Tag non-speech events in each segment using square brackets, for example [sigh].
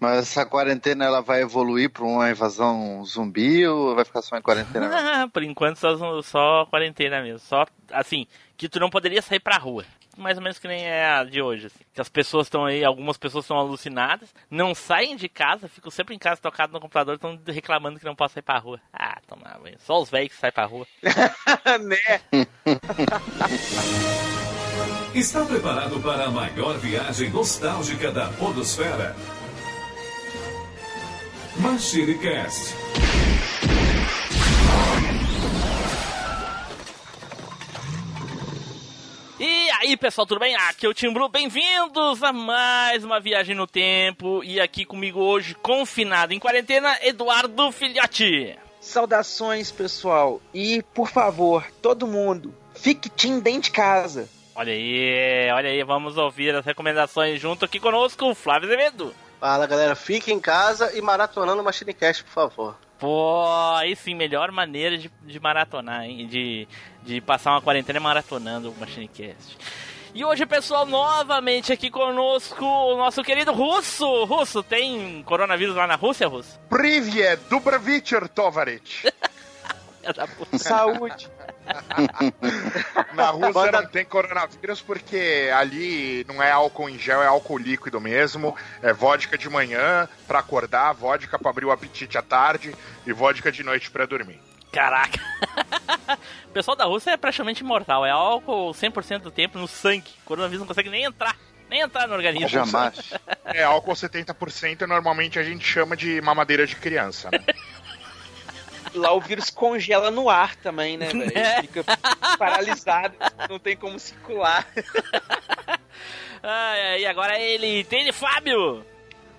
Mas essa quarentena ela vai evoluir para uma invasão zumbi ou vai ficar só em quarentena? [laughs] Por enquanto só, só quarentena mesmo. Só assim, que tu não poderia sair pra rua. Mais ou menos que nem é a de hoje, assim. Que as pessoas estão aí, algumas pessoas estão alucinadas, não saem de casa, ficam sempre em casa tocado no computador, estão reclamando que não podem sair pra rua. Ah, toma, só os velhos que saem pra rua. [laughs] né? [laughs] Está preparado para a maior viagem nostálgica da Podosfera? MachineCast. E aí, pessoal, tudo bem? Aqui é o Tim Blue. Bem-vindos a mais uma viagem no tempo. E aqui comigo hoje, confinado em quarentena, Eduardo Filhote. Saudações, pessoal. E, por favor, todo mundo, fique Tim dentro de casa. Olha aí, olha aí, vamos ouvir as recomendações junto aqui conosco, Flávio Azevedo. Fala galera, fique em casa e maratonando o Machine Cast, por favor. Pô, aí sim, melhor maneira de, de maratonar, hein? De, de passar uma quarentena maratonando o Machine Cast. E hoje, pessoal, novamente aqui conosco o nosso querido Russo. Russo, tem coronavírus lá na Rússia, Russo? Privyet, Dubravitcher, Tovarich. [laughs] Saúde. [laughs] Na Rússia não tem coronavírus porque ali não é álcool em gel, é álcool líquido mesmo. É vodka de manhã para acordar, vodka para abrir o apetite à tarde e vodka de noite para dormir. Caraca! o [laughs] pessoal da Rússia é praticamente imortal. É álcool 100% do tempo no sangue. O coronavírus não consegue nem entrar. Nem entrar no organismo. Jamais. É, álcool 70% normalmente a gente chama de mamadeira de criança, né? [laughs] Lá o vírus congela no ar também, né, velho? É. Fica paralisado, não tem como circular. [laughs] ah, e agora ele, tem Fábio!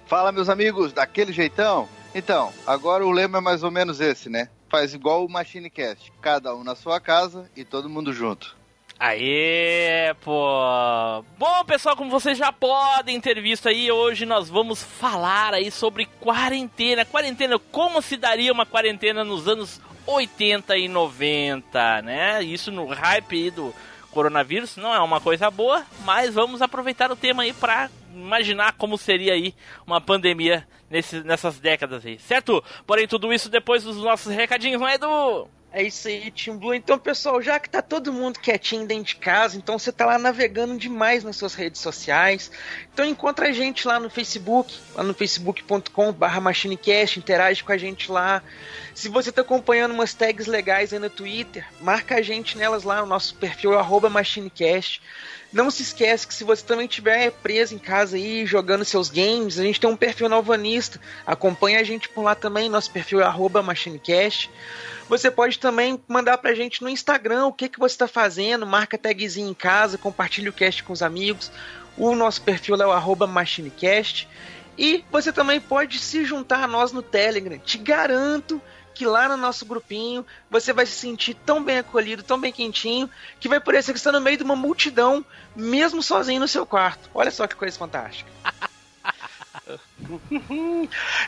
Fala, meus amigos, daquele jeitão? Então, agora o lema é mais ou menos esse, né? Faz igual o Machine Cast, cada um na sua casa e todo mundo junto. Aê, pô! Bom, pessoal, como vocês já podem ter visto aí, hoje nós vamos falar aí sobre quarentena. Quarentena, como se daria uma quarentena nos anos 80 e 90, né? Isso no hype do coronavírus não é uma coisa boa, mas vamos aproveitar o tema aí para imaginar como seria aí uma pandemia nesse, nessas décadas aí, certo? Porém, tudo isso depois dos nossos recadinhos, não é, Edu? É isso aí, Team Blue. Então, pessoal, já que tá todo mundo quietinho dentro de casa, então você tá lá navegando demais nas suas redes sociais. Então encontra a gente lá no Facebook, lá no facebook.com.br machinecast, interage com a gente lá. Se você tá acompanhando umas tags legais aí no Twitter, marca a gente nelas lá, o nosso perfil é machinecast. Não se esquece que se você também estiver preso em casa aí, jogando seus games, a gente tem um perfil no Alvanista. Acompanha a gente por lá também, nosso perfil é machinecast. Você pode também mandar pra gente no Instagram o que, que você está fazendo, marca tagzinho em casa, compartilha o cast com os amigos. O nosso perfil é o machinecast. E você também pode se juntar a nós no Telegram. Te garanto que lá no nosso grupinho você vai se sentir tão bem acolhido, tão bem quentinho, que vai parecer que está no meio de uma multidão, mesmo sozinho no seu quarto. Olha só que coisa fantástica. [laughs]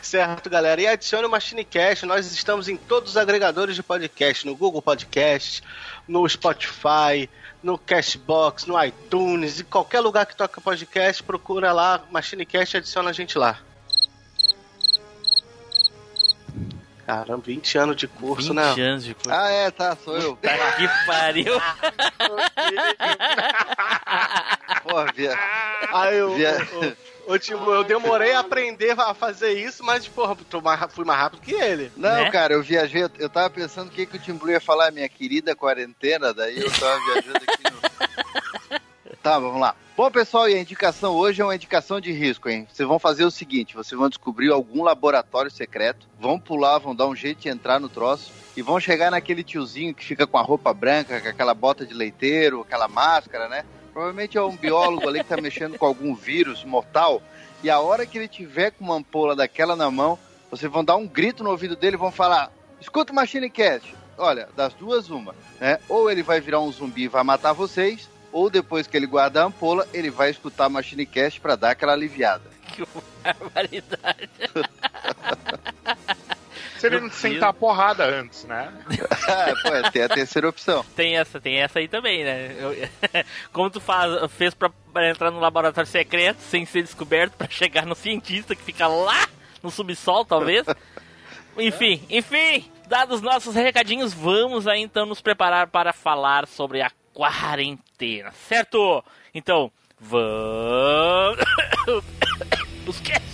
certo, galera. E adicione o MachineCast. Nós estamos em todos os agregadores de podcast: no Google Podcast, no Spotify, no Cashbox, no iTunes, em qualquer lugar que toca podcast, procura lá MachineCast adiciona a gente lá. Caramba, 20 anos de curso, 20 né? 20 anos de curso. Ah, é, tá, sou eu. que pariu. [laughs] Porra, via... Aí eu, via... eu, tipo, eu demorei a aprender a fazer isso, mas, porra, fui mais rápido que ele. Não, né? cara, eu viajei, eu tava pensando o que, que o Tim Blue ia falar, minha querida quarentena, daí eu tava viajando aqui no... [laughs] Tá, vamos lá. Bom, pessoal, e a indicação hoje é uma indicação de risco, hein? Vocês vão fazer o seguinte: vocês vão descobrir algum laboratório secreto, vão pular, vão dar um jeito de entrar no troço e vão chegar naquele tiozinho que fica com a roupa branca, com aquela bota de leiteiro, aquela máscara, né? Provavelmente é um biólogo ali que tá mexendo com algum vírus mortal. E a hora que ele tiver com uma ampola daquela na mão, vocês vão dar um grito no ouvido dele e vão falar: escuta o Machine Cast. Olha, das duas, uma. Né? Ou ele vai virar um zumbi e vai matar vocês, ou depois que ele guarda a ampola, ele vai escutar Machine Cast para dar aquela aliviada. [laughs] Que barbaridade. se ele não sentar a porrada antes, né? é, pô, é, tem a terceira opção. [laughs] Tem essa, tem essa aí também, né? Eu, [laughs] como tu faz, fez pra, pra entrar no laboratório secreto sem ser descoberto pra chegar no cientista que fica lá no subsolo, talvez? enfim, enfim, dados nossos recadinhos, vamos aí então nos preparar para falar sobre a quarentena, certo? Então, vamos. [coughs] Os cast.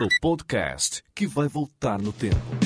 O podcast que vai voltar no tempo.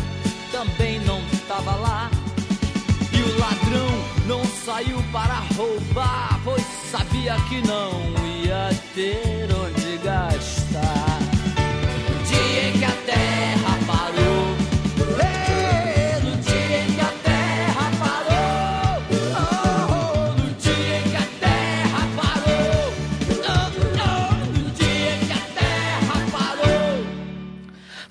sabia que não ia ter onde gastar. No dia em que a terra parou.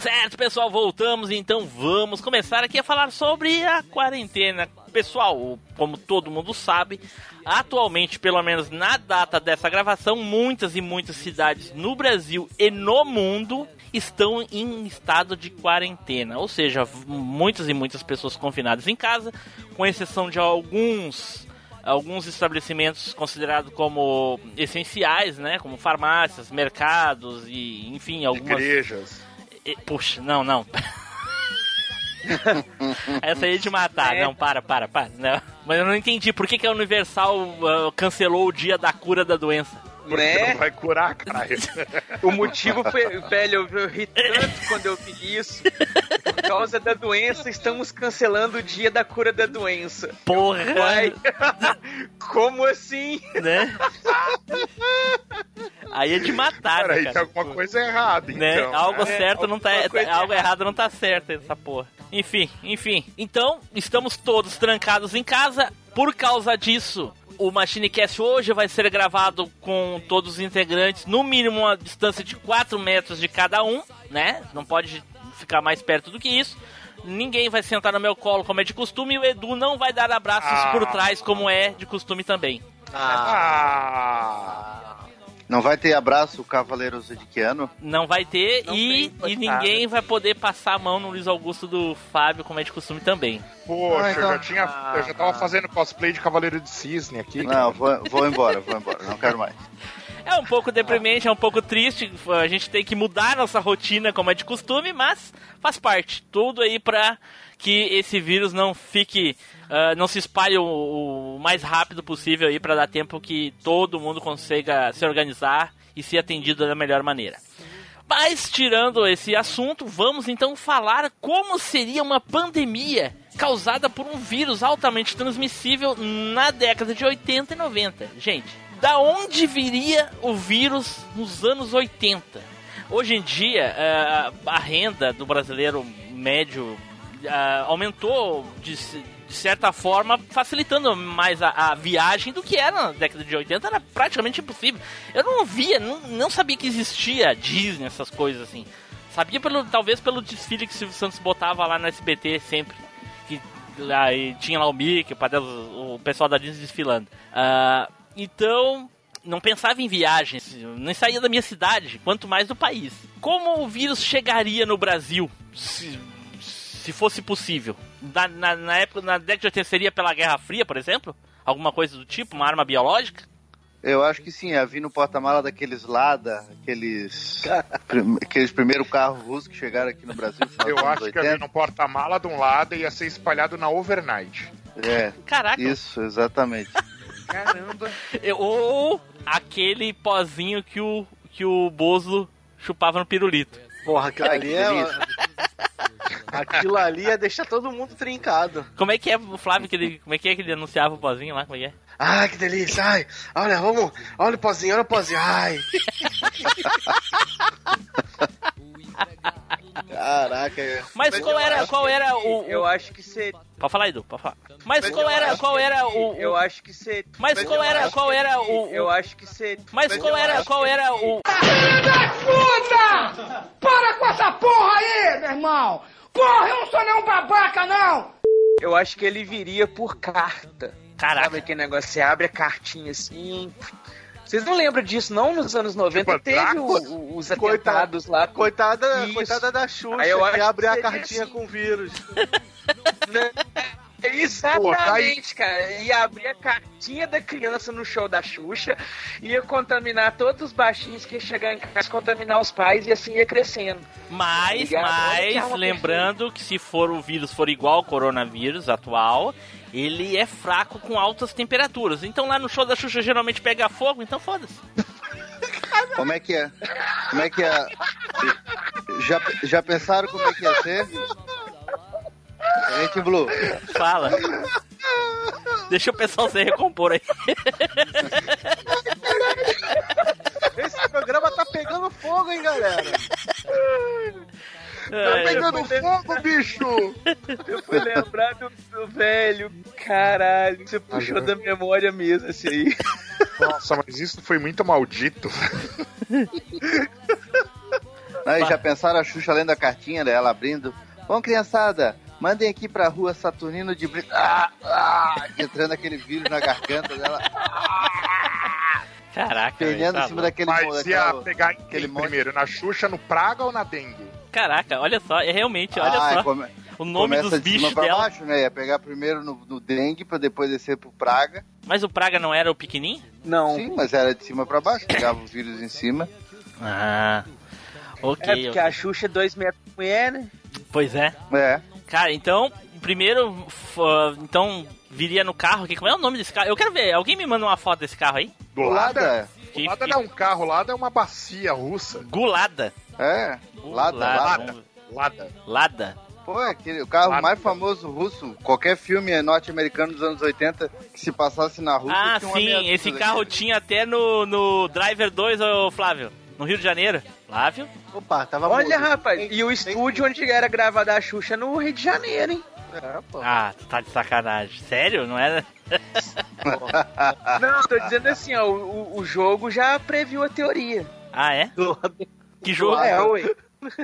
Certo, pessoal, voltamos então. Vamos começar aqui a falar sobre a quarentena. Pessoal, como todo mundo sabe, atualmente, pelo menos na data dessa gravação, muitas e muitas cidades no Brasil e no mundo estão em estado de quarentena. Ou seja, muitas e muitas pessoas confinadas em casa, com exceção de alguns alguns estabelecimentos considerados como essenciais, né, como farmácias, mercados e enfim, algumas Igrejas. Puxa, não, não. [laughs] [laughs] Essa aí é de matar. Não, para, para, para. Não. Mas eu não entendi por que, que a Universal ah, cancelou o dia da cura da doença. Porque Né? não vai curar, caralho. [laughs] O motivo foi, velho, eu ri tanto quando eu vi isso. Por causa da doença, estamos cancelando o dia da cura da doença. Porra! Uai, [laughs] como assim? Né? Aí é de matar, Peraí, né, tem cara? alguma coisa errada, né? então. algo né? certo não tá, coisa algo errado não tá certo essa porra. Enfim, enfim. Então, estamos todos trancados em casa. Por causa disso, o MachineCast hoje vai ser gravado com todos os integrantes, no mínimo uma distância de 4 metros de cada um, né? Não pode ficar mais perto do que isso. Ninguém vai sentar no meu colo como é de costume e o Edu não vai dar abraços Ah. por trás como é de costume também. Ah, Não vai ter abraço Cavaleiro Zodiquiano? Não vai ter Não e, tem e ninguém vai poder passar a mão no Luiz Augusto do Fábio, como é de costume também. poxa, Ah, eu então- já tinha. Eu já tava fazendo cosplay de Cavaleiro de Cisne aqui. Não, vou, vou embora, vou embora, não quero mais. [laughs] É um pouco deprimente, é um pouco triste, a gente tem que mudar nossa rotina como é de costume, mas faz parte. Tudo aí pra que esse vírus não fique, ah, não se espalhe o, o mais rápido possível aí pra dar tempo que todo mundo consiga se organizar e ser atendido da melhor maneira. Mas tirando esse assunto, vamos então falar como seria uma pandemia causada por um vírus altamente transmissível na década de 80 e 90. Gente, da onde viria o vírus nos anos 80? Hoje em dia, eh, a renda do brasileiro médio ah, aumentou de, de certa forma, facilitando mais a, a viagem do que era na década de 80, era praticamente impossível. Eu não via, não, não sabia que existia Disney, essas coisas assim. Sabia pelo, talvez pelo desfile que o Silvio Santos botava lá no SBT sempre. que e tinha lá o Mickey, o, o pessoal da Disney desfilando. Ah, então, não pensava em viagens, nem saía da minha cidade, quanto mais do país. Como o vírus chegaria no Brasil, se, se fosse possível? Na, na, na época, na década de 80 seria pela Guerra Fria, por exemplo? Alguma coisa do tipo, uma arma biológica? Eu acho que sim, ia vir no porta-mala daqueles Lada, aqueles. [laughs] prim- aqueles primeiros carros russos que chegaram aqui no Brasil. no Eu acho que ali 80. no porta-mala de um lado ia ser espalhado na overnight. É, Caraca, isso, exatamente. Caramba. Ou aquele pozinho que o, que o Bozo chupava no pirulito. Porra, aquilo ali que é. Aquilo ali ia deixar todo mundo trincado. Como é que é o Flávio que ele. Como é que é que ele anunciava o pozinho lá? Como é que é? Ai, que delícia. Ai, olha, vamos. Olha o pozinho, olha o pozinho. Ai. Caraca. Mas qual era, qual era o. Eu o... acho que você. Pode falar, Edu, pode falar. Mas qual era, qual era o. Eu acho que você. Mas qual era, qual era o. Eu acho que você. Mas qual era, qual era o. Puta! Para com essa porra aí, meu irmão! Porra, eu não sou nenhum babaca, não! Eu acho que ele viria por carta. Sabe Caraca, aquele negócio? Você abre a cartinha assim. Vocês não lembram disso, não? Nos anos 90 Tipo, teve o- o- os atentados lá. com- Coitada, Isso. coitada da Xuxa, Aí eu que abre que a cartinha assim. com vírus. [laughs] Exatamente, cara. Ia abrir a cartinha da criança no show da Xuxa, ia contaminar todos os baixinhos que ia chegar em casa, contaminar os pais e assim ia crescendo. mas, que mas, lembrando que se for o vírus for igual ao coronavírus atual, ele é fraco com altas temperaturas. Então lá no show da Xuxa geralmente pega fogo, então foda-se. [laughs] Como é que é? Como é que é? Já, já pensaram como é que ia ser? Gente Blue, Fala. Deixa o pessoal se recompor aí. Esse programa tá pegando fogo, hein, galera? É, Pegando fogo, bicho! Eu fui lembrar do, do velho, caralho. Você puxou da memória mesmo esse aí. Nossa, mas isso foi muito maldito. Aí já pensaram a Xuxa lendo a cartinha dela abrindo? Bom, criançada, mandem aqui pra rua Saturnino de Brito. Ah, ah, entrando aquele vírus na garganta dela, Caraca, velho, penhando tá em cima daquele Mas ia daquela- pegar aquele primeiro? Na Xuxa, no Praga ou na Dengue? Caraca, olha só, é realmente, olha Ah, só. come- O nome começa dos de cima bichos pra dela. baixo, né? Ia pegar primeiro no, no dengue pra depois descer pro praga. Mas o Praga não era o pequenininho? Não. Sim, mas era de cima pra baixo, pegava o vírus em cima. Ah. Ok, É porque ok. a Xuxa é dois metros de mulher, né? Pois é. É. Cara, então, primeiro, f- então, viria no carro aqui. Como é o nome desse carro? Eu quero ver. Alguém me manda uma foto desse carro aí? O lado, Lada. Que, não é um carro, o lado é uma bacia russa. Gulada. É. Lada, Gulada. lada. Lada. Lada. Pô, é aquele, o carro Lada. mais famoso russo. Qualquer filme norte-americano dos anos 80 que se passasse na Rússia. Ah, sim, esse carro daquele. tinha até no, no Driver 2, ô Flávio. No Rio de Janeiro. Flávio? Opa, tava Olha, mudo. rapaz, e o estúdio onde era gravada a Xuxa é no Rio de Janeiro, hein? É. Ah, tu tá de sacanagem. Sério? Não era? [laughs] Não, tô dizendo assim, ó, o, o jogo já previu a teoria. Ah, é? Do Que jogo? É, ué.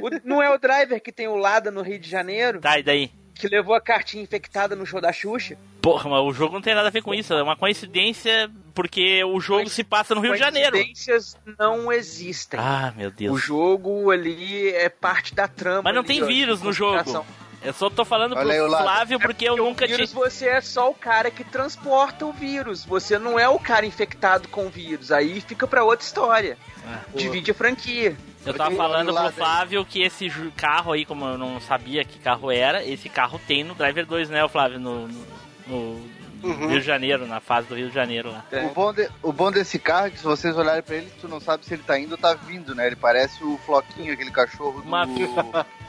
O- não é o driver que tem o Lada no Rio de Janeiro, Tá, e daí? Que levou a cartinha infectada no show da Xuxa? Porra, mas o jogo não tem nada a ver com isso. É uma coincidência porque o jogo se passa no Rio de Janeiro. Coincidências não existem. Ah, meu O Deus. jogo ali é parte da trama. Mas não ali, tem vírus no jogo. Eu só tô falando pro Olha aí o lado. Flávio porque eu nunca O tinha. vírus, você é só o cara que transporta o vírus. Você não é o cara infectado com o vírus. Aí fica pra outra história. Ah. Divide a franquia. Eu tava falando pro. Flávio que esse carro aí, como eu não sabia que carro era, esse carro tem no Driver 2, né, o Flávio? No, no- no Uhum. Rio de Janeiro, na fase do Rio de Janeiro lá. O bom, de- o bom desse carro é que se vocês olharem pra ele, tu não sabe se ele tá indo ou tá vindo, né? Ele parece o Floquinho, aquele cachorro do, Uma-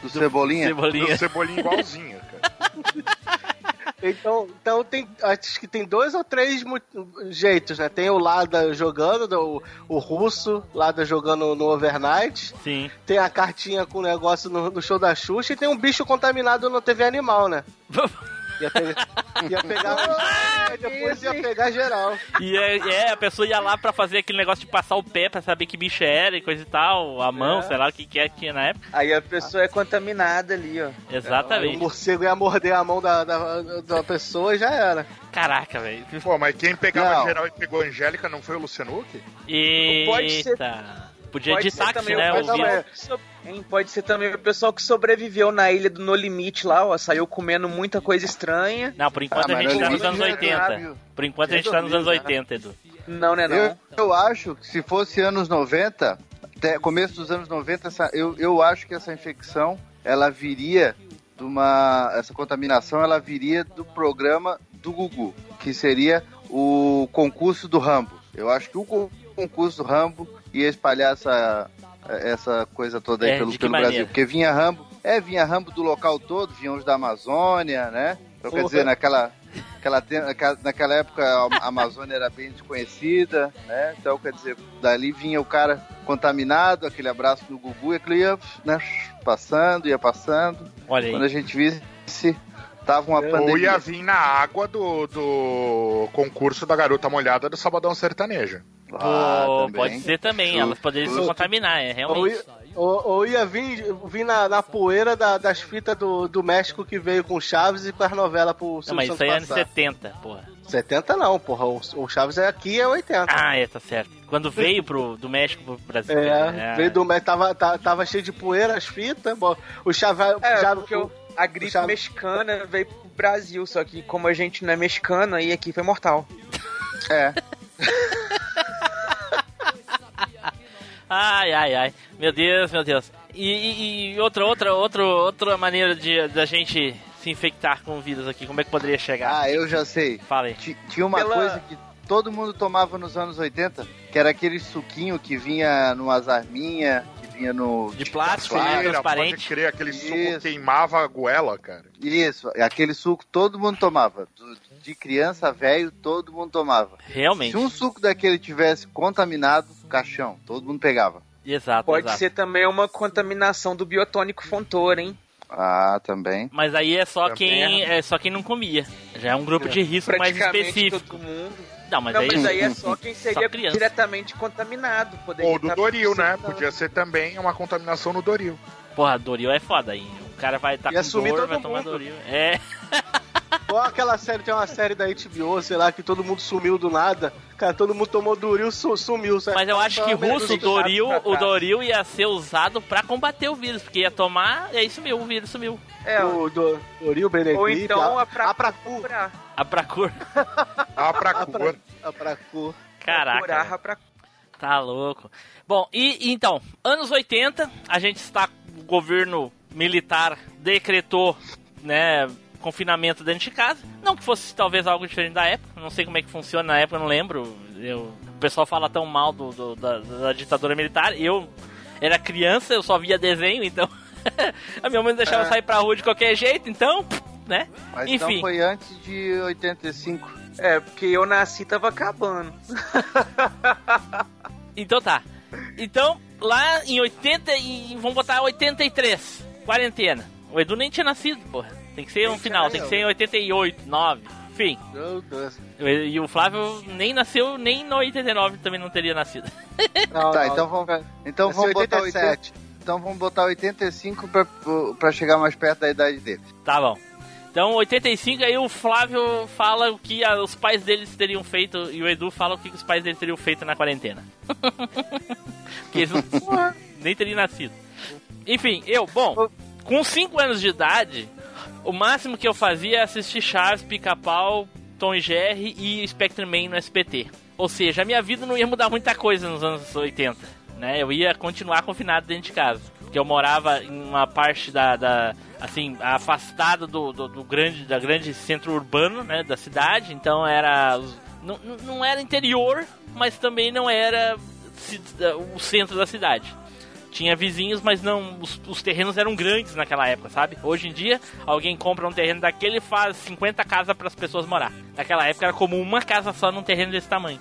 do Cebolinha. Cebolinha. Do cebolinho igualzinho, cara. [laughs] Então, então tem, acho que tem dois ou três jeitos, né? Tem o Lada jogando, o, o russo, Lada jogando no overnight. Sim. Tem a cartinha com o negócio no, no show da Xuxa e tem um bicho contaminado no TV Animal, né? [laughs] Ia, pe- ia pegar. e [laughs] depois ia pegar geral. E é, é, a pessoa ia lá pra fazer aquele negócio de passar o pé pra saber que bicho era e coisa e tal, a mão, É. sei lá o que que é que tinha na época. Aí a pessoa é contaminada ali, ó. Aí o Exatamente. morcego ia morder a mão da, da, da pessoa e já era. Caraca, velho. Pô, mas quem pegava Não. geral e pegou a Angélica não foi o Luciano Huck? Pode ser- Eita. Podia Pode de ser táxi, também né? o pessoal que so- hein, Pode ser também o pessoal que sobreviveu na ilha do No Limite lá, ó. Saiu comendo muita coisa estranha. Não, por enquanto Ah, a gente tá nos anos já 80. sabe. Por enquanto a gente tá nos anos 80, Edu. Não, né, não? Eu, eu acho que se fosse anos 90, até começo dos anos 90, essa- eu, eu acho que essa infecção, ela viria de uma... Essa contaminação, ela viria do programa do Gugu, que seria o concurso do Rambo. Eu acho que o con- concurso do Rambo ia espalhar essa, essa coisa toda aí É, pelo, pelo? Brasil. Porque vinha Rambo, é, vinha Rambo do local todo, vinham os da Amazônia, né? Então, quer Porra. dizer, naquela, aquela, naquela- naquela época a Amazônia era bem desconhecida, né? Então, quer dizer, dali vinha o cara contaminado, aquele abraço do Gugu, e aquilo ia né, passando, ia passando. Olha Quando aí. a gente visse, tava uma Ou pandemia. ia vir na água do, do concurso da garota molhada do Sabadão Sertanejo. Ah, Pô, também. pode ser também, elas poderiam se contaminar, é, realmente. ou, ou ia vir, vir na, na poeira da- das fitas do, do México que veio com Chaves e com as novelas pro Não, Silvio mas isso aí é anos Santos passar. 70, porra. 70 não, porra. O, o Chaves é aqui é 80. Ah, é, tá certo. Quando veio pro, do México pro Brasil. É, veio do México, tava, tava, tava cheio de poeira as fitas. O Chaves. É, já, porque o- a gripe Chave- mexicana veio pro Brasil, só que como a gente não é mexicano, aí aqui foi mortal. É. [laughs] Ai, ai, ai. Meu Deus, meu Deus. E, e- e outra, outra, outra, outra maneira de da gente se infectar com o vírus aqui, como é que poderia chegar? Ah, eu já sei. Fala aí. Ti- Tinha uma Pela- coisa que todo mundo tomava nos anos 80, que era aquele suquinho que vinha numas arminhas, que vinha no... De plástico, né? Feira, pode transparente. crer, aquele suco Isso. queimava a goela, cara. Isso, aquele suco todo mundo tomava. Do- De criança velho, todo mundo tomava. Realmente. Se um suco daquele tivesse contaminado, caixão, todo mundo pegava. Exato, Pode exato. ser também uma contaminação do biotônico Fontoura, hein? Ah, também. Mas aí é só Também quem é só quem não comia. Já é um grupo de risco mais específico. todo mundo. Não, mas não, aí mas aí é só [laughs] quem seria criança. diretamente contaminado. Poderia Ou do tá Doril, né? Podia ser também uma contaminação no Doril. Porra, Doril é foda aí. O cara vai estar Ia com sumir dor, vai tomar mundo. Doril. É. [laughs] Igual aquela série, tem uma série da HBO, sei lá, que todo mundo sumiu do nada. Cara, todo mundo tomou Doril, su- sumiu. sabe? Mas eu acho que russo, o Doril, o. Doril ia ser usado pra combater o vírus, porque ia tomar, e aí sumiu, o vírus sumiu. É, O do, Doril, Benegripe, ou então a, pra, a Pracu. curar. A pra cor. [laughs] Ah, pra A, cor. pra, a Pracu. Caraca. A pra Tá louco. Bom, e então, anos 80, a gente está. O governo militar decretou, né? Confinamento dentro de casa. Não que fosse talvez algo diferente da época. Não sei como é que funciona na época, eu não lembro. Eu, o pessoal fala tão mal do, do- da, da ditadura militar. Eu era criança, eu só via desenho, então. [laughs] a minha mãe não deixava eu sair pra rua de qualquer jeito, então, né? Mas Enfim. então foi antes de 85. É, porque eu nasci e tava acabando. [laughs] Então tá. Então, lá em 80 e. Vamos botar 83. Quarentena. O Edu nem tinha nascido, porra. Tem que ser um final, tem que ser em 88, 9. Enfim. Meu Deus. E o Flávio nem nasceu, nem no 89 também não teria nascido. [laughs] Não, Tá, não. então vamos, então é vamos botar 87. 80, então vamos botar 85 pra, pra chegar mais perto da idade dele. Tá bom. Então, 85, aí o Flávio fala o que a- os pais deles teriam feito e o Edu fala o que os pais deles teriam feito na quarentena. [laughs] que eles não, [laughs] nem teriam nascido. Enfim, eu, bom, com 5 anos de idade, o máximo que eu fazia é assistir Chaves, Pica-Pau, Tom e Jerry e Spectre Man no SPT. Ou seja, a minha vida não ia mudar muita coisa nos anos 80, né? Eu ia continuar confinado dentro de casa. Porque eu morava em uma parte da, da assim, afastada do, do, do grande, da grande centro urbano, né, da cidade. Então era, não, não- era interior, mas também não era o centro da cidade. Tinha vizinhos, mas não. Os, os terrenos eram grandes naquela época, sabe? Hoje em dia, alguém compra um terreno daquele e faz 50 casas para as pessoas morar. Naquela época era comum uma casa só num terreno desse tamanho.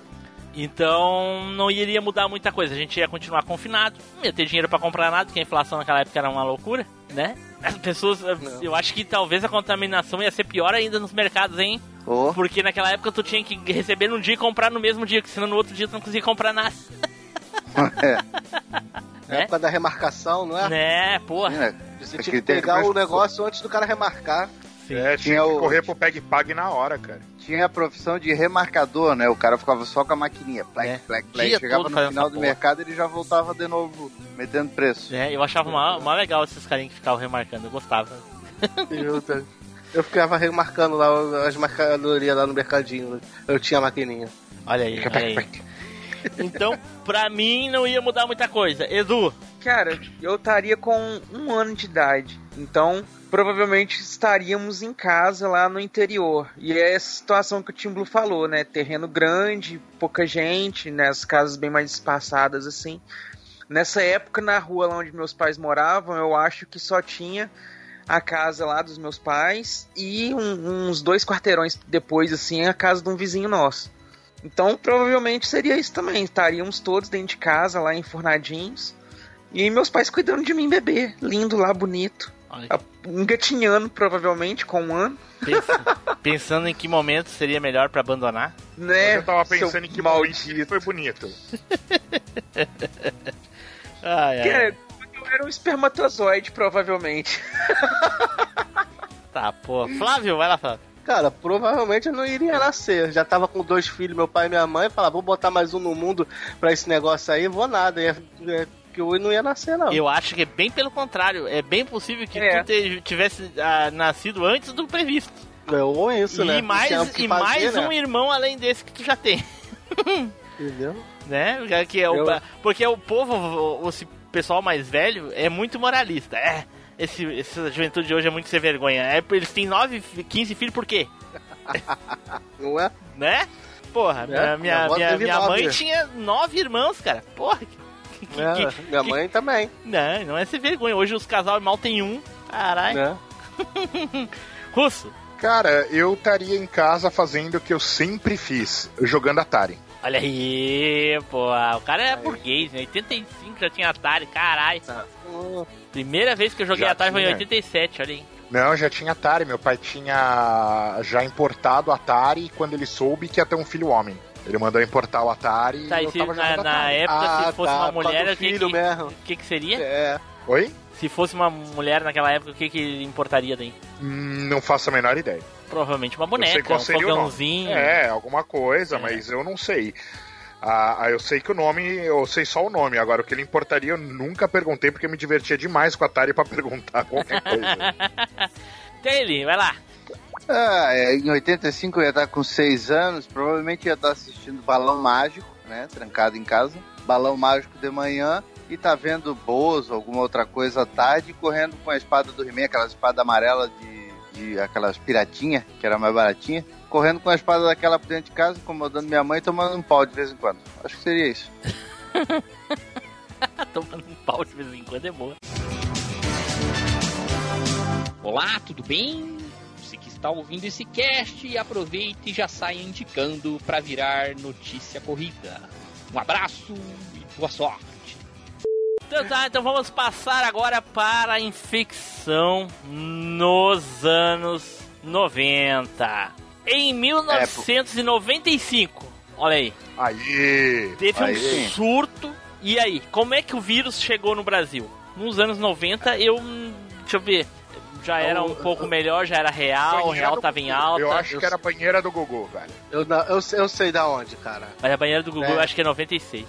Então não iria mudar muita coisa. A gente ia continuar confinado, não ia ter dinheiro para comprar nada, porque a inflação naquela época era uma loucura, né? As pessoas. Eu acho que talvez a contaminação ia ser pior ainda nos mercados, hein? Ô, Porque naquela época tu tinha que receber num dia e comprar no mesmo dia, senão no outro dia tu não conseguia comprar nada. [laughs] é, [laughs] Né? Época da remarcação, não é? Né, porra. é. Você É tinha que que pegar que- o negócio antes do cara remarcar. É, tinha Tinha que o- correr pro Peg Pag na hora, cara. Tinha a profissão de remarcador, né? O cara ficava só com a maquininha. Plec, É. plec, plec. Dia Chegava no final do porra. mercado ele já voltava de novo, metendo preço. É, eu achava mó, mó legal esses carinhos que ficavam remarcando, eu gostava. Eu, eu ficava remarcando lá as mercadorias lá no mercadinho. Eu tinha a maquininha. Olha aí, olha aí. Então, pra mim não ia mudar muita coisa. Edu, Cara, eu estaria com um ano de idade. Então, provavelmente estaríamos em casa lá no interior. E é essa situação que o Tim Blue falou, né? Terreno grande, pouca gente, né? As casas bem mais espaçadas assim. Nessa época, na rua lá onde meus pais moravam, eu acho que só tinha a casa lá dos meus pais e um- uns dois quarteirões depois, assim, a casa de um vizinho nosso. Então, provavelmente seria isso também. Estaríamos todos dentro de casa, lá enfornadinhos. E meus pais cuidando de mim, bebê. Lindo lá, bonito. olha, Engatinhando, provavelmente, com um ano. pensa- pensando em que momento seria melhor pra abandonar. Né? eu tava pensando em que maldito. foi bonito. [laughs] Ai, ai. Cara, eu era um espermatozoide, provavelmente. [laughs] Tá, pô. Flávio, vai lá, Flávio. Cara, provavelmente eu não iria nascer. Já tava com dois filhos, meu pai e minha mãe. Falava, vou botar mais um no mundo pra esse negócio aí. Vou nada. Ia, é, que eu não ia nascer, não. Eu acho que é bem pelo contrário. É bem possível que É. tu te- tivesse ah, nascido antes do previsto. Ou isso, e né? mais, que e fazer, mais né? um irmão além desse que tu já tem. [laughs] Entendeu? né? Que é o, Eu- Porque o povo, o, esse pessoal mais velho, é muito moralista. É, esse, essa juventude de hoje é muito sem vergonha. É, eles têm 9, 15 filhos por quê? [laughs] Não é? Né? Porra, É, minha, minha minha, minha, mãe nove. tinha nove irmãos, cara. Porra, que, que- É, que- minha que- mãe também. Não, não é sem vergonha. Hoje os casal mal tem um. Caralho. Né? [laughs] Russo, Cara, eu estaria em casa fazendo o que eu sempre fiz, jogando Atari. olha aí, pô. O cara é burguês, em 85 já tinha Atari, caralho. Hum, Primeira vez que eu joguei Já Atari foi em tinha. 87, olha aí. Não, já tinha Atari. Meu pai tinha já importado o Atari quando ele soube que ia ter um filho homem. Ele mandou importar o Atari Tá, e eu se tava na, jogando na Atari. época, Ah, se fosse tá, uma mulher, o que, filho que, que, que seria? É. Oi? Se fosse uma mulher naquela época, o que, que importaria daí? Hum, Não faço a menor ideia. Provavelmente uma boneca, um fogãozinho. É, alguma coisa, É. mas eu não sei. Ah, ah, eu sei que o nome, eu sei só o nome. Agora, o que ele importaria, eu nunca perguntei, porque eu me divertia demais com a Atari pra perguntar [laughs] qualquer coisa. [laughs] Taylor, vai lá. Ah, é, em 85 eu ia estar com 6 anos, provavelmente ia estar assistindo Balão Mágico, né? Trancado em casa. Balão Mágico de manhã e tá vendo Bozo, alguma outra coisa à tarde, correndo com a espada do He-Man, aquela espada amarela de, de aquelas piratinhas, que era mais baratinha. Correndo com a espada daquela por dentro de casa, incomodando minha mãe e tomando um pau de vez em quando. Acho que seria isso. [laughs] Tomando um pau de vez em quando é boa. Olá, tudo bem? Você que está ouvindo esse cast, aproveite e já saia indicando para virar notícia corrida. Um abraço e boa sorte. Então tá, então vamos passar agora para a infecção nos anos 90. Em 1995, olha aí, Aí! teve Aí um surto. E aí, como é que o vírus chegou no Brasil? Nos anos 90, eu. Deixa eu ver. Já era um pouco melhor, já era real, o real tava em alta. Eu acho que era a banheira do Gugu, velho. Eu, eu, sei- eu sei da onde, cara. Mas a banheira do Gugu É. eu acho que é 96.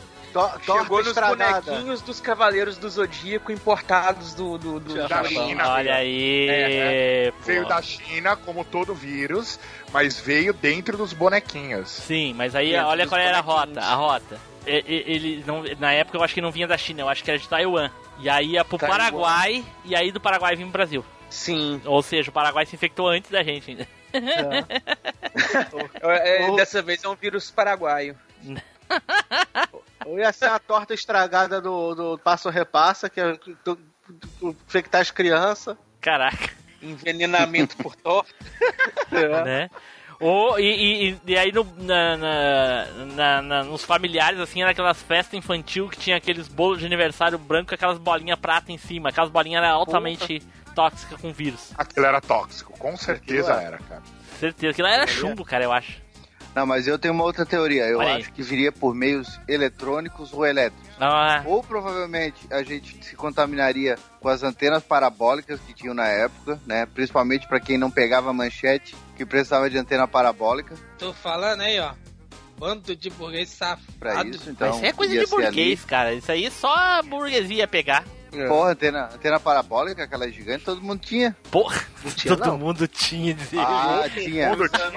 Chegou nos estragada. bonequinhos dos Cavaleiros do Zodíaco importados do, do, do Da Japão. China. Olha aí. É, pô. Veio da China, como todo vírus, mas veio dentro dos bonequinhos. Sim, mas aí Dentro olha qual era a rota. A rota. Ele, não, na época eu acho que não vinha da China, eu acho que era de Taiwan. E aí ia pro Taiwan. Paraguai, e aí do Paraguai vinha pro Brasil. Sim. Ou seja, o Paraguai se infectou antes da gente ainda. É, [laughs] [laughs] O- Dessa vez é um vírus paraguaio. [laughs] Ou ia ser a torta estragada do, do Passo Repassa, que é infectar as crianças. Caraca, Envenenamento por torta. né? Ou, e, e- e aí no, na, na- na- na- nos familiares, assim, era aquelas festas infantil que tinha aqueles bolos de aniversário branco com aquelas bolinhas prata em cima. Aquelas bolinhas eram altamente tóxica com vírus. Aquilo era tóxico, com certeza Aquilo era, cara. Certeza. Aquilo era chumbo, cara, eu acho. Não, mas eu tenho uma outra teoria. Eu Olha aí. acho que viria por meios eletrônicos ou elétricos. Ah, Ou provavelmente a gente se contaminaria com as antenas parabólicas que tinham na época, né? Principalmente para quem não pegava manchete, que precisava de antena parabólica Tô falando aí, ó. Bando de burguês safado. para isso. Então, mas isso é coisa de ser ali. burguês, cara. Isso aí só a burguesia ia pegar. Porra, antena, antena parabólica, aquela gigante, todo mundo tinha. Porra, tinha, todo não. mundo tinha. dizer. Ah, tinha. Tudo tinha.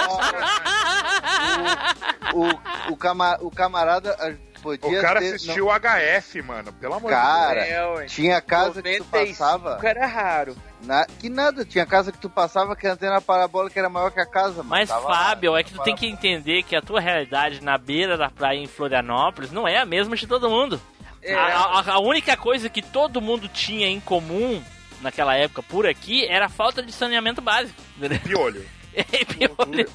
O, o, cama- o camarada ah, podia O cara ter... assistiu o HF, mano. Pelo amor Cara, É, ué. tinha casa que tu 95 passava... era raro. Na, que nada, tinha casa que tu passava que a antena parabólica era maior que a casa, mano. Mas, Tava Fábio, é que tu tem que entender que a tua realidade na beira da praia em Florianópolis não é a mesma de todo mundo. É. A, a- a única coisa que todo mundo tinha em comum naquela época por aqui era a falta de saneamento básico. Piolho. [laughs] É piolho.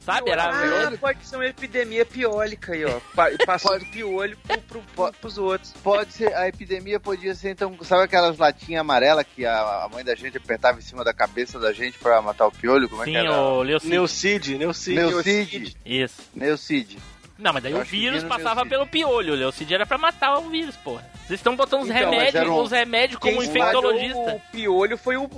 Sabe? Era. Ah, pode ser uma epidemia piólica aí, ó. Pa passou do piolho pro, pro, [laughs] pro, pros outros. Pode ser, a epidemia podia ser, então, sabe aquelas latinhas amarelas que a, a mãe da gente apertava em cima da cabeça da gente pra matar o piolho? Como é Sim, que era? o Leucid. Neucid, Neucid. Neucid. Isso. Neucid. Não, mas daí Eu o vírus passava pelo piolho. O Leucid era pra matar o vírus, porra. Vocês estão botando os Então, remédios, um- os remédios como Quem infectologista. O piolho foi o.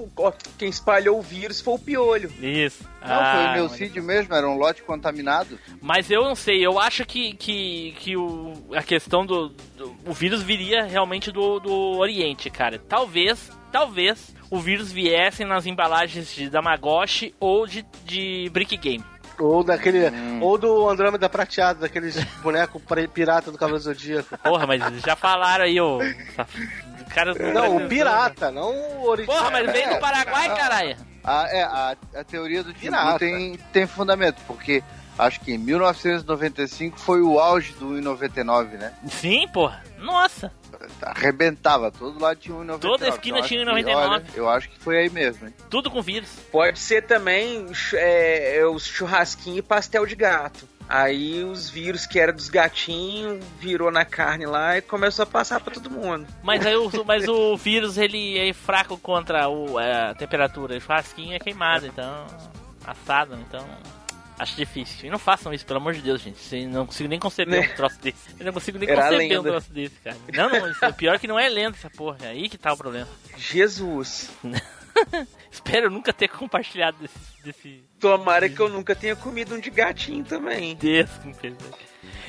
Quem espalhou o vírus foi o piolho. Isso. Não, foi Ah, o Neucid mesmo, era um lote contaminado. Mas eu não sei, eu acho que, que, que o, a questão do, do- O vírus viria realmente do, do Oriente, cara. Talvez, talvez o vírus viesse nas embalagens de Tamagotchi ou de, de Brick Game. Ou daquele. Hum. Ou do Andrômeda prateado, daqueles bonecos pre- pirata do Cavaleiro do Zodíaco. Porra, mas já falaram aí, o. O cara Não, o pirata, não o original. Porra, mas veio do Paraguai, caralho. A, é, a, a teoria do Pirata. tem, tem fundamento, porque acho que em 1995 foi o auge do 1,99, né? Sim, porra. Nossa. Arrebentava, todo lado tinha 1,99. Toda esquina Então, tinha acho que, 1,99. olha, eu acho que foi aí mesmo, hein? Tudo com vírus. Pode ser também é, é, os churrasquinhos e pastel de gato. Aí os vírus que era dos gatinhos virou na carne lá e começou a passar pra todo mundo. Mas aí o, [laughs] mas o vírus ele é fraco contra o, é, a temperatura. O churrasquinho é queimado, então. Assado, então. Acho difícil. E não façam isso, pelo amor de Deus, gente. Eu não consigo nem conceber Né? um troço desse. Eu não consigo nem Era conceber um troço desse, cara. Não, não, isso é pior que não é lenda essa porra. É aí que tá o problema. Jesus. [laughs] [laughs] Espero nunca ter compartilhado desse. desse Tomara que eu nunca tenha comido um de gatinho também. desse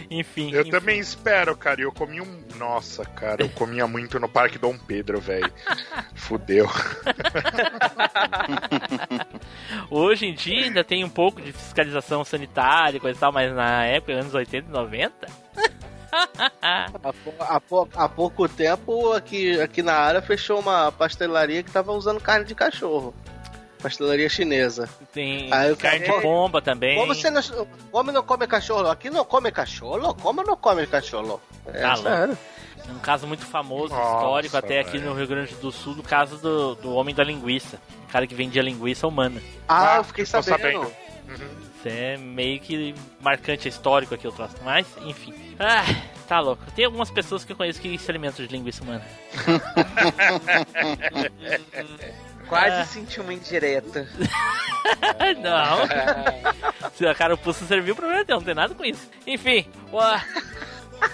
enfim. Eu enfim. também espero, cara. E eu comi um. Nossa, cara, eu comia muito no Parque Dom Pedro, velho. [laughs] Fudeu. [laughs] Hoje em dia ainda tem um pouco de fiscalização sanitária e coisa e tal, mas na época, anos 80 e 90. Há, pou- há pou- há pouco tempo, aqui, aqui na área, fechou uma pastelaria que tava usando carne de cachorro. Pastelaria chinesa. Tem eu carne quero- de pomba também. Como você não, homem não come cachorro? Aqui não come cachorro? Como não come cachorro? É, Tá sério. Um caso muito famoso, Nossa, histórico, até aqui velho. no Rio Grande do Sul, do caso do, do homem da linguiça. O cara que vendia linguiça humana. Ah, Ah, eu fiquei sabendo. sabendo. Isso é meio que marcante, é histórico aqui o troço. Mas, enfim. Ah, tá louco. Tem algumas pessoas que eu conheço que se alimentam de linguiça humana. [laughs] Quase Ah. senti uma indireta. [laughs] não. Se a serviu, o problema é teu, não tem nada com isso. Enfim, ué.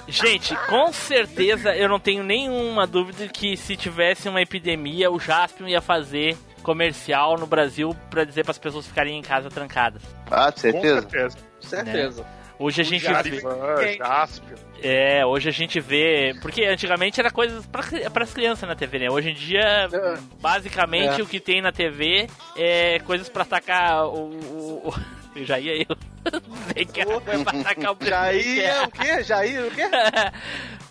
Gente, com certeza eu não tenho nenhuma dúvida que se tivesse uma epidemia, o Jaspion ia fazer comercial no Brasil pra dizer para as pessoas ficarem em casa trancadas. Ah, Com certeza. certeza. Certeza. Hoje a gente vê, é, hoje a gente vê, porque antigamente era coisas para as crianças na TV, né? Hoje em dia, basicamente É. o que tem na TV é coisas pra atacar o, o, o- eu já ia eu. Sei que era coisa pra atacar o Jair, o quê? Jair, o quê?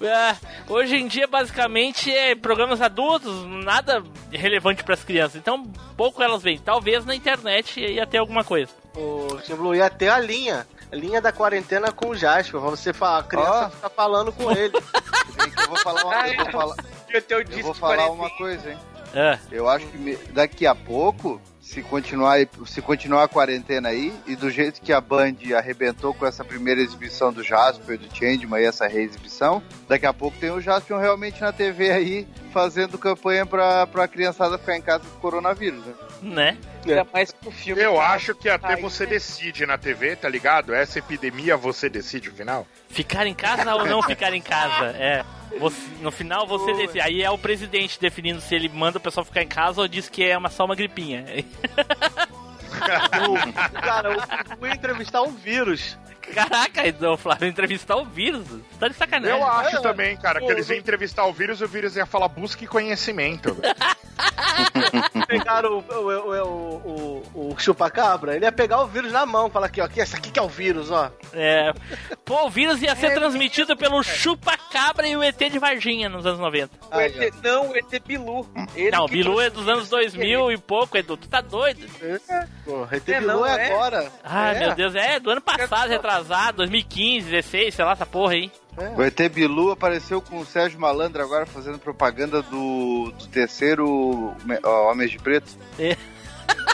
É, hoje em dia, basicamente, é programas adultos, nada relevante pras crianças. Então, pouco elas veem. Talvez na internet ia ter alguma coisa. O Tim Blue ia ter a linha. A linha da quarentena com o Jasper. Pra você falar, a criança Ó. ficar falando com ele. [laughs] Eu vou falar uma, eu vou [laughs] falar, eu vou falar uma coisa, hein? É, Eu acho que daqui a pouco, se continuar, se continuar a quarentena aí, e do jeito que a Band arrebentou com essa primeira exibição do Jasper, do Changeman e essa reexibição, daqui a pouco tem o Jasper realmente na TV aí, fazendo campanha pra, pra criançada ficar em casa com coronavírus, né? Né? Ainda mais pro filme. Eu acho que até Aí, você né? decide na TV, tá ligado? Essa epidemia você decide o final. Ficar em casa ou não ficar em casa? [laughs] É. Você- no final você decide. Aí é o presidente definindo se ele manda o pessoal ficar em casa ou diz que é uma, só uma gripinha. O- [laughs] [laughs] cara, o Gugu ia entrevistar um vírus. Caraca, então, Flávio, entrevistar o vírus. Tá de sacanagem. Eu acho É. também, cara, que eles iam entrevistar o vírus e o vírus ia falar busque conhecimento. [laughs] Pegaram o, o, o, o, o, o chupacabra, ele ia pegar o vírus na mão, falar aqui, ó, aqui, esse aqui que é o vírus, ó. É. Pô, o vírus ia ser transmitido pelo chupa-cabra e o ET de Varginha nos anos 90. O Aí, ET, não, o ET Bilu. Ele Não, o que Bilu é dos anos 2000 e pouco, Edu. Tu tá doido? Pô, ET É, Bilu não, é é? agora. Ai, É. meu Deus. É, do ano passado, retrasado, 2015, 16, sei lá, essa porra aí. O ET Bilu apareceu com o Sérgio Malandro agora fazendo propaganda do, do terceiro ó, Homens de Preto. É. Do [laughs]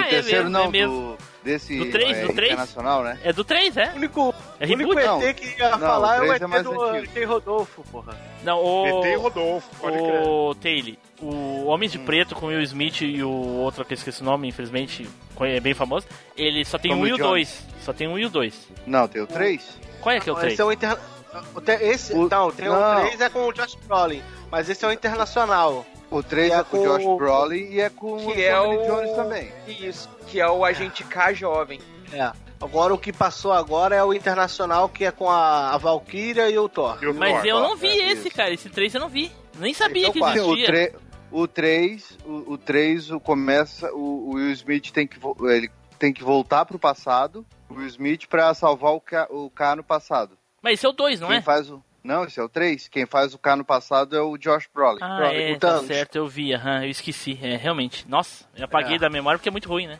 É terceiro mesmo, não, é mesmo. do, desse Do três, é, do três? internacional, né? É do 3, é? O único, É o único? ET que ia Não, falar o é o ET é mais do antigo. ET Rodolfo, porra. Não, o... ET Rodolfo, pode crer. O Taylor, o Homens de Preto com o Will Smith e o outro que eu esqueci o nome, infelizmente, é bem famoso, ele só tem Tom um e o Jones. 2. Só tem um e o 2. Não, tem o 3? Qual é que é o 3? Esse é o inter... o te- Esse, O- Não, tem não. o 3 é com o Josh Brolin, mas esse é o internacional. O 3 E é, é com o Josh o- Brolin e é com o Que é Tommy o... Jones também. Isso, que é o Agente K jovem. É. Agora o que passou agora é o internacional, que é com a, a Valkyria e o Thor. E o Mas Thor, eu não vi é esse, isso. cara. Esse 3 eu não vi. Nem sabia Então, que o, existia. tre o 3, o, o 3 o começa, o, o Will Smith tem que, ele tem que voltar pro passado, o Will Smith pra salvar o K, o K no passado. Mas esse é o 2, não Quem é? faz o Não, esse é o 3. Quem faz o K no passado é o Josh Brolin. Ah, Brolin, é, o tá certo, eu vi, aham, eu esqueci. É, realmente. Nossa, eu apaguei É. da memória porque é muito ruim, né?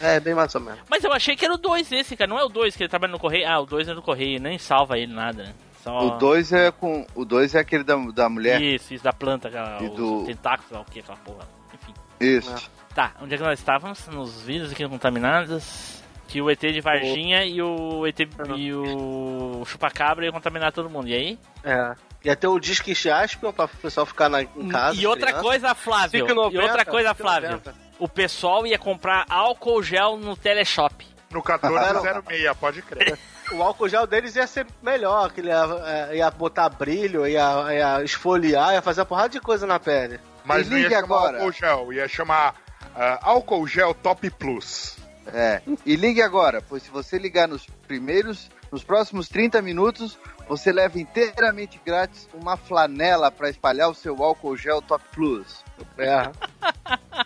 É, bem mais ou menos. Mas eu achei que era o 2 esse, cara. Não é o 2 que ele trabalha no correio. Ah, o 2 é no correio, nem salva ele nada, né? Só... O 2 é com. O 2 é aquele da, da mulher. Isso, isso da planta, aquela, E os do- tentáculos, lá, o que, aquela porra. Enfim. Isso. Tá, onde é que nós estávamos? Nos vídeos aqui contaminados. Que o ET de Varginha e o ET e o Chupacabra iam contaminar todo mundo. E aí? É. Ia ter o Disque Jaspion pra o pessoal ficar na, em casa. e outra criança. coisa, Flávio. 5,90, e outra coisa, 5,90. Flávio. O pessoal ia comprar álcool gel no teleshop. No 1406, pode crer. [laughs] O álcool gel deles ia ser melhor, que ele ia, é, ia botar brilho, ia, ia esfoliar, ia fazer uma porrada de coisa na pele. Mas não ia ligue chamar agora. álcool gel, ia chamar ah, álcool gel Top Plus. É. E ligue agora, pois se você ligar nos primeiros, nos próximos 30 minutos, você leva inteiramente grátis uma flanela para espalhar o seu álcool gel Top Plus. É.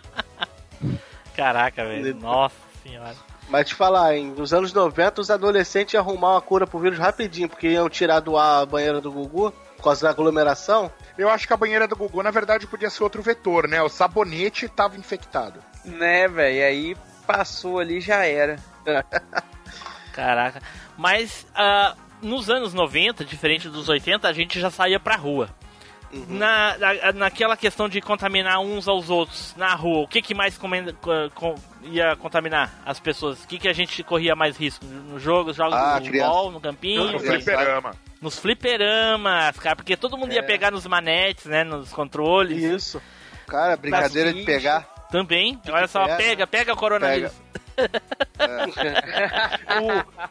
[laughs] Caraca, velho. Nossa senhora. Mas te falar, hein, nos anos 90 os adolescentes iam arrumar uma cura pro vírus rapidinho, porque iam tirar do ar a banheira do Gugu, por causa da aglomeração. Eu acho que a banheira do Gugu, na verdade, podia ser outro vetor, né? O sabonete tava infectado. Né, velho? Aí passou ali já era. [laughs] Caraca. Mas ah, nos anos 90, diferente dos 80, a gente já saía pra rua. Na, na- naquela questão de contaminar uns aos outros na rua, o que, que mais comenda- co- com- ia contaminar as pessoas? O que, que a gente corria mais risco? Nos jogos, jogos Ah, de criança. futebol, no campinho? No fliperama. Nos fliperamas, cara, porque todo mundo ia É. pegar nos manetes, né? Nos controles. Isso. Cara, brincadeira de pegar. Também. Olha só, pega. pega, pega o coronavírus. [laughs]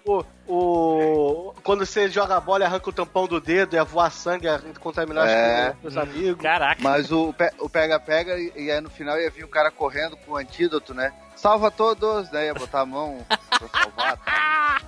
o, o, o- quando você joga a bola e arranca o tampão do dedo, ia voar sangue, ia contaminar É. dos amigos. Caraca. Mas o pe- o pega-pega, e, e aí no final ia vir o cara correndo com o antídoto, né? Salva todos, né? Ia botar a mão pra salvar. tá?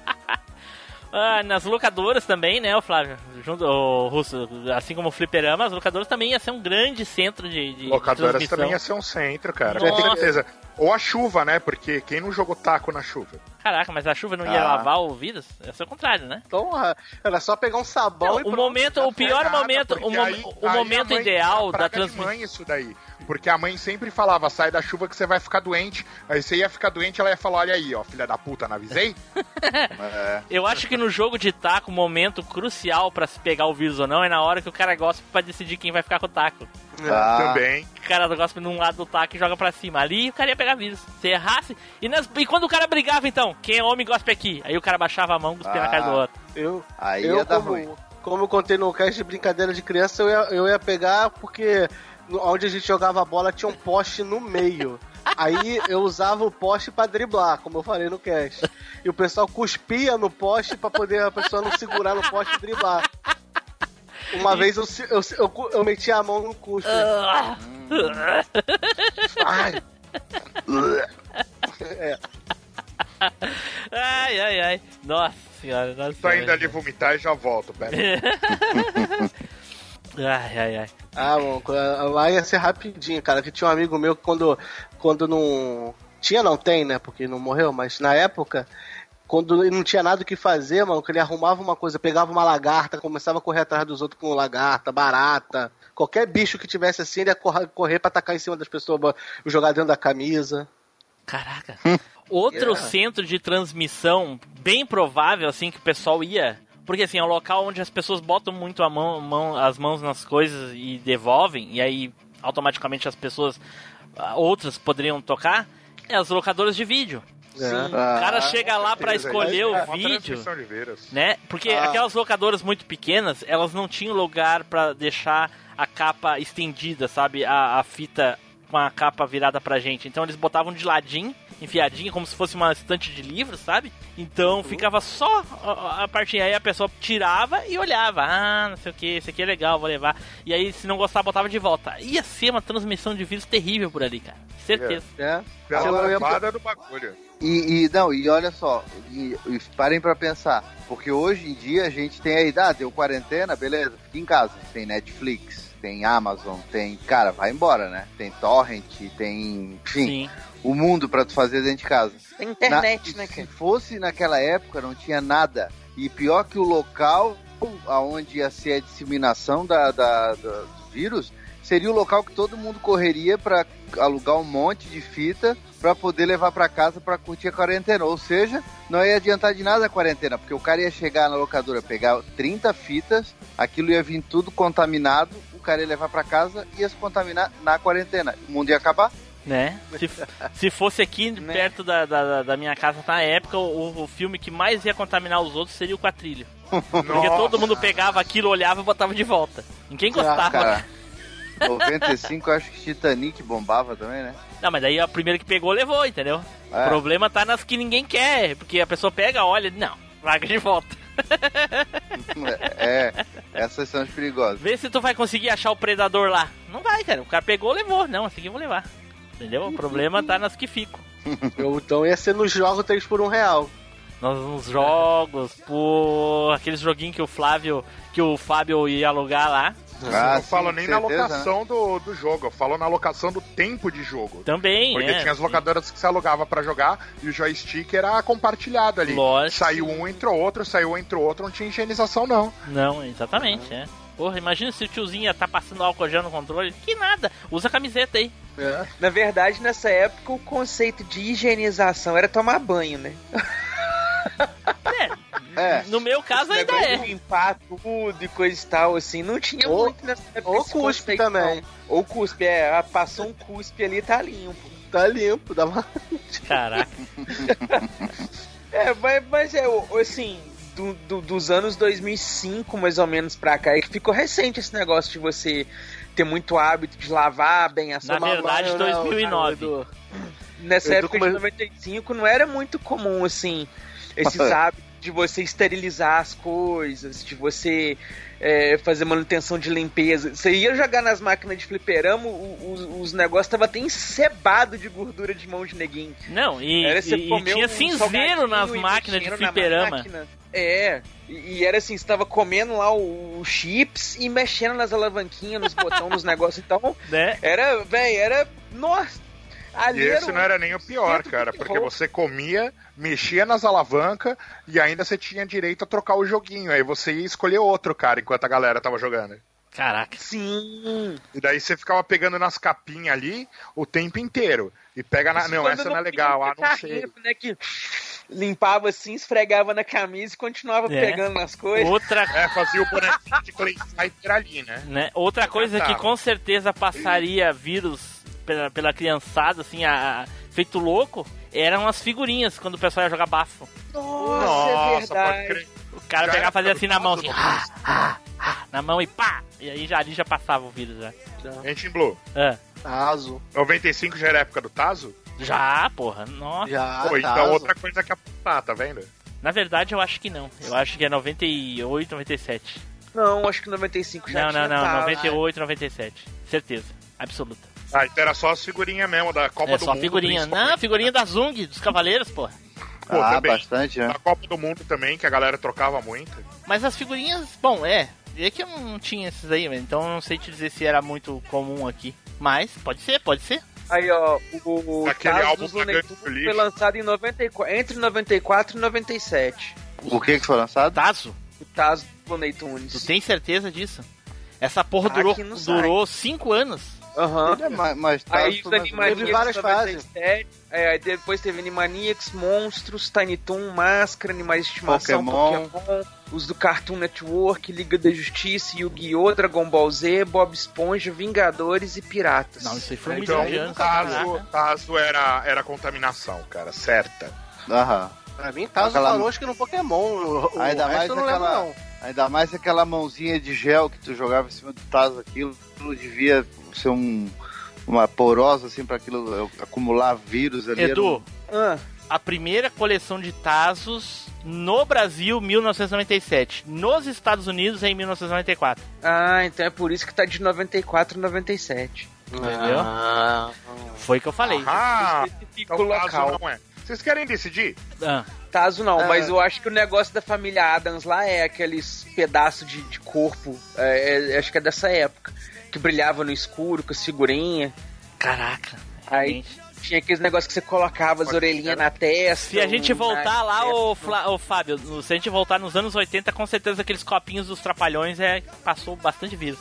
Ah, nas locadoras também, né, o Flávio? Junto, o Russo, assim como o Fliperama, as locadoras também ia ser um grande centro de, de Locadoras transmissão. também ia ser um centro, cara, Nossa. com certeza. Ou a chuva, né? Porque quem não jogou taco na chuva? Caraca, mas a chuva não ia Ah. lavar o vírus? Ser o contrário, né? Então, ah, era só pegar um sabão Não, e o momento, o pior Nada, momento, o, mo- aí- o aí momento a mãe- ideal a da transmissão. mãe isso daí. Porque a mãe sempre falava, sai da chuva que você vai ficar doente. Aí você ia ficar doente, ela ia falar, olha aí, ó, filha da puta, não avisei? [laughs] É. Eu acho que no jogo de taco, o momento crucial pra se pegar o vírus ou não é na hora que o cara gosta pra decidir quem vai ficar com o taco. Ah, Também. O cara gosta num lado do taco e joga pra cima. Ali o cara ia pegar vírus. Se errasse. E, nas- e quando o cara brigava, então? Quem é homem gosta aqui. Aí o cara baixava a mão e cuspia na cara do Ah. outro. Eu, Aí eu ia dar como, ruim. como eu contei no cast de brincadeira de criança, eu ia, eu ia pegar porque no- onde a gente jogava bola tinha um poste no meio. Aí eu usava o poste pra driblar, como eu falei no cast. E o pessoal cuspia no poste pra poder a pessoa não segurar no poste e driblar. Uma vez eu, eu, eu, cu- eu meti a mão no cuspe. Ah. Ai. Ai, ai, ai. Nossa senhora, nossa Tô indo ali vomitar e já volto, pera. [laughs] Ai, ai, ai. Ah, mano, lá ia ser rapidinho, cara. Que tinha um amigo meu que quando, quando não. Tinha, não tem, né? Porque não morreu, mas na época, quando ele não tinha nada o que fazer, mano, que ele arrumava uma coisa, pegava uma lagarta, começava a correr atrás dos outros com lagarta, barata. Qualquer bicho que tivesse assim, ele ia correr, pra atacar em cima das pessoas, jogar dentro da camisa. Caraca. Outro Yeah. centro de transmissão bem provável, assim, que o pessoal ia. Porque, assim, é um local onde as pessoas botam muito a mão, mão- as mãos nas coisas e devolvem, e aí automaticamente as pessoas, ah, outras poderiam tocar, é as locadoras de vídeo. É. O cara Ah, chega lá pra certeza, escolher o vídeo, né? Porque Ah. aquelas locadoras muito pequenas, elas não tinham lugar pra deixar a capa estendida, sabe? A, a fita com a capa virada pra gente. Então eles botavam de ladinho, enfiadinho, como se fosse uma estante de livros, sabe? Então ficava só a, a partinha. Aí a pessoa tirava e olhava. Ah, não sei o que, esse aqui é legal, vou levar. E aí, se não gostar, botava de volta. Ia ser uma transmissão de vírus terrível por ali, cara. Certeza. É. Ia- lavada do bagulho. E, e não, e olha só, e, e parem pra pensar, porque hoje em dia a gente tem aí, ah, deu quarentena, beleza, fica em casa, tem Netflix, tem Amazon, tem, cara, vai embora, né? Tem Torrent, tem, enfim, Sim. o mundo pra tu fazer dentro de casa. Tem internet, Na- né, Se cara? fosse naquela época, não tinha nada. E pior que o local aonde ia ser a disseminação da, da- da- do vírus, seria o local que todo mundo correria para alugar um monte de fita para poder levar para casa para curtir a quarentena. Ou seja, não ia adiantar de nada a quarentena, porque o cara ia chegar na locadora, pegar 30 fitas, aquilo ia vir tudo contaminado, o cara ia levar para casa e ia se contaminar na quarentena. O mundo ia acabar. Né? Se, se fosse aqui [laughs] Né? perto da, da, da minha casa na época, o, o filme que mais ia contaminar os outros seria o Quatrilho. Porque todo mundo pegava aquilo, olhava e botava de volta. Ninguém gostava. Cara, [laughs] 95 eu acho que Titanic bombava também, né? Não, mas daí a primeira que pegou levou, entendeu? É. O problema tá nas que ninguém quer, porque a pessoa pega, olha, não, larga de volta. É, essas são as perigosas. Vê se tu vai conseguir achar o predador lá. Não vai, cara. O cara pegou, levou. Não, essa aqui eu vou levar. Entendeu? O problema tá nas que ficam. [laughs] Então ia ser nos jogos 3 por 1 real. Nos, nos jogos, por aqueles joguinhos que o Flávio, que o Fábio ia alugar lá. Ah, não sim, falo nem com na certeza, locação do, do jogo, eu falo na locação do tempo de jogo. Também, Porque é. tinha as locadoras que você alugava pra jogar e o joystick era compartilhado ali. Lógico. Saiu um, entrou outro, saiu um, entrou outro, não tinha higienização não. Não, exatamente, é. Porra, imagina se o tiozinho ia tá passando álcool gel no controle. Que nada, usa a camiseta aí. É. Na verdade, nessa época, o conceito de higienização era tomar banho, né? É, No meu caso ainda é. de limpar tudo e coisa e tal, assim. Não tinha Ou- muito nessa época. ou cuspe também. não. Ou cuspe, é. ah, Passou um cuspe ali, tá limpo. Tá limpo, dá uma. [laughs] Caraca. [laughs] É, mas, mas é, assim, do, do- dos anos 2005, mais ou menos, pra cá, é que ficou recente esse negócio de você ter muito hábito de lavar bem a sua Na verdade, Não, não, 2009. Edu. Nessa Eu época com de uma- 95 não era muito comum, assim, [laughs] esses hábitos de você esterilizar as coisas, de você é, fazer manutenção de limpeza. Você ia jogar nas máquinas de fliperama, os, os negócios estavam até encebado de gordura de mão de neguinho. Não, e, Era e- e tinha um cinzeiro nas máquinas de fliperama. máquina. É, e, e era assim, você tava comendo lá o, o chips e mexendo nas alavanquinhas, nos botões, nos [laughs] negócios. Então, Né? era, velho, era. Nossa! E esse um não era nem o pior, cara, porque você comia, mexia nas alavancas e ainda você tinha direito a trocar o joguinho. Aí você ia escolher outro, cara, enquanto a galera tava jogando. Caraca. Sim. E daí você ficava pegando nas capinhas ali o tempo inteiro. E pega na. Não, Quando essa não é legal, ah, não sei. Né, que limpava assim, esfregava na camisa e continuava É. pegando nas coisas. Outra, É, fazia o bonequinho de Clay Fighter ali, né? né? Outra coisa que com certeza passaria vírus pela, pela criançada, assim, a, a- feito louco, eram as figurinhas quando o pessoal ia jogar bafo. Nossa, é Nossa, verdade. pode crer. cara Já pegava era e fazia assim na mão, assim, ah, ah, ah, na mão e pá! E aí já, ali já passava o vírus, já. Gente em Blue. Ah, Tazo. 95 já era época do Tazo? já, porra, nossa. Já, Pô, então Tazo. outra coisa que apontar, tá vendo? Na verdade, eu acho que não. Eu acho que é 98, 97. Não, acho que 95 já Não, tinha não, não, Tazo. 98, 97. Certeza. Absoluta. Ah, então era só as figurinhas mesmo da Copa é do só Mundo. figurinha. principalmente. Não, figurinha da Zung, dos Cavaleiros, porra. Pô, ah, também. bastante, né? Da Copa do Mundo também, que a galera trocava muito. Mas as figurinhas, bom, é. É que eu não tinha esses aí, então eu não sei te dizer se era muito comum aqui. Mas, pode ser, pode ser. Aí, ó, o, o Aquele álbum do Lixo. foi lançado em 94, entre 94 e 97. O que que foi lançado? Tazo, O Tazo do Looney tu tem certeza disso? Essa porra Ah, durou, aqui no durou cinco anos. Aham. Ele é mais, mais Aí os mas- Animaniacs Teve várias 97, é, aí depois teve Animaniacs, Monstros, Tiny Toon, Máscara, Animais de Estimação, Pokémon. Pokémon, os do Cartoon Network, Liga da Justiça, Yu-Gi-Oh!, Dragon Ball Z, Bob Esponja, Vingadores e Piratas. Não, isso aí foi um Então, milhão de anos. Tazo, caraca. Tazo era, era contaminação, cara, certa. Aham. Pra mim, Tazo Aquela- falou acho que no Pokémon. O, o Ainda resto mais eu não lembro, aquela- não. Ainda mais aquela mãozinha de gel que tu jogava em cima do taso, aquilo, aquilo devia ser um, uma porosa assim para aquilo acumular vírus ali. Edu, a primeira coleção de Tazos no Brasil, 1997. Nos Estados Unidos, em 1994. ah, então é por isso que tá de 94 a 97. Entendeu? Ah, Foi o que eu falei. Ah, então local. não é. Vocês querem decidir? Ah, Tazo não, É. mas eu acho que o negócio da família Adams lá é aqueles pedaços de, de corpo, é, é, acho que é dessa época, que brilhava no escuro, com as figurinhas. caraca. Aí realmente. tinha aqueles negócios que você colocava as orelhinhas na testa. Se a gente voltar lá, ô, ô, Fábio, no- se a gente voltar nos anos 80, com certeza aqueles copinhos dos trapalhões é, passou bastante vírus.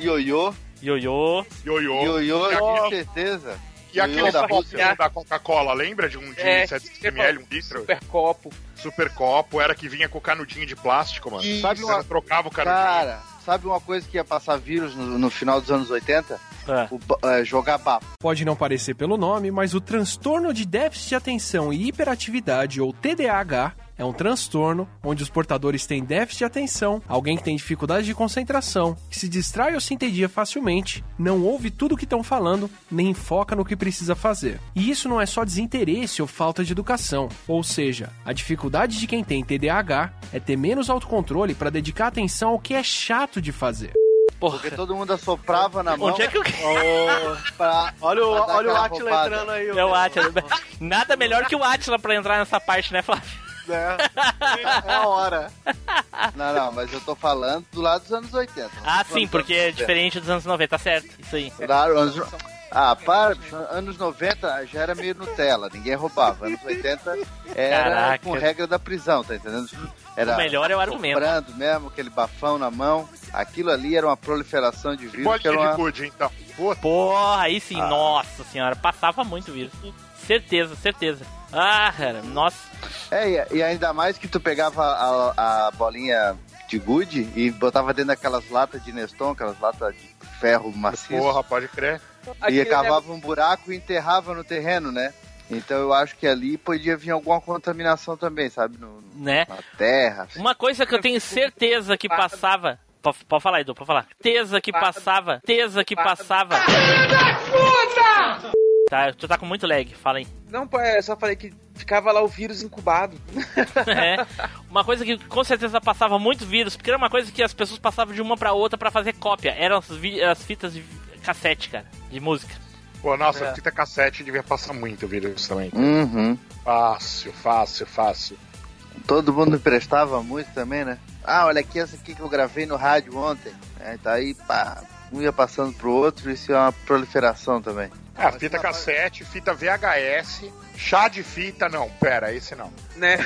Ioiô, Ioiô. Ioiô. ioiô, E com certeza. E aquele da Rússia. da Coca-Cola, lembra de um de É, 700ml, um litro? Super copo. Super copo, era que vinha com canudinho de plástico, mano. Isso. Sabe uma... trocava o canudinho. Cara, sabe uma coisa que ia passar vírus no, no final dos anos 80? Ah, O é, jogar bafo. Pode não parecer pelo nome, mas o transtorno de déficit de atenção e hiperatividade, ou TDAH, é um transtorno onde os portadores têm déficit de atenção, alguém que tem dificuldade de concentração, que se distrai ou se entedia facilmente, não ouve tudo o que estão falando, nem foca no que precisa fazer. E isso não é só desinteresse ou falta de educação, ou seja, a dificuldade de quem tem TDAH é ter menos autocontrole para dedicar atenção ao que é chato de fazer. porra. Porque todo mundo assoprava na mão. Onde é que eu... pra- olha o, olha o Atila roubada. entrando aí. É o Atila. Nada melhor que o Atila pra entrar nessa parte, né, Flávio? Né? É a hora. Não, não, mas eu tô falando do lado dos anos 80. Ah, sim, porque é diferente dos anos 90, tá certo. Isso aí. 90. Claro, anos... Ah, para, anos 90 já era meio Nutella, ninguém roubava. Anos 80 era Caraca. com regra da prisão, tá entendendo? Era O melhor é o argumento. soprando mesmo, aquele bafão na mão. Aquilo ali era uma proliferação de vírus. Que Bolinha era de uma... gude, então. Porra, aí sim, Ah. nossa senhora, passava muito vírus. Certeza, certeza. Ah, cara, nossa. É, e- ainda mais que tu pegava a, a bolinha de gude e botava dentro daquelas latas de Neston, aquelas latas de ferro maciço. porra, pode crer. E Aquele cavava um buraco e enterrava no terreno, né? Então eu acho que ali podia vir alguma contaminação também, sabe? No, Né? na terra. Uma coisa que eu tenho certeza que passava. Pode, falar, Edu, pode falar. Certeza que passava. Certeza que passava. Tá, tu tá com muito lag, fala aí. Não, pô, é, só falei que ficava lá o vírus incubado. [laughs] É. Uma coisa que com certeza passava muito vírus, porque era uma coisa que as pessoas passavam de uma pra outra pra fazer cópia. Eram as, as fitas de cassete, cara, de música. Pô, nossa, É. fita cassete devia passar muito vírus também. Uhum. Fácil, fácil, fácil. Todo mundo emprestava muito também, né? Ah, olha aqui essa aqui que eu gravei no rádio ontem. É, tá aí, pá, um ia passando pro outro, isso é uma proliferação também. Ah, fita cassete, fita VHS, chá de fita, não, pera, esse não. né? [laughs]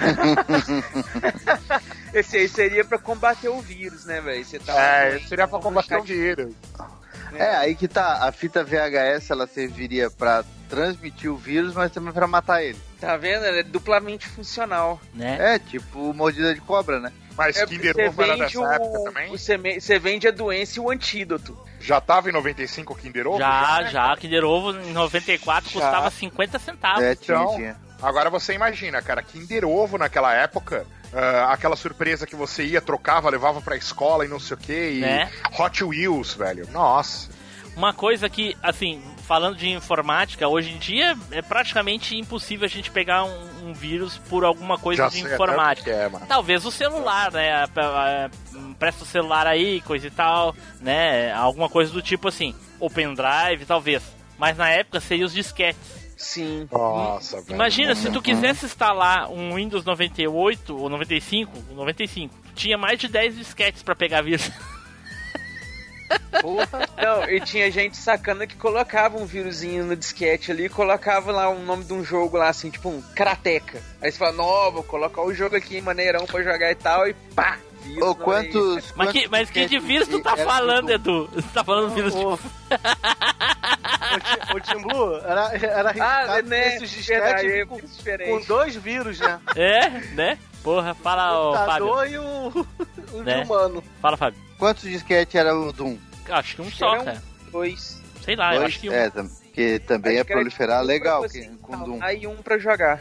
Esse aí seria pra combater o vírus, né, velho? Tá É, esse seria pra combater o vírus. É, aí que tá, a fita VHS ela serviria pra transmitir o vírus, mas também pra matar ele. Tá vendo? Ela é duplamente funcional. Né? É, tipo mordida de cobra, né? Mas É Kinder você Ovo era vende dessa o, época também? Você, vende a doença e o antídoto. Já tava em 95 o Kinder Ovo? Já, já, Kinder Ovo em 94 custava Já. 50 centavos. É, tinha, Então, tinha. Agora você imagina, cara, Kinder Ovo naquela época Ah, aquela surpresa que você ia, trocava, levava pra escola e não sei o que. E Né? Hot Wheels, velho. Nossa. Uma coisa que, assim, falando de informática, hoje em dia é praticamente impossível a gente pegar um, um vírus por alguma coisa Já de informática. é. Talvez o celular, né? Presta o celular aí, coisa e tal, né? Alguma coisa do tipo assim. O pendrive, talvez. Mas na época seria os disquetes. Sim. Nossa, velho. Imagina, se tu quisesse instalar um Windows 98 ou 95, 95, tinha mais de 10 disquetes pra pegar vírus. Não, e tinha gente sacana que colocava um vírusinho no disquete ali, colocava lá o nome de um jogo lá, assim, tipo um Karateka. Aí você fala, não, vou colocar o jogo aqui, maneirão pra jogar e tal, e pá! Vírus no quantos. meio. Mas que, mas que de disquetes vírus tu tá era falando, do- Edu? Tu tá falando vírus de... O, o Tim Blue era, era Ah, né? esses disquetes é com, com dois vírus, né? É, né? Porra, fala, o ô, Fábio. e o, o Né? de humano. Fala, Fábio. Quantos disquetes era o Doom? Acho que um só, Era um- cara. Dois. Sei lá, eu Dois? acho que um. É, que também Acho é que era proliferar um legal pra que, com Doom. E um pra jogar.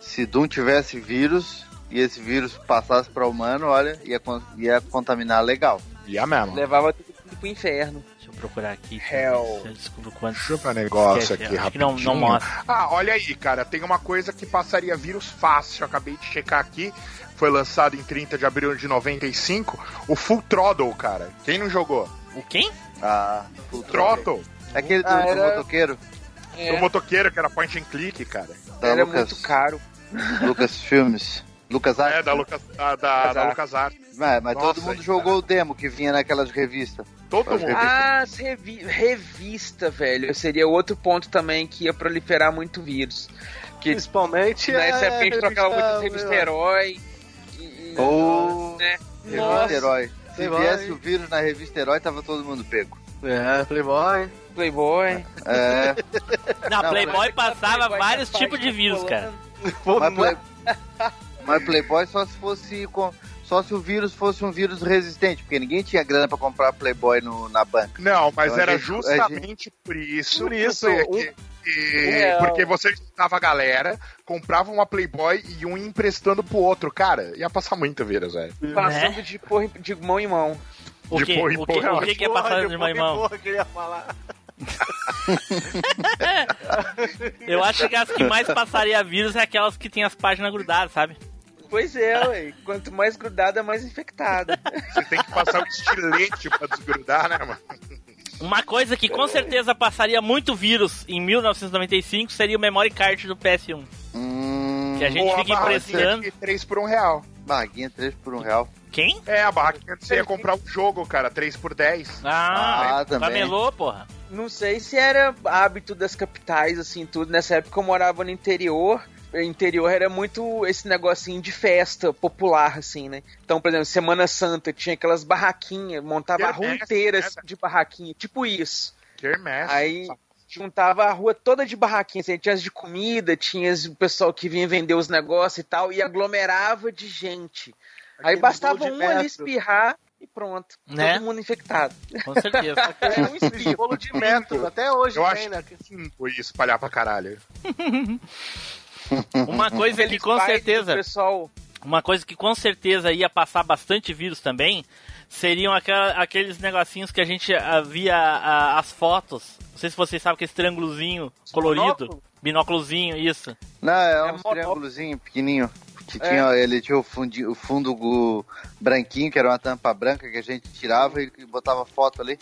Se Doom tivesse vírus e esse vírus passasse para humano, olha, ia, ia contaminar legal. Ia mesmo. Levava tudo pro inferno. Deixa eu procurar aqui. Hell. Eu descubro quantos. Chupa negócio Esquece, aqui que não, rapidinho. não mostra. Ah, olha aí, cara, tem uma coisa que passaria vírus fácil, eu acabei de checar aqui. Foi lançado em 30 de abril de 95, o Full Throttle, cara. Quem não jogou? O quem? Ah, Full Throttle. Throttle, Aquele do, Ah, do era- motoqueiro, do motoqueiro, que era point and click, cara. da Era Lucas, muito caro. Lucas Filmes. Lucas É, Arts. da Lucas, da, da, da Lucas Art. Mas, mas Nossa, todo mundo cara. jogou o demo que vinha naquelas revistas. Todo mundo. revistas. Ah, as revi- revista, velho. Seria outro ponto também que ia proliferar muito vírus. Que Principalmente. nessa é, época a gente trocava revista- muitas revistas herói. E, e- Ou né? revista Nossa. Herói. Se Playboy. viesse o vírus na revista Herói, tava todo mundo pego. É, Playboy. Playboy. É, Na Não, Playboy passava Playboy vários na tipos de vírus, cara. Mas, é- Play- mas Playboy só se fosse com. Só se o vírus fosse um vírus resistente, porque ninguém tinha grana pra comprar Playboy no- na banca. Não, mas Então, era gente- justamente por isso. Por isso, que- que- Real. porque você juntava a galera, comprava uma Playboy e um ia emprestando pro outro. Cara, ia passar muito vírus, velho. Passando de, porra, de mão em mão. O De que, porra em o que, porra. o que, que é Porra, passando de de mão em mão? porra que eu ia falar. [laughs] Eu acho que as que mais passaria vírus é aquelas que tem as páginas grudadas, sabe? Pois é, ué. Quanto mais grudada, mais infectada. Você tem que passar um estilete pra desgrudar, né, mano? Uma coisa que com certeza passaria muito vírus em 1995 seria o memory card do PS1. Hum, Que a gente fica emprestando. de 3 por 1 real. Barraquinha 3 por 1 real. Quem? É, a barraquinha você ia comprar um jogo, cara, 3 por 10. Ah, Ah, também. camelô, porra. Não sei se era hábito das capitais, assim, tudo. Nessa época eu morava no interior. O interior era muito esse negocinho de festa popular, assim, né? Então, por exemplo, Semana Santa tinha aquelas barraquinhas, montava a rua Quermesse, inteira né? de barraquinha, tipo isso. Kermesse. Aí juntava a rua toda de barraquinhas, assim, tinha as de comida, tinha as- o pessoal que vinha vender os negócios e tal, e aglomerava de gente. Aí Aquele bastava bolo de um ali metro. espirrar e pronto. Né? Todo mundo infectado. Com certeza. Era [laughs] um espirro. Bolo de metro. Até hoje Eu tem, acho né? que sim, foi espalhar pra caralho. [laughs] Uma coisa que com certeza, Pessoal, uma coisa que com certeza ia passar bastante vírus também, seriam aquela- aqueles negocinhos que a gente ah, via ah, as fotos. Não sei se vocês sabem que esse triângulozinho colorido, binóculozinho, isso. Não, é, É um triângulozinho pequenininho. Que É. tinha, ele tinha o, fundi, o fundo gu- branquinho, que era uma tampa branca que a gente tirava e botava foto ali.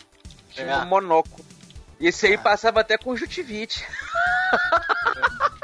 tinha um monóculo. E esse aí passava até conjuntivite. [laughs]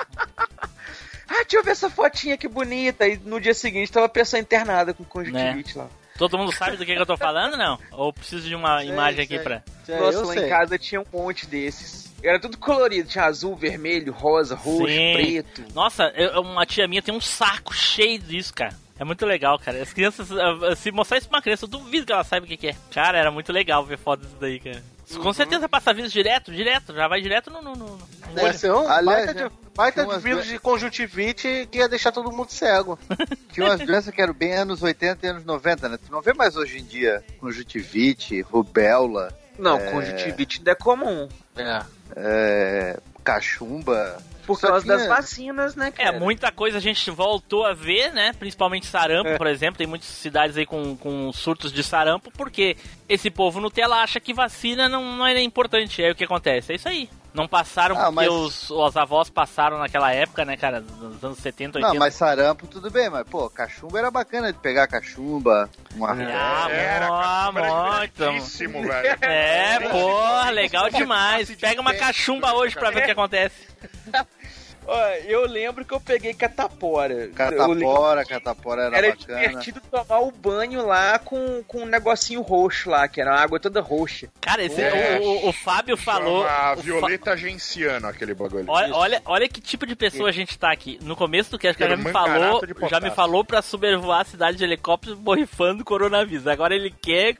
ah, deixa eu ver essa fotinha que bonita. E no dia seguinte tava a pessoa internada com conjuntivite lá. Todo mundo sabe do que, que eu tô falando, não? Ou preciso de uma imagem aqui sei. pra. Nossa, lá sei. em casa tinha um monte desses. Era tudo colorido, tinha azul, vermelho, rosa, roxo, Sim. preto. Nossa, eu- uma tia minha tem um saco cheio disso, cara. É muito legal, cara. As crianças, ah, se mostrar isso pra uma criança, eu duvido que ela saiba o que, que é. Cara, era muito legal ver foto disso daí, cara. Com certeza passa vírus direto, direto, já vai direto no. no, no- no Deve olho. ser um Aliás, baita de, baita tinha de vírus duas- de conjuntivite que ia deixar todo mundo cego. [laughs] Tinha umas doenças que eram bem anos 80 e anos 90, né? Tu não vê mais hoje em dia conjuntivite, rubéola, Não, É. conjuntivite ainda é comum. É. é, cachumba. Por Só causa tinha- das vacinas, né, É, cara? muita coisa a gente voltou a ver, né? Principalmente sarampo, É. por exemplo. Tem muitas cidades aí com, com surtos de sarampo, porque esse povo Nutella acha que vacina não, não é importante. Aí o que acontece? É isso aí. Não passaram Ah, porque mas- os, os avós passaram naquela época, né, cara? Nos anos 70, 80. Não, mas sarampo tudo bem, mas pô, cachumba era bacana de pegar cachumba, uma Ah, Era, cachumba era muito. divertidíssimo, velho. [laughs] É, porra, legal demais. Pega uma cachumba hoje pra ver o que acontece. [laughs] Ó, eu lembro que eu peguei catapora. Catapora, catapora era, Era bacana. divertido tomar o banho lá com, com um negocinho roxo lá, que era uma água toda roxa. Cara, esse, É. o, o- o Fábio falou. Fa- Violeta Genciano, aquele bagulho. Olha, olha, olha que tipo de pessoa a gente tá aqui. No começo do cast, o cara já me falou, já me falou pra sobrevoar a cidade de helicóptero borrifando coronavírus. Agora ele quer,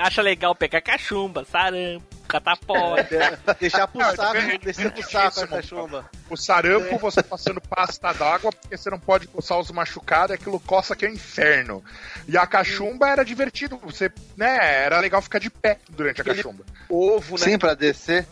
acha legal pegar cachumba, sarampo, catapora. Deixar pro Não, saco, é descer pro saco a cachumba. O sarampo, você passando pasta d'água, porque você não pode coçar os machucados, aquilo coça que é um inferno. E a cachumba era divertido, você, né, era legal ficar de pé durante a cachumba. Ovo, né? Sim, pra descer.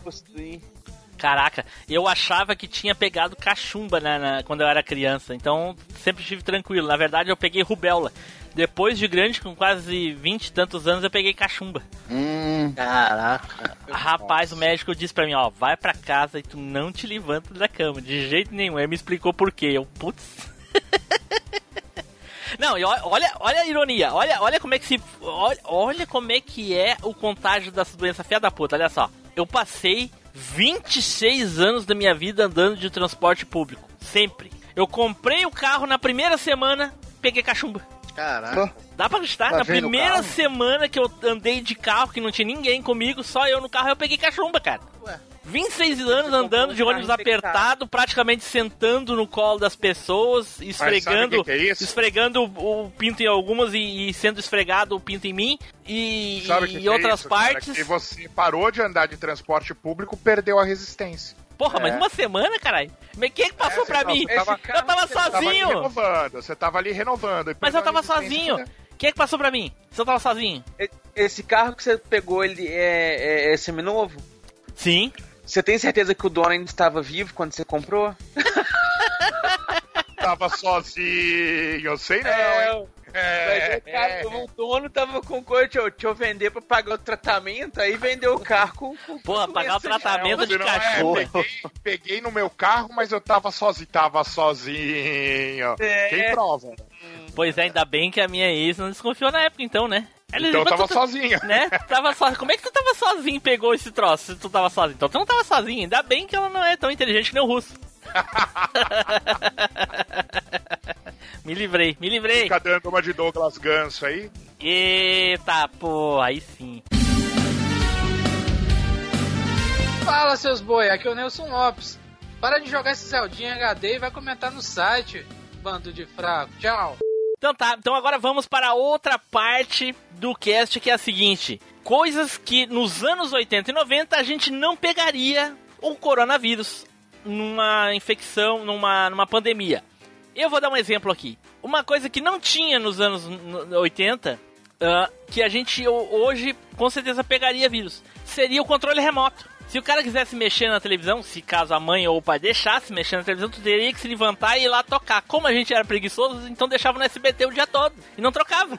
Caraca, eu achava que tinha pegado cachumba né, na- quando eu era criança, então sempre estive tranquilo. Na verdade, eu peguei rubéola. Depois de grande, com quase 20 e tantos anos, eu peguei cachumba. Hum, Caraca. Rapaz, o médico disse pra mim, ó, vai pra casa e tu não te levanta da cama, de jeito nenhum. Ele me explicou por quê. Eu, putz. [laughs] Não, e olha, olha a ironia, olha, olha como é que se. Olha, olha como é que é o contágio dessa doença fia da puta, olha só. Eu passei 26 anos da minha vida andando de transporte público. Sempre. Eu comprei o carro na primeira semana, peguei cachumba. Caraca. Dá pra acreditar? Mas Na primeira semana que eu andei de carro, que não tinha ninguém comigo, só eu no carro, eu peguei cachumba, cara. Ué. 26 anos andando de ônibus apertado, praticamente sentando no colo das pessoas, esfregando, que que é isso? esfregando o, o pinto em algumas e, e sendo esfregado o pinto em mim e, e que em que é outras isso, cara? partes. Que você parou de andar de transporte público, perdeu a resistência. Porra, mas É. uma semana, caralho. Mas quem é que passou É, pra mim? tava- eu tava Você tava ali sozinho. renovando, você tava ali renovando. e Mas eu tava sozinho. né? Quem é que passou pra mim? Se eu tava sozinho? Esse carro que você pegou, ele é, é, é seminovo? Sim. Você tem certeza que o dono ainda estava vivo quando você comprou? [laughs] Tava sozinho, eu sei não, hein? É, cara, é. o dono tava com coisa, deixa eu, deixa eu vender pra pagar o tratamento, aí vendeu o carro com. com Porra, com pagar o tratamento de Não, é, cachorro. peguei, peguei no meu carro, mas eu tava sozinho. Tava sozinho. É. Quem prova? Pois é, ainda bem que a minha ex não desconfiou na época, então, né? Ela Então eu tava "Mas tu- sozinho. Né? Tava so... Como é que tu tava sozinho e pegou esse troço se tu tava sozinho? Então tu não tava sozinho. Ainda bem que ela não é tão inteligente que nem o russo. [laughs] me livrei, me livrei. Fica dando uma de Douglas Ganso aí. Eita, pô, aí sim. Fala, seus boi, aqui é o Nelson Lopes. Para de jogar esse Zeldinha em HD e vai comentar no site, bando de fraco. Tchau. Então tá, então agora vamos para outra parte do cast que é a seguinte: coisas que nos anos 80 e 90 a gente não pegaria o coronavírus numa infecção, numa, numa pandemia. Eu vou dar um exemplo aqui. Uma coisa que não tinha nos anos n- 80, ah, que a gente ho- hoje com certeza pegaria vírus, seria o controle remoto. Se o cara quisesse mexer na televisão, se caso a mãe ou o pai deixasse mexer na televisão, tu teria que se levantar e ir lá tocar. Como a gente era preguiçoso, então deixava no SBT o dia todo e não trocava.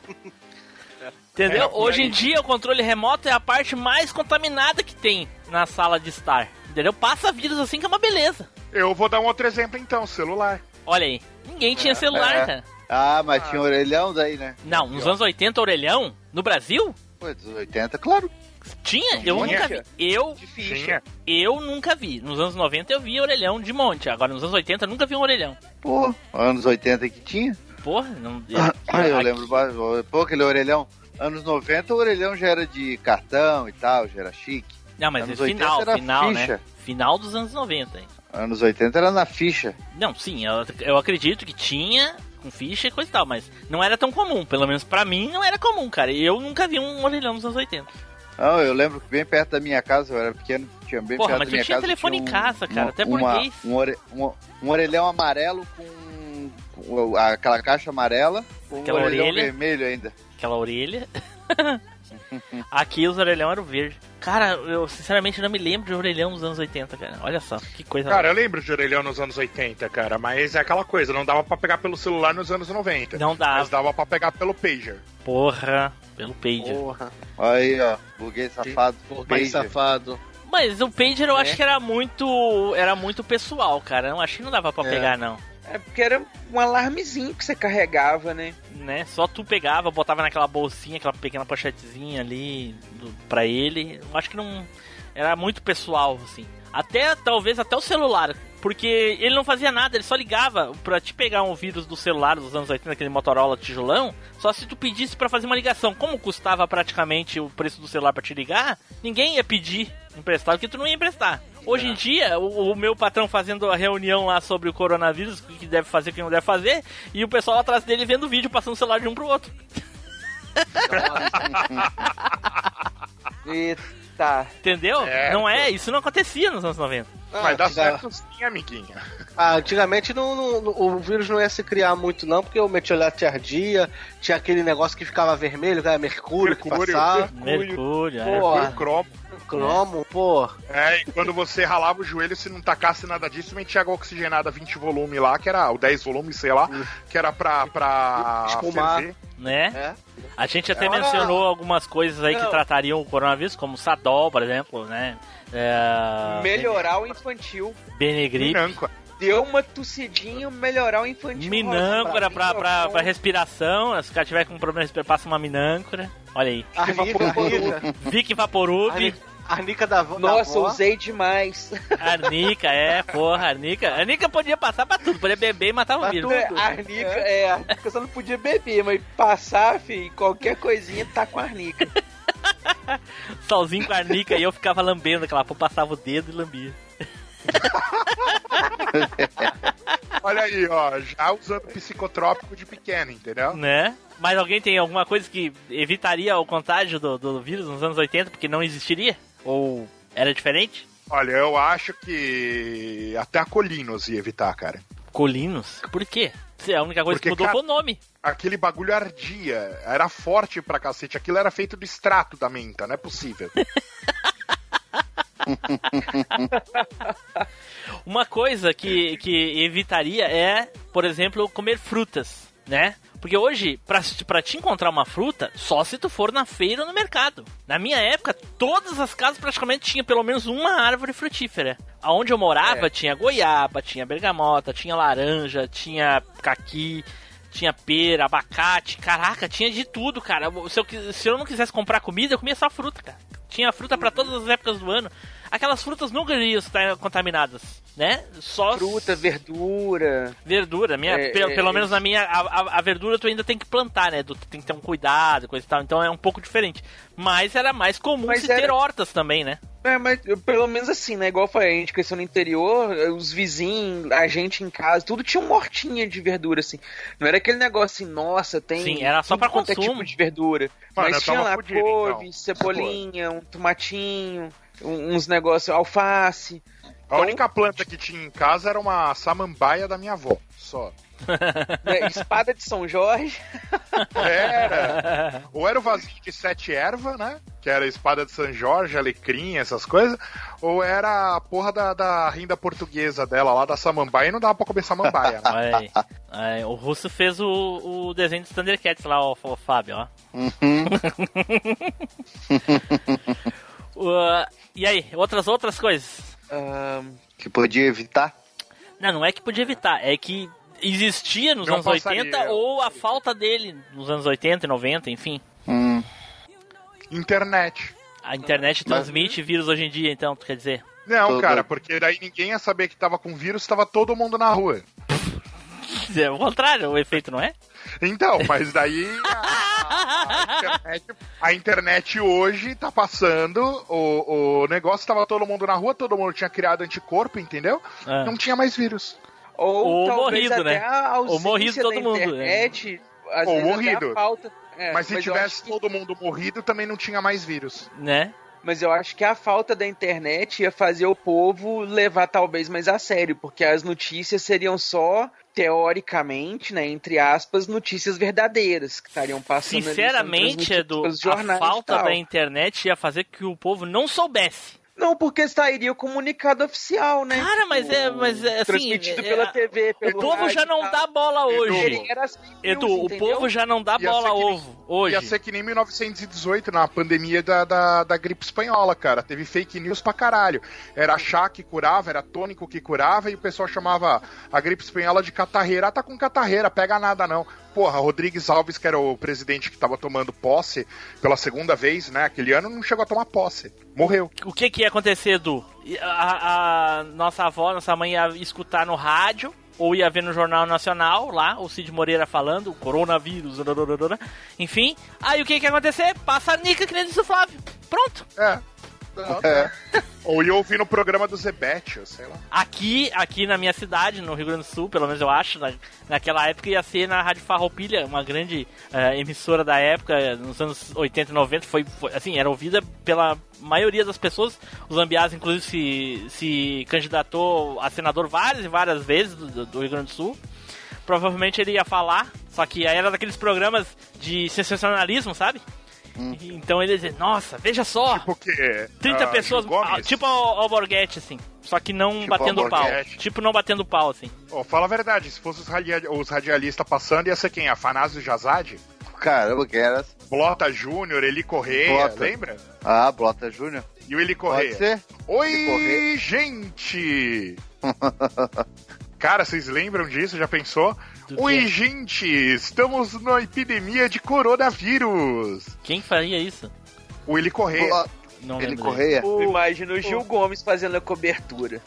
Entendeu? Por Hoje em dia o controle remoto é a parte mais contaminada que tem na sala de estar. Entendeu? Passa vírus assim que é uma beleza. Eu vou dar um outro exemplo então, celular. Olha aí, ninguém tinha celular, É. cara. Ah, mas tinha orelhão daí, né? Não, nos anos 80, orelhão? No Brasil? Dos 80, claro. Tinha? Eu Tinha. nunca vi. Eu, Tinha. eu nunca vi. Nos anos 90 eu vi orelhão de monte. Agora nos anos 80 eu nunca vi um orelhão. Pô, anos 80 que tinha. Porra, não. [coughs] Ah, eu aqui- lembro. Pô, aquele orelhão. Anos 90 o orelhão já era de cartão e tal, já era chique. Não, mas anos é final, 80 era final, né? ficha. Final dos anos 90. hein? Anos 80 era na ficha. Não, sim, eu, eu acredito que tinha com ficha e coisa e tal, mas não era tão comum. Pelo menos pra mim não era comum, cara. E eu nunca vi um orelhão nos anos 80. Não, eu lembro que bem perto da minha casa, eu era pequeno, tinha bem Porra, perto mas da minha tinha casa. telefone em casa, cara, até burguês. um, ore, um, um orelhão amarelo com, com aquela caixa amarela, com Aquela um orelhão orelha. vermelho ainda. Aquela orelha. [laughs] Aqui os orelhão eram verde. Cara, eu sinceramente não me lembro de orelhão nos anos 80, cara. Olha só, que coisa. Cara, eu lembro de orelhão nos anos 80, cara, mas é aquela coisa, não dava pra pegar pelo celular nos anos 90. Não dava. Mas dava pra pegar pelo pager. Porra, pelo pager. Porra. Aí, ó, buguei safado. Pager. safado. Mas o pager eu É. acho que era muito era muito pessoal, cara. Eu acho que não dava pra É. pegar não. É porque era um alarmezinho que você carregava, né? Né? Só tu pegava, botava naquela bolsinha, aquela pequena pochetezinha ali do, pra ele. Eu acho que não era muito pessoal assim. Até talvez até o celular, porque ele não fazia nada, ele só ligava pra te pegar um vírus do celular dos anos 80, aquele Motorola tijolão, só se tu pedisse pra fazer uma ligação. Como custava praticamente o preço do celular pra te ligar, ninguém ia pedir emprestado porque tu não ia emprestar. Hoje em dia, o, o meu patrão fazendo a reunião lá sobre o coronavírus, o que deve fazer, o que não deve fazer, e o pessoal atrás dele vendo vídeo, passando o celular de um pro outro. [laughs] Eita. Entendeu? É, não é? Isso não acontecia nos anos 90. Vai dar antiga- certo sim, amiguinha. [laughs] Ah, antigamente não, não- o vírus não ia se criar muito, não, porque o metiolate ardia, tinha aquele negócio que ficava vermelho, que era mercúrio, que Mercúrio, passava. Mercúrio, é. Pô, Mercúrio cromo. cromo, pô. É, e quando você ralava o joelho, se não tacasse nada disso, metia água oxigenada 20 volume lá, que era o 10 volumes, sei lá, que era pra, pra Espumar. ferver. Né? É. A gente até Agora- mencionou algumas coisas aí que Não. tratariam o coronavírus, como Sadol, por exemplo, né? É... Melhorar o infantil. Benegripe. Minâncora. Deu uma tossidinha, melhorar o infantil. Minâncora pra, pra, pra respiração. Se o cara tiver com problema de respiração, passa uma minâncora. Olha aí. Vic Vaporub, arnica, da, da Nossa, avó. usei demais. Arnica, é, porra, Arnica. Arnica podia passar pra tudo, podia beber e matar o Pra vírus. tudo. Arnica, é, arnica só não podia beber, mas passar, fi, qualquer coisinha tá com arnica. [laughs] Solzinho com arnica e eu ficava lambendo aquela porra, passava o dedo e lambia. [laughs] Olha aí, ó, já usando psicotrópico de pequeno, entendeu? Né? Mas alguém tem alguma coisa que evitaria o contágio do, do vírus nos anos 80 porque não existiria? Ou era diferente? Olha, eu acho que até a Colinos ia evitar, cara. Colinos? Por quê? A única coisa Porque, que mudou cara- foi o nome. Aquele bagulho ardia, era forte pra cacete. Aquilo era feito do extrato da menta, não é possível. [laughs] [laughs] Uma coisa que, que evitaria é, por exemplo, comer frutas, né? Porque hoje, pra, pra te encontrar uma fruta, só se tu for na feira ou no mercado. Na minha época, todas as casas praticamente tinham pelo menos uma árvore frutífera. Aonde eu morava, É. tinha goiaba, tinha bergamota, tinha laranja, tinha caqui, tinha pera, abacate. Caraca, tinha de tudo, cara. Se eu, se eu não quisesse comprar comida, eu comia só fruta, cara. Tinha fruta pra todas as épocas do ano. Aquelas frutas nunca iriam estar contaminadas, né? Só Fruta, verdura. verdura. Minha, É, pelo, é, pelo é. menos na minha, a, a- a verdura tu ainda tem que plantar, né? Tu tem que ter um cuidado, coisa e tal. Então é um pouco diferente. Mas era mais comum Mas se era- ter hortas também, né? É, mas pelo menos assim, né? Igual foi a gente cresceu no interior, os vizinhos, a gente em casa, tudo tinha uma hortinha de verdura, assim. Não era aquele negócio assim, nossa, tem. Sim, era só pra é consumo. tipo de verdura. Mano, mas tinha lá fudido, couve, então. cebolinha, um tomatinho, uns negócios, alface. A única planta que tinha em casa era uma samambaia da minha avó, só. [laughs] né, espada de São Jorge. Era. [laughs] Ou era o vasinho de sete ervas, né? Que era a espada de São Jorge, alecrim, essas coisas. Ou era a porra da, da renda portuguesa dela lá, da samambaia, e não dava pra comer samambaia, né? Olha aí. Aí, o Russo fez o, o desenho dos Thundercats lá, o, o Fábio, ó. Uhum. [laughs] Uh, e aí, outras outras coisas? Ahn, Que podia evitar. Não, não é que podia evitar, é que existia nos Não anos passaria. 80 ou a falta dele nos anos 80 e 90, enfim. Hum. Internet. A internet transmite vírus hoje em dia, então, tu quer dizer? Não, Todo- cara, porque daí ninguém ia saber que tava com vírus, tava todo mundo na rua. [laughs] É o contrário, o efeito não é? Então, mas daí [laughs] a, internet, a internet hoje tá passando, o, o negócio tava todo mundo na rua, todo mundo tinha criado anticorpo, entendeu? Ah. Não tinha mais vírus. Ou, Ou talvez morrido, até né? a Ou morrido todo mundo, né? internet, às Ou vezes até morrido. a falta. É, mas se eu tivesse que- todo mundo morrido, também não tinha mais vírus. Né? Mas eu acho que a falta da internet ia fazer o povo levar talvez mais a sério, porque as notícias seriam só teoricamente, né, entre aspas, notícias verdadeiras que estariam passando. ali, Sinceramente, transmitidas Edu, a falta da internet ia fazer que o povo não soubesse. Não, porque sairia o comunicado oficial, né? Cara, mas é, mas é assim. Transmitido é- pela é- TV, O pelo povo já rádio e não tal. dá bola hoje. Ele era as fake Edu, news, o entendeu? povo já não dá Ia bola nem- ovo hoje. Ia ser que nem 1918, na pandemia da, da, da gripe espanhola, cara. Teve fake news pra caralho. Era chá que curava, era tônico que curava, e o pessoal chamava a gripe espanhola de catarreira. Ah, tá com catarreira, pega nada não. Porra, Rodrigues Alves, que era o presidente que tava tomando posse pela segunda vez, né? Aquele ano não chegou a tomar posse. Morreu. O que que ia acontecer, Edu? A, a nossa avó, nossa mãe ia escutar no rádio, ou ia ver no Jornal Nacional, lá, o Cid Moreira falando, o coronavírus, enfim. Aí o que que ia acontecer? Passa a nica que nem disse o Flávio. Pronto. É. É. Ou ia ouvir no programa do Zebetio, sei lá. Aqui, aqui na minha cidade, no Rio Grande do Sul, pelo menos eu acho, na, naquela época ia ser na Rádio Farroupilha, uma grande eh, emissora da época, nos anos 80 e 90, foi, foi, assim, era ouvida pela maioria das pessoas. O Zambiás, inclusive, se, se candidatou a senador várias e várias vezes do, do Rio Grande do Sul. Provavelmente ele ia falar, só que aí era daqueles programas de sensacionalismo, sabe? Então ele ia dizer, nossa, veja só, Tipo o quê? 30 Ah, pessoas, ah, tipo ao, ao Borghetti, assim. Só que não Tipo batendo pau. Tipo não batendo pau, assim. Ó, fala a verdade, se fosse os, radia- os radialistas passando, ia ser quem? Afanásio Jazade? Caramba, que era. Blota Júnior, Eli Correia, Blota. lembra? Ah, Blota Júnior. E o Eli Pode Correia. ser? Oi, Eli Correia. gente! [laughs] Cara, vocês lembram disso? Já pensou? Do Oi, quê? gente! Estamos na epidemia de coronavírus! Quem faria isso? O Eli Correia. Blota- Não Ele lembro. Correia? Imagina o Gil Gomes fazendo a cobertura.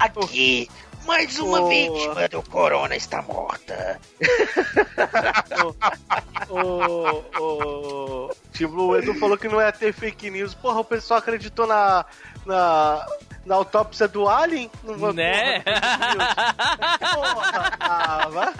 Aqui, mais uma Oh. vítima do corona está morta. [laughs] o, o, tipo, o Edu falou que não ia ter fake news. Porra, o pessoal acreditou na, na, na autópsia do Alien? Não Né? porra.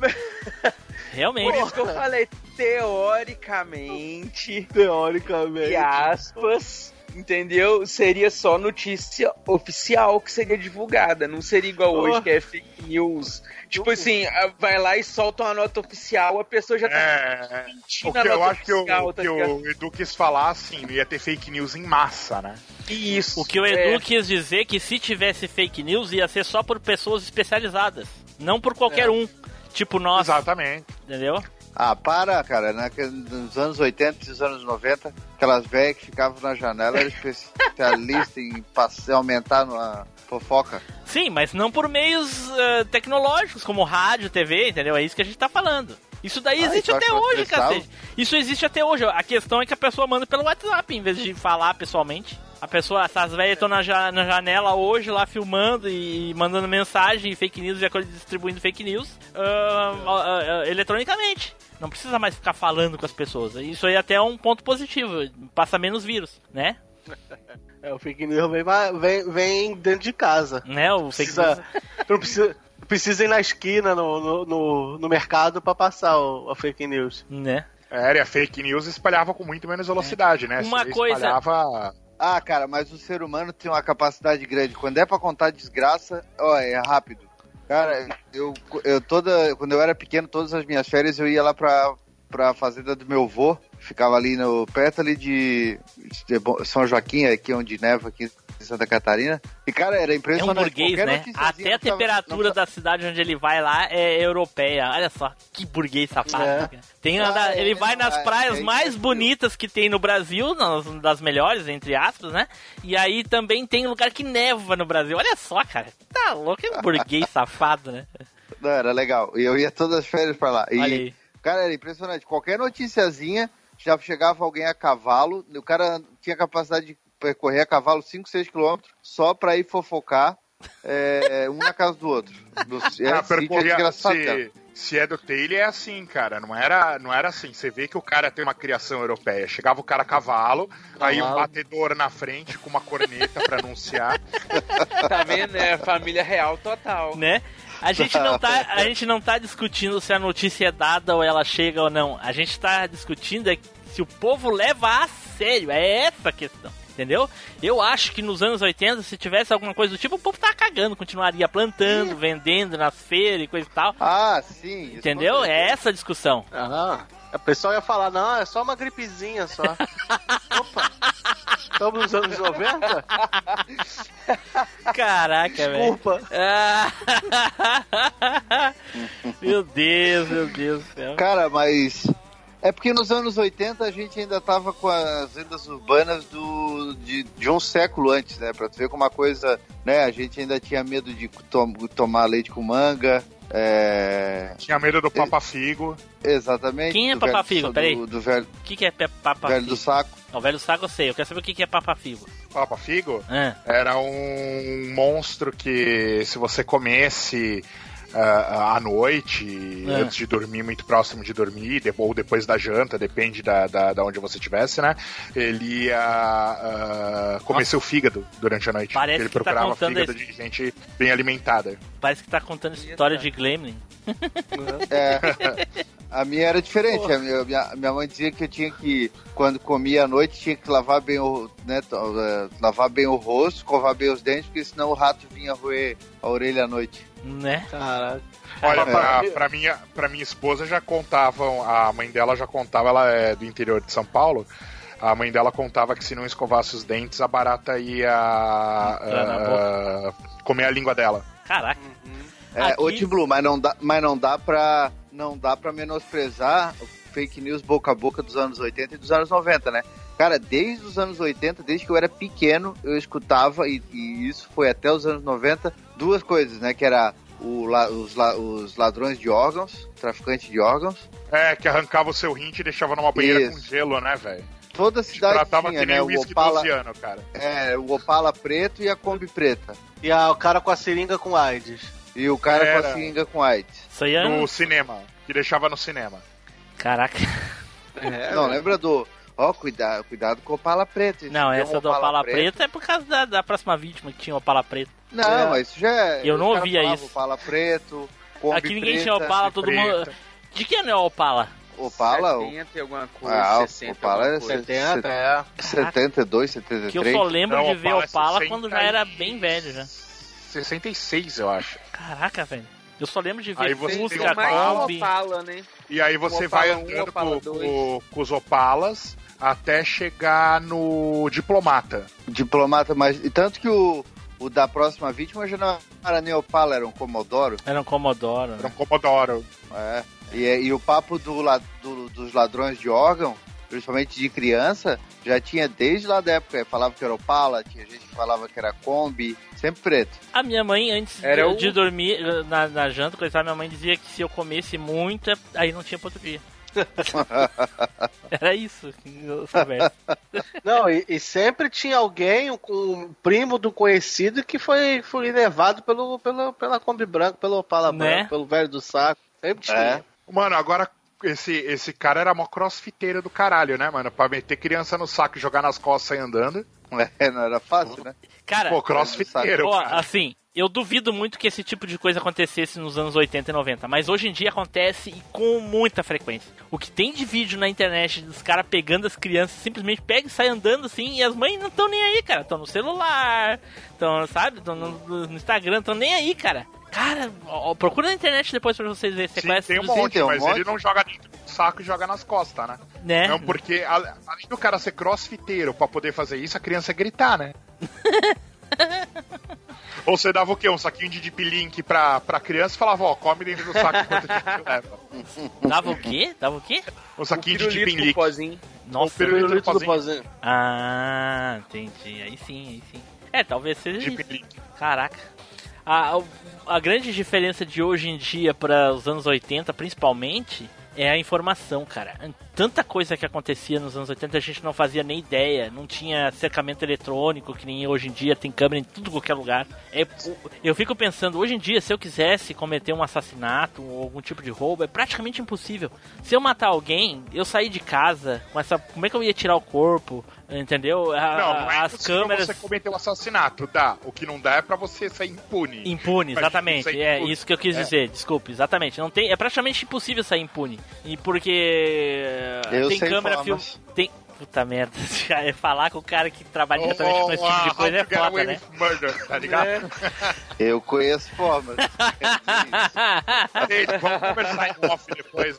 [laughs] Realmente. Por isso que eu falei, teoricamente, Teoricamente. e aspas, entendeu? Seria só notícia oficial que seria divulgada, não seria igual hoje Oh. que é fake news. Tipo assim, vai lá e solta uma nota oficial, a pessoa já tá É, mentindo o que eu nota acho que, o, oficial, tá que o Edu quis falar, assim, não ia ter fake news em massa, né? Isso. O que o Edu é. quis dizer que se tivesse fake news ia ser só por pessoas especializadas. Não por qualquer um. Tipo nós, Exatamente. entendeu? Ah, para, cara. né? Nos anos 80 e nos anos 90, aquelas velhas que ficavam na janela eram especialistas em aumentar a fofoca. Sim, mas não por meios eh, tecnológicos, como rádio, TV, entendeu? É isso que a gente tá falando. Isso daí Ah, existe até hoje, cacete. Isso existe até hoje. A questão é que a pessoa manda pelo WhatsApp, em vez de falar pessoalmente. A pessoa, essas velhas estão na, ja- na janela hoje lá filmando e mandando mensagem, fake news e a coisa distribuindo fake news ah, ah, ah, eletronicamente. Não precisa mais ficar falando com as pessoas. Isso aí até é um ponto positivo. Passa menos vírus, né? [laughs] É, o fake news vem, vem, vem dentro de casa. Né? O fake Precisa, news. [laughs] não precisa, precisa ir na esquina, no, no, no, no mercado, pra passar o, a fake news. Né? Era, e a fake news espalhava com muito menos velocidade, né? Uma Você coisa- Espalhava... Ah, cara, mas o ser humano tem uma capacidade grande. Quando é pra contar desgraça, ó, é rápido. Cara, eu, eu toda. Quando eu era pequeno, todas as minhas férias eu ia lá pra, pra fazenda do meu avô. Ficava ali no, perto ali de, de São Joaquim, aqui onde neva, aqui em Santa Catarina. E, cara, era É um impressionante. burguês, Qualquer né? Até a temperatura não da cidade onde ele vai lá é europeia. Olha só, que burguês safado. É. Tem Ah, anda- é, ele vai nas é, praias é, mais bonitas que tem no Brasil, nas- das melhores, entre aspas, né? E aí também tem lugar que neva no Brasil. Olha só, cara. Tá louco, é um burguês [laughs] safado, né? Não, era legal. E eu ia todas as férias pra lá. E, Olha aí. cara, era impressionante. Qualquer noticiazinha, já chegava alguém a cavalo. O cara tinha capacidade de percorrer a cavalo 5, 6 quilômetros só pra ir fofocar é, um na casa do outro. Do, [laughs] é, Ah, cara. se, se é do Taylor, é assim, cara. Não era, não era assim. Você vê que o cara tem uma criação europeia. Chegava o cara a cavalo, aí um Cavalo. batedor na frente com uma corneta pra anunciar. Tá vendo? É família real total. né? A gente não tá, a gente não tá discutindo se a notícia é dada ou ela chega ou não. A gente tá discutindo é se o povo leva a sério. É essa a questão. Entendeu? Eu acho que nos anos 80, se tivesse alguma coisa do tipo, o povo tava cagando, continuaria plantando, vendendo nas feiras e coisa e tal. Ah, sim. Entendeu? É essa a discussão. Ah, a pessoa ia falar, não, é só uma gripezinha só. [laughs] Opa! Estamos nos anos 90? Caraca, velho. Desculpa. Ah. [laughs] meu Deus, meu Deus do céu. Cara, mas. É porque nos anos 80 a gente ainda tava com as lendas urbanas do, de, de um século antes, né? Pra tu ver como uma coisa, né? A gente ainda tinha medo de to- tomar leite com manga. É... Tinha medo do Papa Figo. Exatamente. Quem é do Papa velho- Figo? do- Peraí. Do, velho, O que, que é papa velho figo? do saco. Não, o velho saco eu sei. Eu quero saber o que, que é papa figo. Papa Figo Ah, era um monstro que se você comesse ah, à noite, É. antes de dormir, muito próximo de dormir, de- ou depois da janta, depende da, da, da onde você estivesse, né? Ele ia ah, comer seu fígado durante a noite. Parece ele que tá procurava contando fígado esse- de gente bem alimentada. parece que tá contando história de Gremlin. [laughs] É, a minha era diferente. A minha, minha, mãe dizia que eu tinha que, quando comia à noite, tinha que lavar bem o, né, eh, lavar bem o rosto, escovar bem os dentes, porque senão o rato vinha roer a orelha à noite. Né? Caraca. Olha, É. pra, pra minha, pra minha esposa já contavam, a mãe dela já contava, ela é do interior de São Paulo. A mãe dela contava que se não escovasse os dentes, a barata ia ah, comer a língua dela. Caraca. É, Aqui- ô Tim Blue, mas não dá, mas não dá pra, não dá pra menosprezar fake news boca a boca dos anos 80 e dos anos 90, né? Cara, desde os anos 80, desde que eu era pequeno, eu escutava, e, e isso foi até os anos 90, duas coisas, né? Que era o la- os, la- os ladrões de órgãos, traficantes de órgãos. É, que arrancava o seu rim e deixava numa banheira Isso. com gelo, né, velho? Toda a cidade Tratava tinha, que nem né? o Opala, 12 anos, cara. é, o Opala preto e a Kombi preta. E a, o cara com a seringa com AIDS. E o cara com Era. a seringa com AIDS. Isso aí é... No cinema, que deixava no cinema. Caraca. É, Não, lembra do... Ó, cuidado, cuidado com o Opala preto. Não, essa do Opala Preta é por causa da, da próxima vítima que tinha o Opala Preto. Não, É. mas isso já é. Eu não ouvia isso. Opala preto, Kombi Aqui ninguém preta, tinha Opala, todo preta. mundo... De que ano é o Opala? Opala, o- 70 e alguma coisa, Ah, o 60 Opala é alguma coisa. 70, é. 72, Que eu 73. só lembro Não, de ver Opala é Opala 60 quando já era bem velho já. 66, eu acho. Caraca, velho. Eu só lembro de ver Aí você Fusca, um Kombi. Opala, né? E aí você Opala vai andando Opala com, dois. com- com os Opalas até chegar no Diplomata. Diplomata, mas. E tanto que o, o da próxima vítima já não era nem Opala, era um Comodoro. Era um Commodore. Era Né? um Commodoro. É. E, e o papo do, do- dos ladrões de órgão, principalmente de criança, já tinha desde lá da época. Falava que era Opala, tinha gente que falava que era Kombi, sempre preto. A minha mãe, antes Era de, o- de dormir na, na janta, coisa, minha mãe dizia que se eu comesse muito, aí não tinha pro outro dia. [laughs] Era isso que eu soubesse. [laughs] Não, e, e sempre tinha alguém, um, um primo do conhecido, que foi, foi levado pelo, pelo, pela Kombi Branco, pelo Opala Né? Branco, pelo velho do saco. Sempre tinha. É. Mano, agora esse, esse cara era mó crossfiteiro do caralho, né, mano? Pra meter criança no saco e jogar nas costas e andando. [laughs] É, não era fácil, né? Cara, Pô, crossfiteiro. ó, cara. assim, eu duvido muito que esse tipo de coisa acontecesse nos anos 80 e 90, mas hoje em dia acontece e com muita frequência. O que tem de vídeo na internet dos caras pegando as crianças, simplesmente pega e sai andando assim, e as mães não estão nem aí, cara. Estão no celular, estão, sabe, estão no, no Instagram, estão nem aí, cara. Cara, ó, procura na internet depois pra vocês verem. Você Sim, conhece tem um monte, tem um mas monte. ele não joga dentro do saco e joga nas costas, né? né? Não, porque além do cara ser crossfiteiro pra poder fazer isso, a criança ia gritar, né? [laughs] Ou você dava o quê? Um saquinho de deep link pra, pra criança e falava, ó, come dentro do saco enquanto a gente [laughs] leva. Dava o quê? Dava o quê? Um saquinho de deep link. pozinho. Nossa. pirulito Pirulito do pozinho. pozinho. Ah, entendi. Aí sim, aí sim. É, talvez seja Deep isso. link. Caraca. A, a- a grande diferença de hoje em dia para os anos 80, principalmente, é a informação, cara. Tanta coisa que acontecia nos anos 80 a gente não fazia nem ideia. Não tinha cercamento eletrônico, que nem hoje em dia tem câmera em tudo qualquer lugar. É, eu fico pensando, hoje em dia, se eu quisesse cometer um assassinato ou algum tipo de roubo, é praticamente impossível. Se eu matar alguém, eu sair de casa com essa. Como é que eu ia tirar o corpo? Entendeu? A- Não, não é as câmeras. você cometer um assassinato, dá. O que não dá é pra você sair impune. Impune, exatamente. É impune. isso que eu quis É. dizer. Desculpe, exatamente. Não tem, é praticamente impossível sair impune. E porque Eu tem sei câmera film, tem Puta merda. [laughs] Falar com o cara que trabalha diretamente com esse tipo de coisa é foda, né? Murder, tá ligado? Eu conheço formas. [laughs] Ei, vamos conversar em off depois.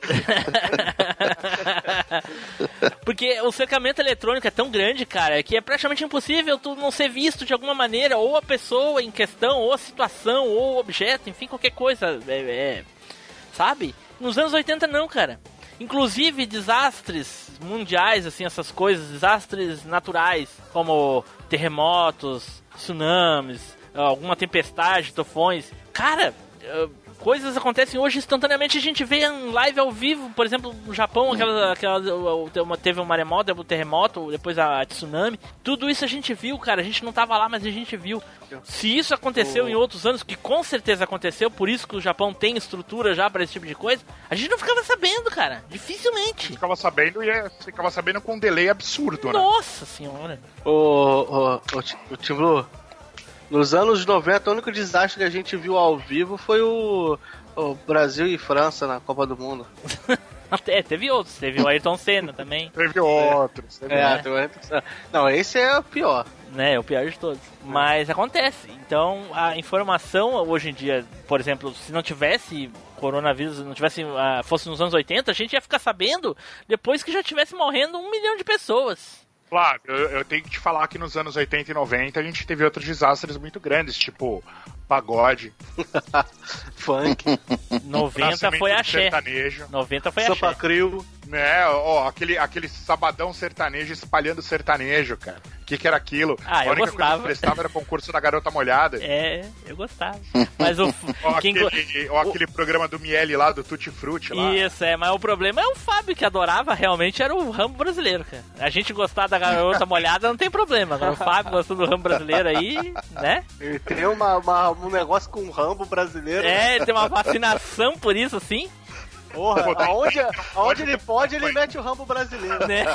Porque o cercamento eletrônico é tão grande, cara, que é praticamente impossível tu não ser visto de alguma maneira, ou a pessoa em questão, ou a situação, ou o objeto, enfim, qualquer coisa. É, é, sabe? Nos anos 80 não, cara. Inclusive desastres mundiais, assim, essas coisas, desastres naturais, como terremotos, tsunamis, alguma tempestade, tufões. Cara, coisas acontecem hoje instantaneamente. A gente vê em live ao vivo, por exemplo, no Japão, aquela, aquela, teve um maremoto, teve um terremoto, depois a tsunami. Tudo isso a gente viu, cara. A gente não tava lá, mas a gente viu. Se isso aconteceu em outros anos, que com certeza aconteceu, por isso que o Japão tem estrutura já para esse tipo de coisa, a gente não ficava sabendo, cara. Dificilmente. Ficava sabendo e é, ficava sabendo com um delay absurdo, né? Nossa senhora. Ô, ô, ô, Blue, nos anos 90, o único desastre que a gente viu ao vivo foi o, o Brasil e França na Copa do Mundo. [laughs] É, teve outros. Teve o Ayrton Senna também. Teve outros. Teve É, tem o Ayrton Senna. Não, esse é o pior. né? É o pior de todos. Mas acontece. Então, a informação hoje em dia, por exemplo, se não tivesse coronavírus, não tivesse, ah, fosse nos anos 80, a gente ia ficar sabendo depois que já tivesse morrendo um milhão de pessoas. Claro, eu, eu tenho que te falar que nos anos 80 e 90 a gente teve outros desastres muito grandes, tipo pagode, [laughs] Funk, 90 nascimento foi axé. sertanejo, 90 foi Sampa axé. Crio. Né? Ó, aquele, aquele sabadão sertanejo espalhando sertanejo, cara. O que, que era aquilo? Ah, a eu única coisa gostava. que prestava era o concurso da garota molhada. [laughs] É, eu gostava. Mas o. [laughs] Ou quem aquele, go- ou aquele programa do Miele lá, do Tutti Frutti lá. Isso, é, mas o problema é o Fábio que adorava realmente era o ramo brasileiro, cara. A gente gostar da garota molhada não tem problema. Agora o Fábio gostando do ramo brasileiro aí, né? Ele tem uma, uma- um negócio com um rambo brasileiro. É, ele tem uma fascinação por isso, assim, Porra, tá- aonde, aonde ele pode, ele mete o rambo brasileiro. né?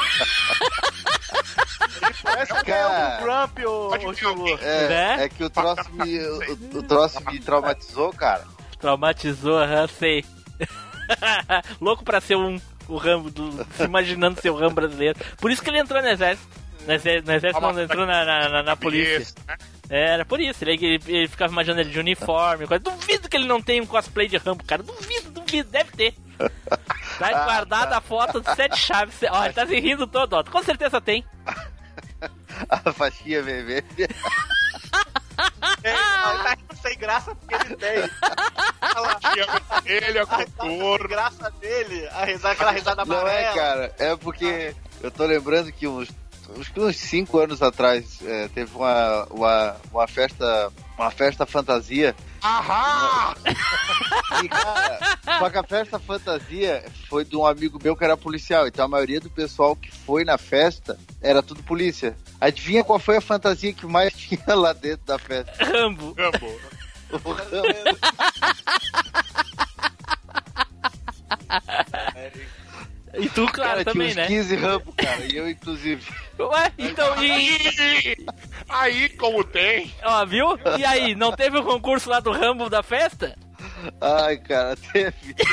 Parece até Cara. o o, Pode o ver Chilu. É, Né? é que o troço me, o, o troço me traumatizou, cara. Traumatizou, aham, sei. [laughs] Louco pra ser um, o ramo, do, se imaginando ser o ramo brasileiro. Por isso que ele entrou no exército. No exército, no exército não, entrou na, na, na- na polícia. Isso, né? Era por isso, ele, ele, ele ficava imaginando ele de uniforme. Coisa. Duvido que ele não tenha um cosplay de Rambo, cara. Duvido, duvido, deve ter. [laughs] Tá guardada a foto de sete chaves. Ó, ele tá se rindo todo, ó. Com certeza tem. [laughs] A faixinha vermelha. É, mas tá rindo sem graça porque ele tem. Ele é A graça dele, a risada, aquela risada Não amarela. é, cara. É porque eu tô lembrando que uns, uns, uns cinco anos atrás é, teve uma, uma, uma festa. Uma festa fantasia. Ahá! E, cara, só que a festa fantasia foi de um amigo meu que era policial. Então a maioria do pessoal que foi na festa era tudo polícia. Adivinha qual foi a fantasia que mais [laughs] tinha lá dentro da festa? Rambo. Rambo. O Rambo. [laughs] E tu, claro, Cara, também, tinha uns né? 15 Rambo, cara. E eu, inclusive. Ué, então, e. Aí, como tem? Ó, viu? E aí, não teve o concurso lá do Rambo da festa? Ai, cara, teve. [laughs]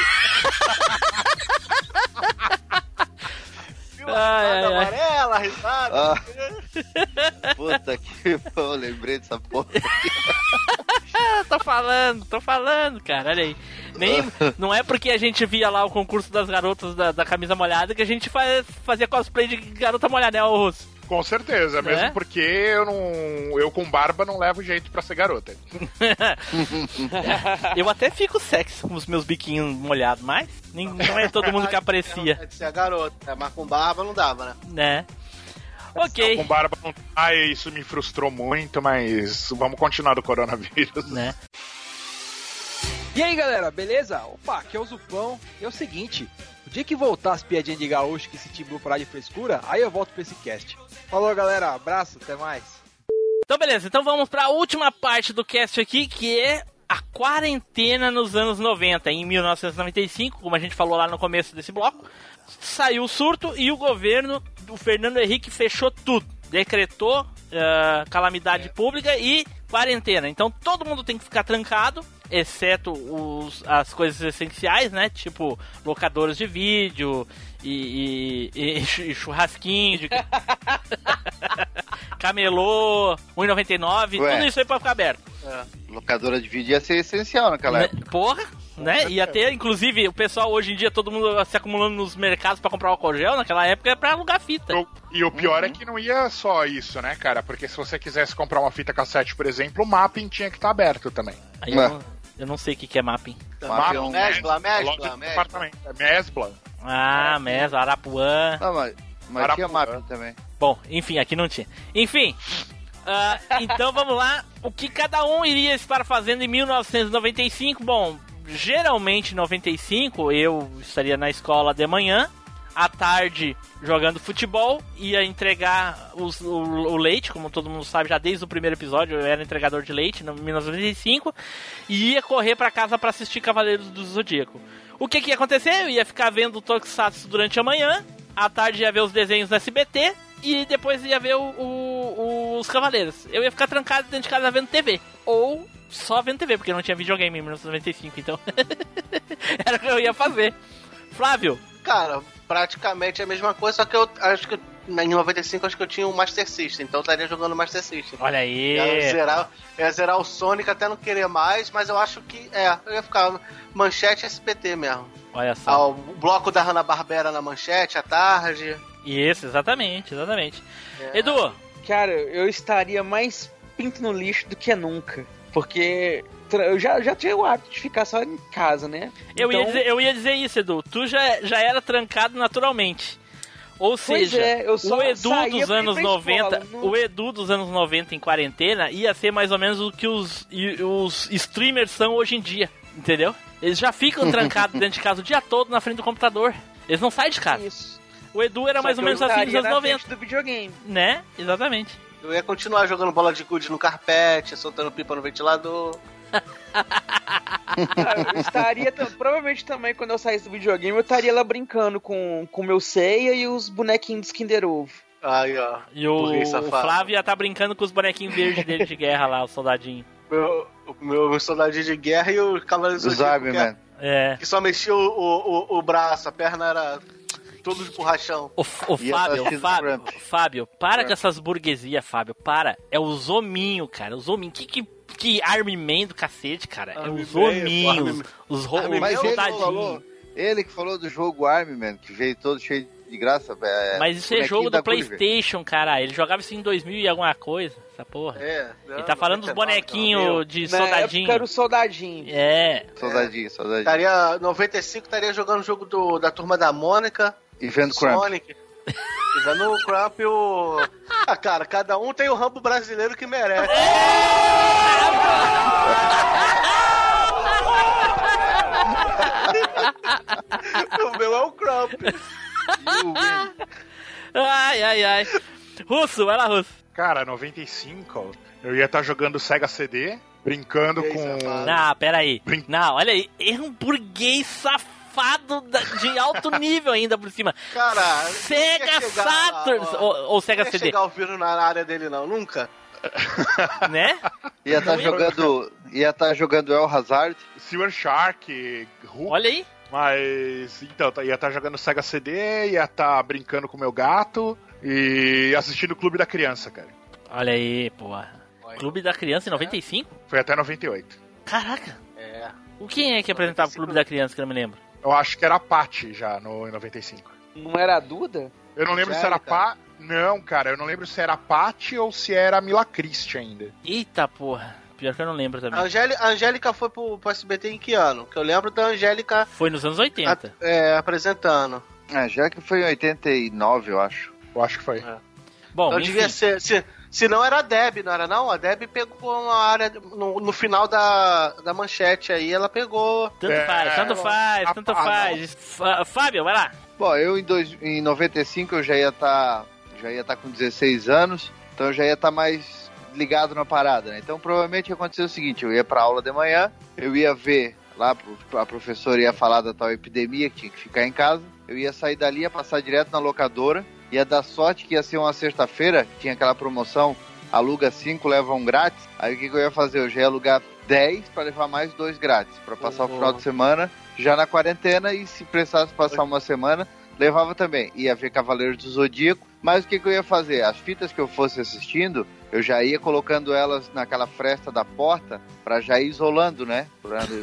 Viu a ai, risada ai. amarela, a risada. Ah. [laughs] Puta que eu lembrei dessa porra. [laughs] Tô falando, tô falando, cara, olha aí. Nem, [laughs] não é porque a gente via lá o concurso das garotas da, da camisa molhada que a gente faz, fazia cosplay de garota molhada, né, ô Russo? Com certeza, Né? mesmo porque eu não. Eu com barba não levo jeito pra ser garota. [laughs] Eu até fico sexy com os meus biquinhos molhados, mas nem, não é todo mundo que aprecia, É de ser a garota, mas com barba não dava, né? né? Não, Ok, com barba não. Ah, isso me frustrou muito, mas vamos continuar do coronavírus. né? E aí galera, beleza? Opa, aqui é o Zupão. E é o seguinte: dia que voltar as piadinhas de gaúcho que esse timbu parar de frescura, aí eu volto pra esse cast. Falou galera, abraço, até mais. Então beleza, então vamos pra última parte do cast aqui, que é a quarentena nos anos 90. Em 1995, como a gente falou lá no começo desse bloco, saiu o surto e o governo do Fernando Henrique fechou tudo. Decretou ah, calamidade pública e quarentena. Então todo mundo tem que ficar trancado. Exceto os, as coisas essenciais, né? Tipo locadoras de vídeo e, e- e [laughs] chu- [laughs] e churrasquinho de camelô, 1,99, Ué. tudo isso aí pode ficar aberto. Locadora de vídeo ia ser essencial naquela Né? época. Porra, né? Ia ter, inclusive, o pessoal hoje em dia, todo mundo se acumulando nos mercados pra comprar álcool gel, naquela época é pra alugar fita. E o pior é que não ia só isso, né, cara? Porque se você quisesse comprar uma fita cassete, por exemplo, o mapping tinha que estar aberto também. Aí eu, não, sei o que, que é mapping. Mapping é um- Mesbla, mesbla, do mesbla. departamento. É Mesbla. Ah, Arapuã. Não, mas, mas Arapuã. tinha mapping também. Bom, enfim, aqui não tinha. Enfim, ah, então vamos lá. O que cada um iria estar fazendo em 1995? Bom, geralmente em 95 eu estaria na escola de manhã, à tarde jogando futebol, ia entregar os- o, o leite, como todo mundo sabe já desde o primeiro episódio, eu era entregador de leite em 1995, e ia correr pra casa pra assistir Cavaleiros do Zodíaco. O que, que ia acontecer? Eu ia ficar vendo Tokusatsu durante a manhã, à tarde ia ver os desenhos no SBT e depois ia ver o- o- os Cavaleiros. Eu ia ficar trancado dentro de casa vendo TV. Ou só vendo TV, porque não tinha videogame em 1995, então. [laughs] Era o que eu ia fazer. Flávio, Cara, praticamente a mesma coisa, só que eu acho que em 95 acho que eu tinha um Master System, então eu estaria jogando Master System. olha aí. Ia zerar, ia zerar o Sonic até não querer mais, mas eu acho que é, eu ia ficar manchete SPT mesmo. Olha Ah, só. o bloco da Hanna-Barbera na manchete à tarde. Isso, exatamente, exatamente. É. Edu, Cara, eu estaria mais pinto no lixo do que nunca. Porque eu já, já tinha o hábito de ficar só em casa, né? eu, ia Então, dizer, eu ia dizer isso, Edu. Tu já, já era trancado naturalmente. Ou Pois seja, é, eu só o Edu dos anos pra 90, escola, não- o Edu dos anos 90 em quarentena ia ser mais ou menos o que os, os streamers são hoje em dia, entendeu? Eles já ficam [laughs] trancados dentro de casa o dia todo na frente do computador. Eles não saem de casa. Isso. O Edu era Só mais ou menos assim nos anos na 90, frente do videogame. né? Exatamente. Eu ia continuar jogando bola de gude no carpete, soltando pipa no ventilador. Cara, eu estaria provavelmente também quando eu saísse do videogame, eu estaria lá brincando com o meu ceia e os bonequinhos do Kinder Ovo. Aí, ó. E o, o. Flávio ia estar brincando com os bonequinhos verdes dele de guerra lá, o soldadinho. Meu, o meu soldadinho de guerra e o cavaleiro do Man. É. que só mexia o, o, o, o braço, a perna era tudo de borrachão. O, o Fábio, o Fábio, Trump. Fábio, para com essas burguesias, Fábio, para. É o Zominho, cara, o Zominho. Que, que, que Army Man do cacete, cara. É Army Army- os, Army os que, soldadinhos. falou, ele que falou do jogo Army Man, que veio todo cheio de graça. É, Mas isso é jogo da do Gulliver. Playstation, cara. Ele jogava isso em 2000 e alguma coisa, essa porra. É. Ele tá falando dos 99, bonequinhos de Na soldadinho. época era o soldadinho. É, Soldadinho, soldadinho. Estaria 95 estaria jogando o jogo do, da turma da Mônica, E vendo Crump. Sonic. E vendo o Crump e o. Ah, cara, cada um tem o rambo brasileiro que merece. [laughs] o meu é o Crump. ai, ai, ai. Russo, vai lá, Russo. Cara, 95, eu ia estar jogando Sega CD, brincando com. Não, pera aí. Brin- Não, olha aí. É um burguês safado da- de alto nível ainda por cima. Cara, Sega lá, Saturn! Ou, ou Sega Não ia CD, chegar o vírus na área dele, não, nunca. [laughs] né? Ia estar jogando. Ia estar jogando El Hazard. Silver Shark, Hulk. Olha aí. Mas, então, tá- ia estar jogando Sega CD, ia estar brincando com o meu gato e assistindo o Clube da Criança, cara. Olha aí, porra. Clube da Criança em 95? Foi até 98. Caraca. É. O quem é que apresentava o Clube da Criança que eu não me lembro? Eu acho que era a Paty já no, em 95. Não era a Duda? Eu não lembro se era Paty. Não, cara, eu não lembro se era a Paty ou se era a Mila Christie ainda. Eita porra. Pior que eu não lembro A também. Angélica, a Angélica foi pro, pro SBT em que ano? Que eu lembro da Angélica Foi nos anos 80. é, apresentando. É, já que foi em 89, eu acho. Eu acho que foi. Bom, então enfim. devia ser. Se, se não era a Deb, não era não? A Deb pegou uma área. No, no final da, da manchete aí, ela pegou. Tanto É, faz, tanto faz, a- tanto a- faz. Fá- Fábio, vai lá. Bom, eu em, dois, em 95 eu já ia estar já ia estar com 16 anos, então eu já ia estar mais ligado na parada, né? Então provavelmente ia acontecer o seguinte, eu ia pra aula de manhã, eu ia ver lá, a professora ia falar da tal epidemia que tinha que ficar em casa, eu ia sair dali, ia passar direto na locadora, ia dar sorte que ia ser uma sexta-feira, tinha aquela promoção, aluga cinco, leva um grátis, aí o que, que eu ia fazer? Eu já ia alugar 10 para levar mais dois grátis, para passar o Uhum. final de semana já na quarentena e se precisasse passar uma semana, levava também. Ia ver Cavaleiros do Zodíaco, mas o que, que eu ia fazer? As fitas que eu fosse assistindo, eu já ia colocando elas naquela fresta da porta para já ir isolando, né?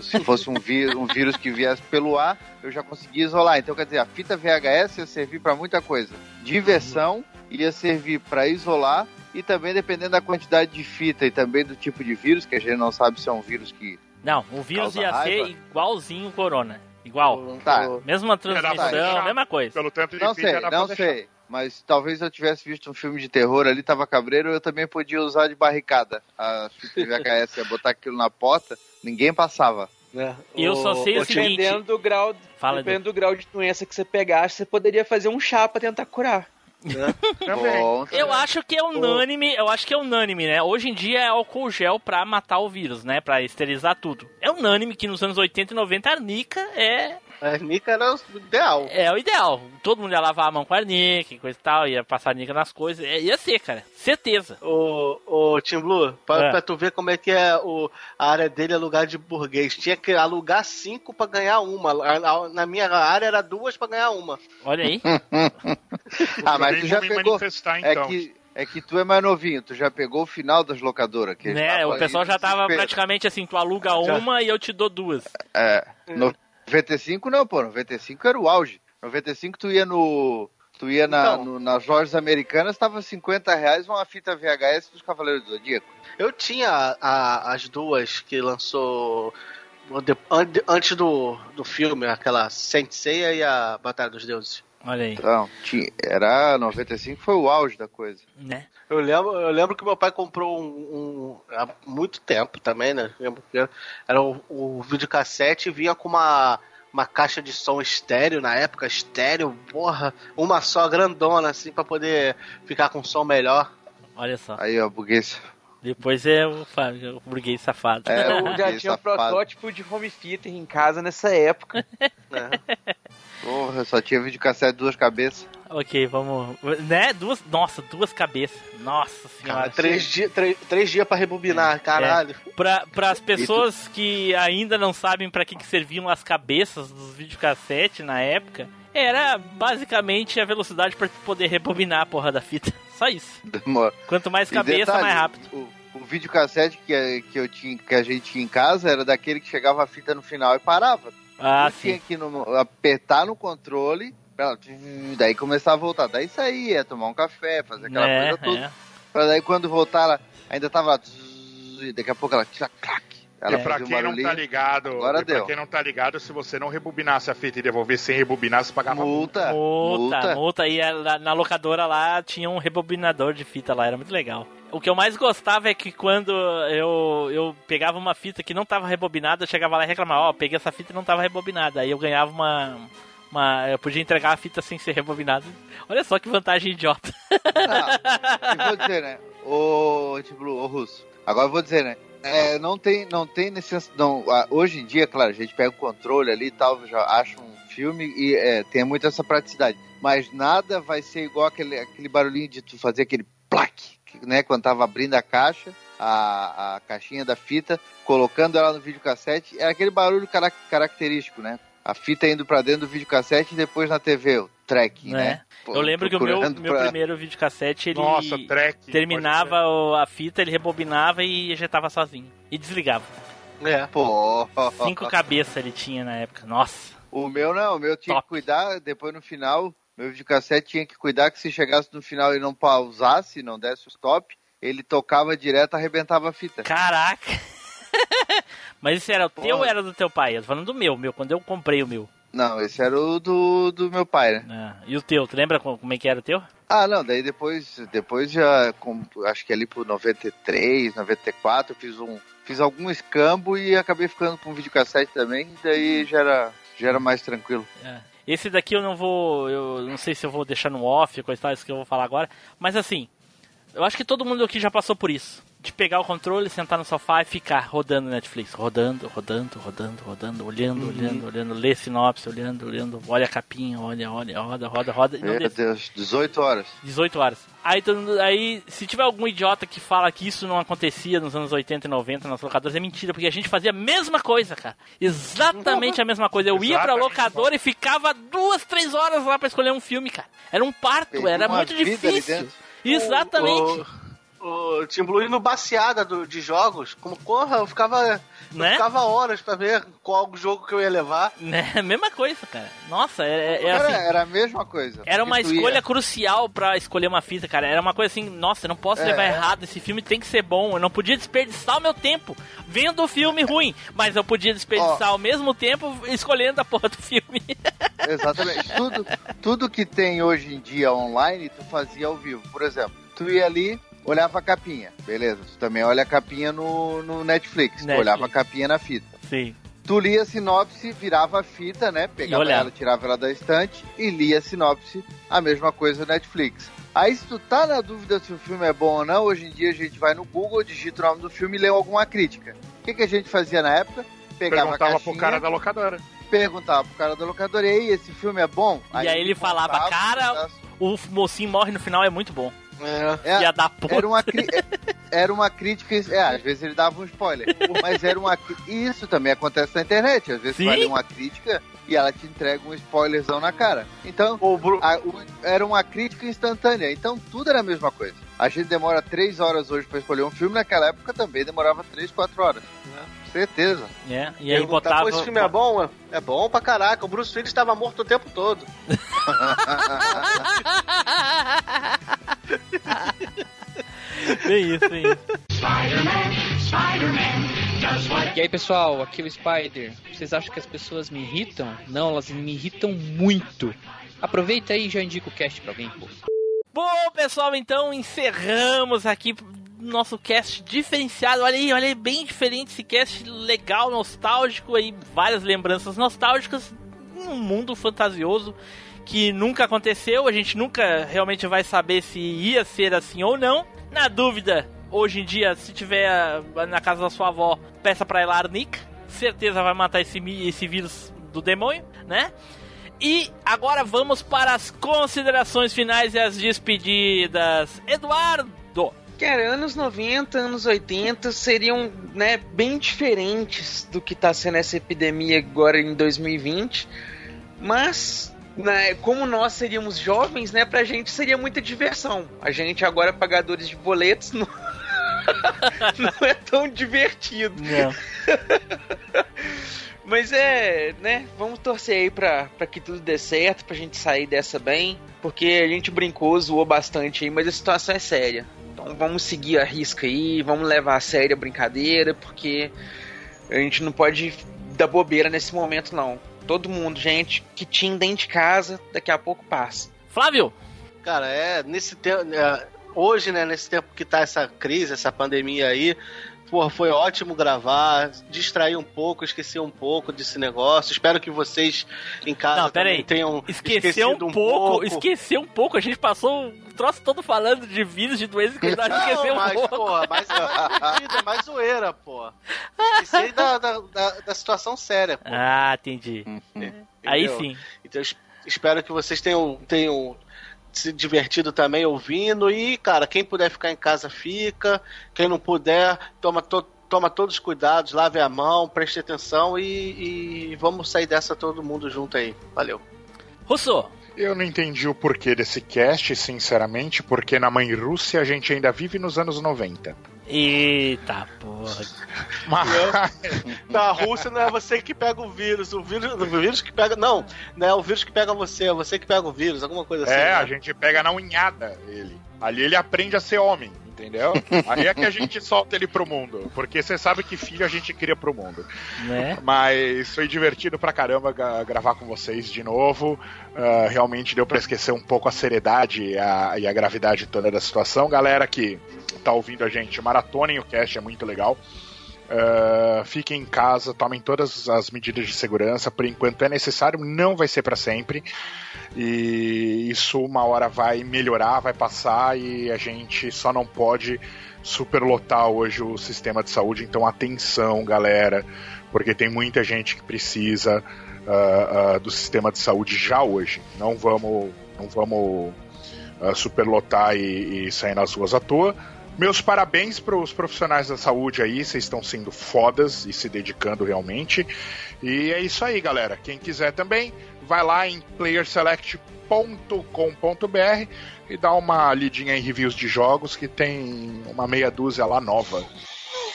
Se fosse um, vi- um vírus que viesse pelo ar, eu já conseguia isolar. Então, quer dizer, a fita VHS ia servir para muita coisa. Diversão, ia servir para isolar e também dependendo da quantidade de fita e também do tipo de vírus, que a gente não sabe se é um vírus que Não, o vírus ia raiva? ser igualzinho o Corona. Igual. Tá. Mesma Era pra transmissão, deixar- mesma coisa. Pelo tanto de Não sei, não sei. Mas talvez eu tivesse visto um filme de terror ali, tava cabreiro, eu também podia usar de barricada a fita VHS, ia botar aquilo na porta, ninguém passava. Eu só sei o seguinte- Dependendo do grau, Fala, dependendo do grau de doença que você pegasse, você poderia fazer um chá pra tentar curar. Né? Bom, Eu acho que é unânime, eu acho que é unânime, né? Hoje em dia é álcool gel pra matar o vírus, né? Pra esterilizar tudo. É unânime que nos anos 80 e 90 a Nica é, A Nica era o ideal. é o ideal. Todo mundo ia lavar a mão com a Nica e coisa e tal, ia passar Nica nas coisas. É, ia ser, cara. Certeza. Ô, ô Tim Blue, pra, É. pra tu ver como é que é o, a área dele é lugar de burguês. Tinha que alugar cinco pra ganhar uma. Na minha área era duas pra ganhar uma. Olha aí. [laughs] ah, mas tu já pegou. manifestar, É então. que, é que tu é mais novinho, tu já pegou o final das locadoras. Que Né? O pessoal já tava praticamente assim, tu aluga uma e eu te dou duas. É. 95 não, pô. 95 era o auge. 95 tu ia no. Tu ia na, Então. no- nas lojas americanas, tava 50 reais uma fita VHS dos Cavaleiros do Zodíaco. Eu tinha a- a- as duas que lançou antes do, do filme, aquela Saint Seiya e a Batalha dos Deuses. Olha aí. Então, tinha, era 95 foi o auge da coisa. Né? Eu lembro, eu lembro que meu pai comprou um, um- há muito tempo também, né? Lembro que Era o, o videocassete e vinha com uma, uma caixa de som estéreo na época, estéreo, porra, uma só grandona assim pra poder ficar com som melhor. Olha só. Aí, ó, burguês. Depois é o, o burguês safado. É, Eu já tinha um protótipo de home theater em casa nessa época. [laughs] Porra, só tinha videocassete de duas cabeças. Ok, vamos. Né? Duas. Nossa, duas cabeças. Nossa senhora. Cara, três dias três, três dias pra rebobinar, caralho. Pra, pras pessoas que ainda não sabem pra que, que serviam as cabeças dos videocassete na época, era basicamente a velocidade pra tu poder rebobinar a porra da fita. [laughs] Só isso. Demora. Quanto mais cabeça, detalhe, mais rápido. O, o videocassete que, que, eu tinha, que a gente tinha em casa era daquele que chegava a fita no final e parava. Ah, Tu tinha que no- apertar no controle, pra- daí começar a voltar. Daí saía, tomar um café, fazer aquela É, coisa toda. é. Pra daí quando voltar, ela ainda tava lá. e daqui a pouco ela tira clac. Ela e pra fazia um quem não tá ligado, Agora e pra deu. quem não tá ligado, se você não rebobinasse a fita e devolver sem rebobinar, você pagava multa. Multa, multa. E a- na, na locadora lá tinha um rebobinador de fita lá, era muito legal. O que eu mais gostava é que quando eu, eu pegava uma fita que não tava rebobinada, eu chegava lá e reclamava, ó, peguei essa fita e não tava rebobinada. Aí eu ganhava uma. uma eu podia entregar a fita sem ser rebobinada. Olha só que vantagem idiota. E vou dizer, né? Ô, tipo, ô Russo. Agora eu vou dizer, né? É, não tem, não tem necessidade. Não, hoje em dia, claro, a gente pega o controle ali e tal, já acha um filme e é, tem muito essa praticidade. Mas nada vai ser igual aquele, aquele barulhinho de tu fazer aquele plaque, que, né? Quando tava abrindo a caixa, a, a caixinha da fita, colocando ela no videocassete, é aquele barulho cara- característico, né? A fita indo pra dentro do videocassete e depois na TV, o track, né? né? Pô, eu lembro que o meu, meu pra- primeiro videocassete, ele Nossa, track, terminava a fita, ele rebobinava e ejetava sozinho. E desligava. É. Pô. Cinco cabeças ele tinha na época. Nossa. O meu não, o meu tinha que cuidar, depois no final, meu videocassete tinha que cuidar que se chegasse no final e não pausasse, não desse o stop, ele tocava direto, arrebentava a fita. Caraca! [laughs] Mas esse era o teu ou era do teu pai? Eu tô falando do meu, meu, quando eu comprei o meu. Não, esse era o do, do meu pai, né? Ah, e o teu, tu lembra co- como é que era o teu? Ah, não, daí depois, depois já, com- acho que ali por 93, 94, eu fiz um, fiz algum escambo e acabei ficando com um videocassete também, daí já era, já era mais tranquilo. É. Esse daqui eu não vou. Eu não sei se eu vou deixar no off, coisa tal, isso que eu vou falar agora. Mas assim, eu acho que todo mundo aqui já passou por isso. De pegar o controle, sentar no sofá e ficar rodando Netflix, rodando, rodando, rodando, rodando, olhando, olhando, olhando, lê sinopse, olhando, olhando, olha a capinha, olha, olha, roda, roda, roda. não Meu. Deus, 18 horas. 18 horas. Aí, todo aí, se tiver algum idiota que fala que isso não acontecia nos anos 80 e 90 nas locadoras, é mentira, porque a gente fazia a mesma coisa, cara. Exatamente a mesma coisa. Eu ia pra Exatamente locadora e ficava duas, três horas lá pra escolher um filme, cara. Era um parto, Tem era muito difícil. Exatamente. O, o Team Blue no baseada do, de jogos, como porra, eu ficava, eu Né? ficava horas pra ver qual jogo que eu ia levar. [laughs] Né? Mesma coisa, cara. Nossa, é, é Era, assim. era a mesma coisa. Era uma escolha ia- crucial pra escolher uma fita, cara. Era uma coisa assim, nossa, eu não posso É. levar errado, esse filme tem que ser bom. Eu não podia desperdiçar o meu tempo vendo o filme ruim, mas eu podia desperdiçar ao mesmo tempo escolhendo a porra do filme. [laughs] Exatamente. tudo, tudo que tem hoje em dia online, tu fazia ao vivo. Por exemplo, tu ia ali, olhava a capinha. Beleza, tu também olha a capinha no, no Netflix. Tu Netflix. olhava a capinha na fita. Sim. Tu lia a sinopse, virava a fita, né? Pegava ela, tirava ela da estante e lia a sinopse, a mesma coisa no Netflix. Aí se tu tá na dúvida se o filme é bom ou não, hoje em dia a gente vai no Google, digita o nome do filme e lê alguma crítica. O que, que a gente fazia na época? Pegava a Perguntava caixinha, pro cara da locadora. perguntava pro cara da locadora, e aí, esse filme é bom? E aí ele falava, cara, o mocinho morre no final, é muito bom. É. É, Filha da puta. Era uma, cri- era uma crítica. É, às vezes ele dava um spoiler. Mas era uma. E isso também acontece na internet. Às vezes Sim. ler uma crítica e ela te entrega um spoilerzão na cara. Então, a- o- era uma crítica instantânea. Então tudo era a mesma coisa. A gente demora três horas hoje pra escolher um filme, naquela época também demorava três, quatro horas. Certeza. É, e aí Perguntar, botava. "Pô, esse filme é bom? É bom pra caraca. O Bruce Willis estava morto o tempo todo. [laughs] Bem isso, bem isso. E aí, pessoal, aqui é o Spider. Vocês acham que as pessoas me irritam? Não, elas me irritam muito. Aproveita aí e já indica o cast pra alguém, pô. Bom, pessoal, então encerramos aqui nosso cast diferenciado. Olha aí, olha aí, bem diferente esse cast legal, nostálgico aí, várias lembranças nostálgicas num mundo fantasioso que nunca aconteceu. A gente nunca realmente vai saber se ia ser assim ou não. Na dúvida, hoje em dia, se tiver ah, na casa da sua avó, peça pra ela arnica. Certeza vai matar esse, esse vírus do demônio, né? E agora vamos para as considerações finais e as despedidas. Eduardo! Cara, anos 90, anos 80 seriam, né, bem diferentes do que tá sendo essa epidemia agora em 2020. Mas, né, como nós seríamos jovens, né, pra gente seria muita diversão. A gente agora pagadores de boletos [laughs] não, não é tão divertido. Não. [laughs] Mas é, né? Vamos torcer aí pra, pra que tudo dê certo, pra gente sair dessa bem. Porque a gente brincou, zoou bastante aí, mas a situação é séria. Então vamos seguir a risca aí, vamos levar a sério a brincadeira, porque a gente não pode dar bobeira nesse momento, não. Todo mundo, gente, que tinha dentro de casa, daqui a pouco passa. Flávio! Cara, é, nesse tempo. é, hoje, né, nesse tempo que tá essa crise, essa pandemia aí, porra, foi ótimo gravar, distrair um pouco, esquecer um pouco desse negócio. Espero que vocês em casa Não, aí. tenham Esqueceu um, esquecido pouco, esqueceu um pouo A gente passou o troço todo falando de vírus, de doenças que nós Não, esqueceu um mas, pouco. porra, mais, é mais zoeira, pô. Esqueci da, da, da, da situação séria, pô. Ah, entendi. Aí Entendeu? sim. Então, es- espero que vocês tenham, tenham se divertido também ouvindo. E, cara, quem puder ficar em casa, fica. Quem não puder, toma, to- toma todos os cuidados, lave a mão, preste atenção e, e vamos sair dessa todo mundo junto aí. Valeu. Russo! Eu não entendi o porquê desse cast, sinceramente, porque na mãe Rússia a gente ainda vive nos anos 90. Eita porra. Mas... Na Rússia não é você que pega o vírus, o vírus, o vírus que pega. Não, não é o vírus que pega você, é você que pega o vírus, alguma coisa assim. É, né? a gente pega na unhada ele. Ali ele aprende a ser homem, entendeu? Aí é que a gente solta ele pro mundo. Porque você sabe que filho a gente cria pro mundo. Né? Mas foi divertido pra caramba gra- gravar com vocês de novo. Ah, realmente deu pra esquecer um pouco a seriedade e a, e a gravidade toda da situação. Galera que tá ouvindo a gente, maratonem o cast, é muito legal. Uh, fiquem em casa, tomem todas as medidas de segurança. Por enquanto é necessário, não vai ser para sempre. E isso uma hora vai melhorar, vai passar e a gente só não pode superlotar hoje o sistema de saúde. Então atenção, galera, porque tem muita gente que precisa uh, uh, do sistema de saúde já hoje. Não vamos, não vamos superlotar e, e sair nas ruas à toa. Meus parabéns para os profissionais da saúde aí, vocês estão sendo fodas e se dedicando realmente. E é isso aí, galera. Quem quiser também, vai lá em playerselect.com.br e dá uma lidinha em reviews de jogos que tem uma meia dúzia lá nova.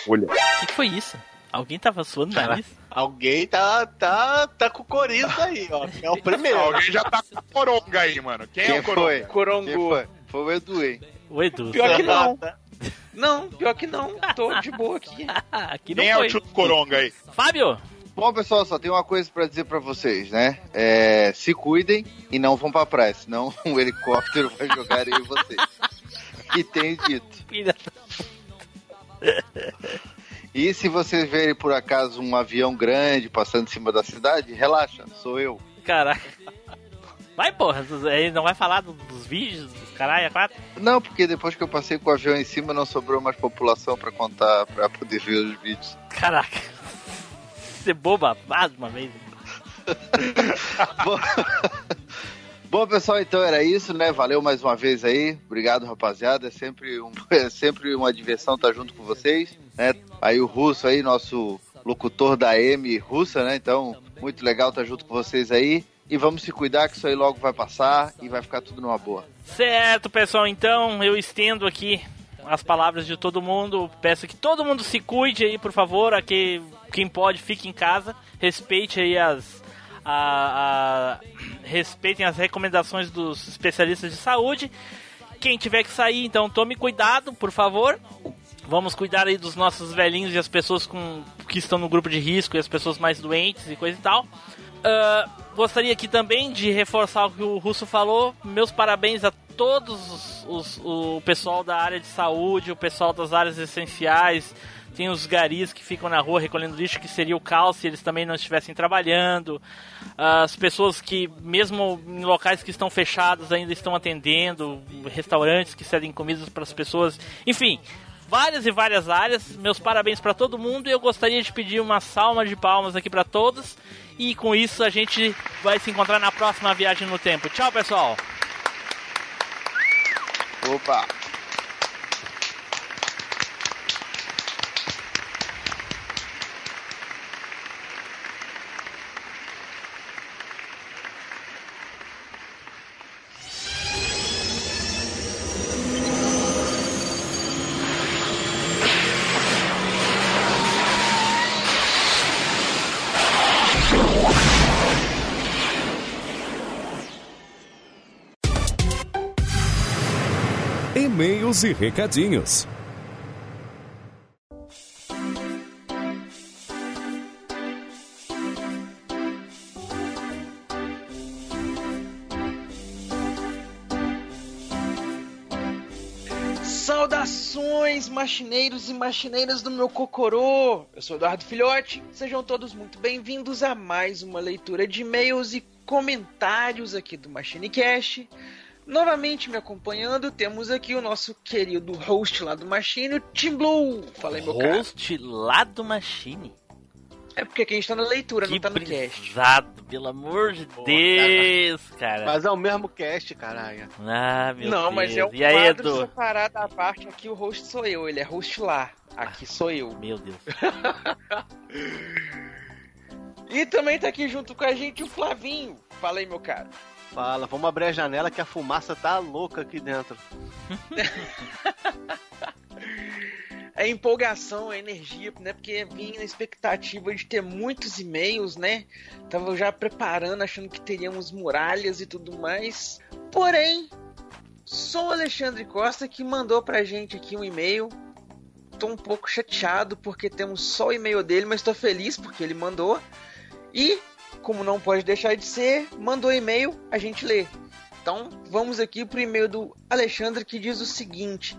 Olha. O que foi isso? Alguém tava suando nariz? Alguém tá, tá, tá com coriza aí, ó. É o primeiro. Alguém já tá com coronga aí, mano. Quem, Quem é o coronga? Foi? Corongo. Quem foi? Foi o Edu, hein? O Edu. Pior que não. Não, pior que não. Tô de boa aqui. [laughs] aqui Quem é o tio Coronga aí? Fábio! Bom, pessoal, só tem uma coisa para dizer para vocês, né? É, se cuidem e não vão pra praia, senão [laughs] um helicóptero vai jogar em vocês. E tenho dito. E se vocês verem por acaso um avião grande passando em cima da cidade, relaxa, sou eu. Caraca. Vai, porra, ele não vai falar dos vídeos, Caralho, é quatro? Não, porque depois que eu passei com o avião em cima, não sobrou mais população pra contar, pra poder ver os vídeos. Caraca. Você boba mais uma vez. [laughs] Bom... [laughs] Bom, pessoal, então era isso, né? Valeu mais uma vez aí. Obrigado, rapaziada. É sempre, um, [laughs] é sempre uma diversão estar junto com vocês. Né? Aí o Russo aí, nosso locutor da M russa, né? Então, muito legal estar junto com vocês aí. E vamos se cuidar que isso aí logo vai passar e vai ficar tudo numa boa. Certo, pessoal. Então eu estendo aqui as palavras de todo mundo. Peço que todo mundo se cuide aí, por favor. Aqui, quem pode, fique em casa. Respeite aí as. A, a, respeitem as recomendações dos especialistas de saúde. Quem tiver que sair, então tome cuidado, por favor. Vamos cuidar aí dos nossos velhinhos e as pessoas com, que estão no grupo de risco e as pessoas mais doentes e coisa e tal. Uh, gostaria aqui também de reforçar o que o Russo falou. Meus parabéns a todos os, os, o pessoal da área de saúde, o pessoal das áreas essenciais. Tem os garis que ficam na rua recolhendo lixo, que seria o caos se eles também não estivessem trabalhando. As pessoas que, mesmo em locais que estão fechados, ainda estão atendendo. Restaurantes que cedem comidas para as pessoas. Enfim, várias e várias áreas. Meus parabéns para todo mundo e eu gostaria de pedir uma salva de palmas aqui para todos. E com isso a gente vai se encontrar na próxima viagem no tempo. Tchau, pessoal. Opa. E-mails e recadinhos. Saudações, machineiros e machineiras do meu Cocorô! Eu sou Eduardo Filhote, sejam todos muito bem-vindos a mais uma leitura de e-mails e comentários aqui do MachineCast. Novamente me acompanhando, temos aqui o nosso querido host lá do Machine, o Tim Blue. Fala aí, meu cara. Host lá do Machine? É porque aqui a gente tá na leitura, que não tá no cast. Brisado, pelo amor de Pô, Deus, cara. cara. Mas é o mesmo cast, caralho. Ah, meu não, Deus. mas é um e aí, quadro Edu? separado à parte. Aqui o host sou eu, ele é host lá. Aqui sou eu. Meu Deus. [laughs] e também tá aqui junto com a gente o Flavinho. Fala aí, meu cara. Fala, vamos abrir a janela que a fumaça tá louca aqui dentro. a [laughs] empolgação, a energia, né? Porque vim na expectativa de ter muitos e-mails, né? Tava já preparando, achando que teríamos muralhas e tudo mais. Porém, sou o Alexandre Costa que mandou pra gente aqui um e-mail. Tô um pouco chateado porque temos só o e-mail dele, mas tô feliz porque ele mandou. E como não pode deixar de ser, mandou e-mail, a gente lê. Então, vamos aqui pro e-mail do Alexandre que diz o seguinte: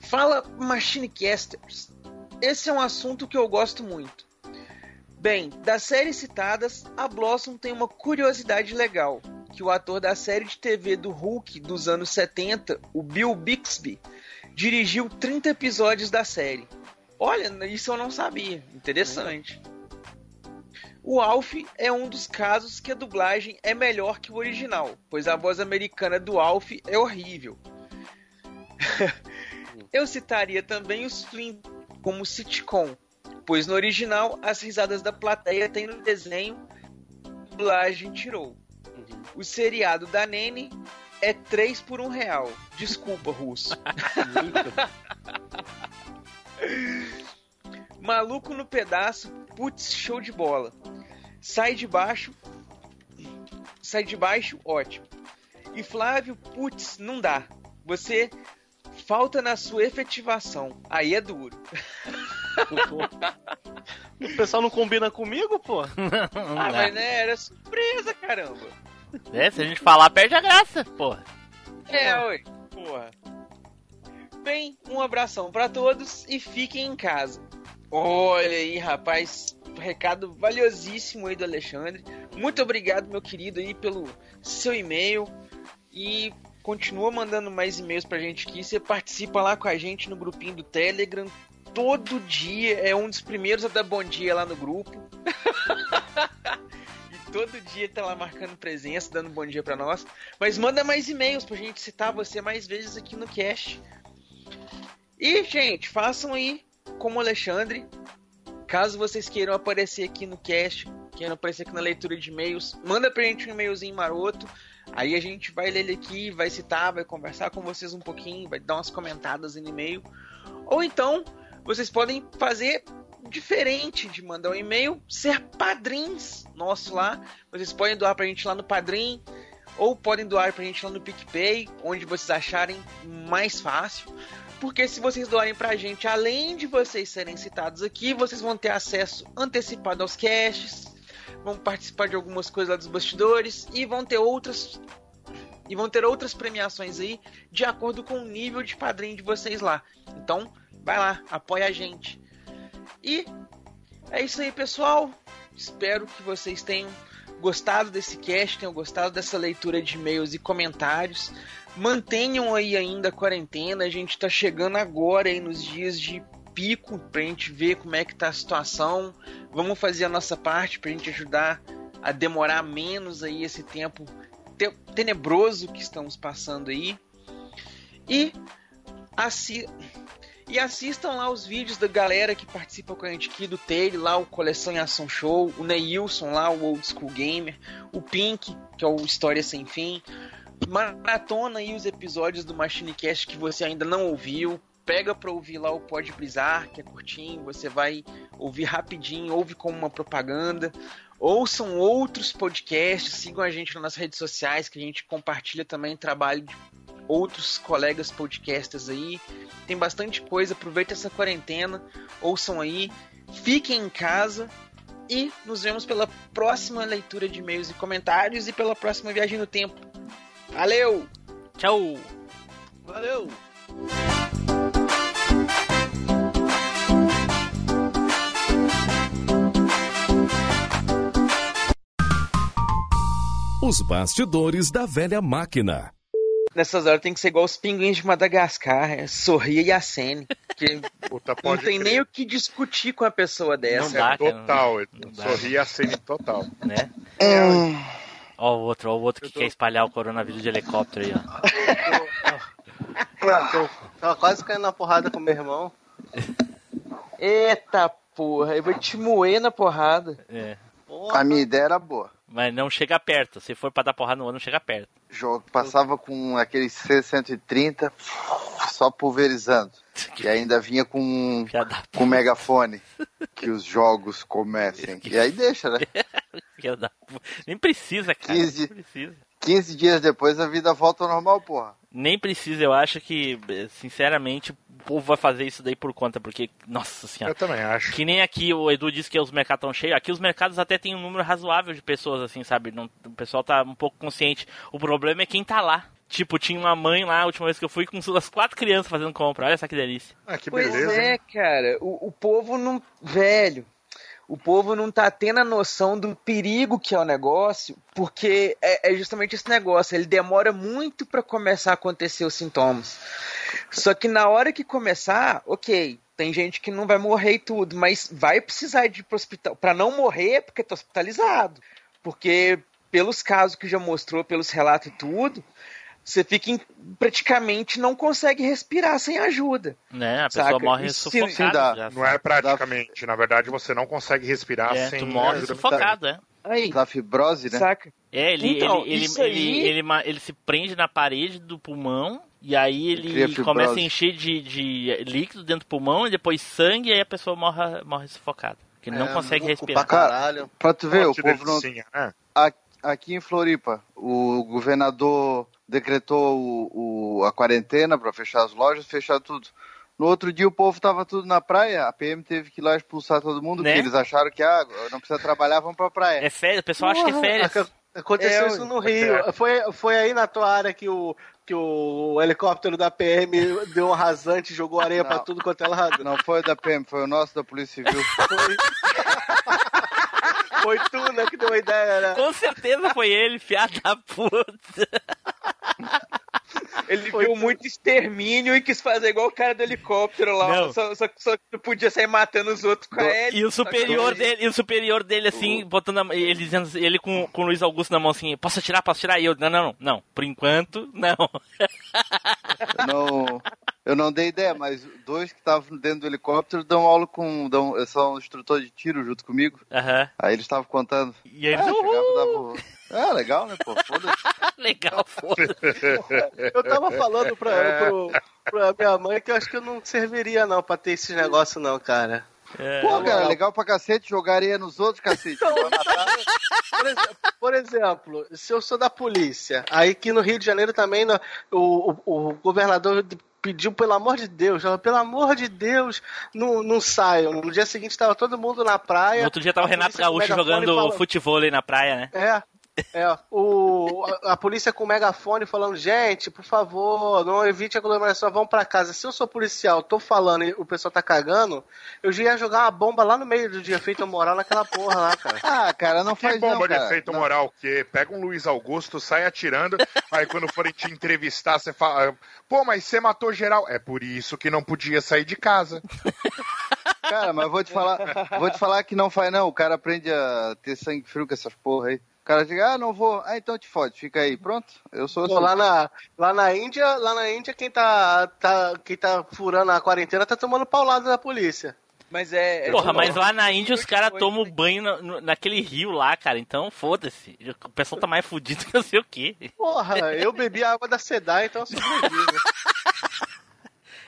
Fala Machinecasters. esse é um assunto que eu gosto muito. Bem, das séries citadas, a Blossom tem uma curiosidade legal, que o ator da série de TV do Hulk dos anos 70, o Bill Bixby, dirigiu 30 episódios da série. Olha, isso eu não sabia. Interessante. O Alf é um dos casos que a dublagem é melhor que o original, pois a voz americana do Alf é horrível. [laughs] eu citaria também os Flint como sitcom, pois no original as risadas da plateia tem no desenho, a dublagem tirou. O seriado da Nene é 3 por 1 real. Desculpa, russo. [laughs] Maluco no pedaço, putz, show de bola. Sai de baixo, sai de baixo, ótimo. E Flávio, putz, não dá. Você falta na sua efetivação. Aí é duro. [laughs] O pessoal não combina comigo, pô? [laughs] ah, mas né, era surpresa, caramba. É, se a gente falar, perde a graça, porra. É, oi. Porra. Bem, um abração para todos e fiquem em casa. Olha aí, rapaz, recado valiosíssimo aí do Alexandre. Muito obrigado, meu querido, aí pelo seu e-mail e continua mandando mais e-mails pra gente aqui. Você participa lá com a gente no grupinho do Telegram. Todo dia é um dos primeiros a dar bom dia lá no grupo. [laughs] e todo dia tá lá marcando presença, dando bom dia para nós. Mas manda mais e-mails pra gente citar você mais vezes aqui no cast. E, gente, façam aí como Alexandre. Caso vocês queiram aparecer aqui no cast, queiram aparecer aqui na leitura de e-mails, manda pra gente um e-mailzinho maroto. Aí a gente vai ler ele aqui, vai citar, vai conversar com vocês um pouquinho, vai dar umas comentadas no e-mail. Ou então, vocês podem fazer diferente de mandar um e-mail, ser padrinhos nossos lá. Vocês podem doar pra gente lá no Padrim, ou podem doar pra gente lá no PicPay, onde vocês acharem mais fácil. Porque se vocês doarem pra gente, além de vocês serem citados aqui, vocês vão ter acesso antecipado aos casts, vão participar de algumas coisas lá dos bastidores e vão ter outras e vão ter outras premiações aí de acordo com o nível de padrinho de vocês lá. Então, vai lá, apoia a gente. E é isso aí, pessoal. Espero que vocês tenham gostado desse cast, tenham gostado dessa leitura de e-mails e comentários. Mantenham aí ainda a quarentena, a gente tá chegando agora aí nos dias de pico pra gente ver como é que tá a situação. Vamos fazer a nossa parte pra gente ajudar a demorar menos aí esse tempo tenebroso que estamos passando aí. E assim e assistam lá os vídeos da galera que participa com a gente aqui, do Taylor, lá o Coleção em Ação Show, o Neilson lá, o Old School Gamer, o Pink, que é o História Sem Fim. Maratona aí os episódios do Machinecast que você ainda não ouviu. Pega pra ouvir lá o Pode Brisar, que é curtinho, você vai ouvir rapidinho, ouve como uma propaganda. Ouçam outros podcasts, sigam a gente nas redes sociais, que a gente compartilha também trabalho de outros colegas podcasters aí. Tem bastante coisa, aproveita essa quarentena, ouçam aí, fiquem em casa e nos vemos pela próxima leitura de e-mails e comentários e pela próxima viagem no tempo. Valeu! Tchau! Valeu! Os bastidores da velha máquina. Nessas horas tem que ser igual os pinguins de Madagascar, é sorria e acene. Que [laughs] Puta, não tem crer. nem o que discutir com a pessoa dessa. Não dá, cara. Total, Não dá. sorri a cena total. Né? Hum, Ó o outro, ó o outro que quer espalhar o coronavírus de helicóptero aí, ó. Tô- Tava quase caindo na porrada com meu irmão. Eita porra, eu vou te moer na porrada. É. a minha ideia era boa. Mas não chega perto. Se for pra dar porrada no não chega perto. Jogo, passava com aquele C130 só pulverizando. [laughs] E ainda vinha com, com megafone. Que os jogos comecem. [laughs] E aí deixa, né? [laughs] Nem precisa, cara. 15. Nem precisa. 15 dias depois a vida volta ao normal, porra. Nem precisa, eu acho que, sinceramente, o povo vai fazer isso daí por conta, porque, nossa senhora. Eu também acho. Que nem aqui o Edu disse que os mercados estão cheios. Aqui os mercados até tem um número razoável de pessoas, assim, sabe? Não- o pessoal tá um pouco consciente. O problema é quem tá lá. Tipo, tinha uma mãe lá, a última vez que eu fui, com [laughs] as quatro crianças fazendo compra. Olha só que delícia. Ah, que pois beleza. é, hein? cara. O, o povo não. Velho. O povo não tá tendo a noção do perigo que é o negócio, porque é, é justamente esse negócio. Ele demora muito pra começar a acontecer os sintomas. Só que na hora que começar, ok, tem gente que não vai morrer e tudo, mas vai precisar de ir pro hospital. Pra não morrer, é porque tá hospitalizado. Porque, pelos casos que já mostrou, pelos relatos e tudo, você fica em- praticamente não consegue respirar sem ajuda. Né? A pessoa Saca? morre E se- sufocada. sim, dá. já. Não é praticamente. Na verdade, você não consegue respirar É, sem tu morre ajuda sufocado, é. Aí, Da fibrose, né? saca? É, ele, Então, ele, ele, ele, aí- ele, ma- ele se prende na parede do pulmão e aí ele começa a encher de, de líquido dentro do pulmão e depois sangue e aí a pessoa morre, morre sufocada. Porque não É, consegue louco respirar. pra caralho. Pra tu ver, o Que povo não. né? Aqui em Floripa, o governador decretou o, o- a quarentena para fechar as lojas, fechar tudo. No outro dia o povo tava tudo na praia, a PM teve que ir lá expulsar todo mundo, Né? porque eles acharam que ah, não precisa trabalhar, vamos pra praia. É férias, o pessoal acha que é férias. Ac- Aconteceu É, isso no Rio. Foi, foi aí na tua área que o, que o helicóptero da PM [laughs] deu um rasante, jogou areia pra Não. tudo quanto é lado. Não foi da PM, foi o nosso da Polícia Civil. Foi... [laughs] foi tu, né, que deu a ideia, né? Com certeza foi ele, fiado da puta. Ele viu muito extermínio e quis fazer igual o cara do helicóptero lá. Não. Só, só, só podia sair matando os outros com a hélice. E o superior dele, e o superior dele assim, botando a- ele dizendo, ele com, com o Luiz Augusto na mão assim, posso atirar, posso atirar? E eu, não, não, não, não, por enquanto, não. Não, eu não dei ideia, mas dois que estavam dentro do helicóptero dão aula com. Dão, são instrutor de tiro junto comigo. Aham. Aí eles estavam contando. E eles, Ah. Ah, legal, né, pô? Foda-se. [laughs] legal, foda Eu tava falando pra, É. pro, pra minha mãe que eu acho que eu não serviria não pra ter esses negócios não, cara. É. Pô, cara, legal pra cacete, jogar areia nos outros, cacete. Então. Por, exe- por exemplo, se eu sou da polícia, aí aqui no Rio de Janeiro também no- o, o, o governador pediu, pelo amor de Deus, pelo amor de Deus, não, não saiam. No dia seguinte estava todo mundo na praia. No outro dia tava o Renato Gaúcho jogando futebol aí na praia, né? É. É, o, a, a polícia com megafone falando, gente, por favor, não evite aglomeração, vão pra casa. Se eu sou policial, tô falando e o pessoal tá cagando, eu já ia jogar uma bomba lá no meio do dia feito moral naquela porra lá, cara. Ah, cara, não Que faz bomba não, de cara. efeito Não. moral, que pega um Luiz Augusto, sai atirando, aí quando forem te entrevistar, você fala, pô, mas você matou geral. É por isso que não podia sair de casa. Cara, mas vou te falar, vou te falar que não faz não. O cara aprende a ter sangue frio com essas porra aí. O cara diga, ah, não vou. Ah, então te fode, fica aí. Pronto, eu sou Pô, assim. lá na, lá na Índia, lá na Índia, quem tá, tá, quem tá furando a quarentena tá tomando paulada da polícia. Mas é. é Porra, mas lá na Índia os caras tomam banho na- naquele rio lá, cara. Então, foda-se. O pessoal tá mais fudido que não sei o quê. Porra, eu bebi a água da Sedai, então eu sobrevivo. [laughs]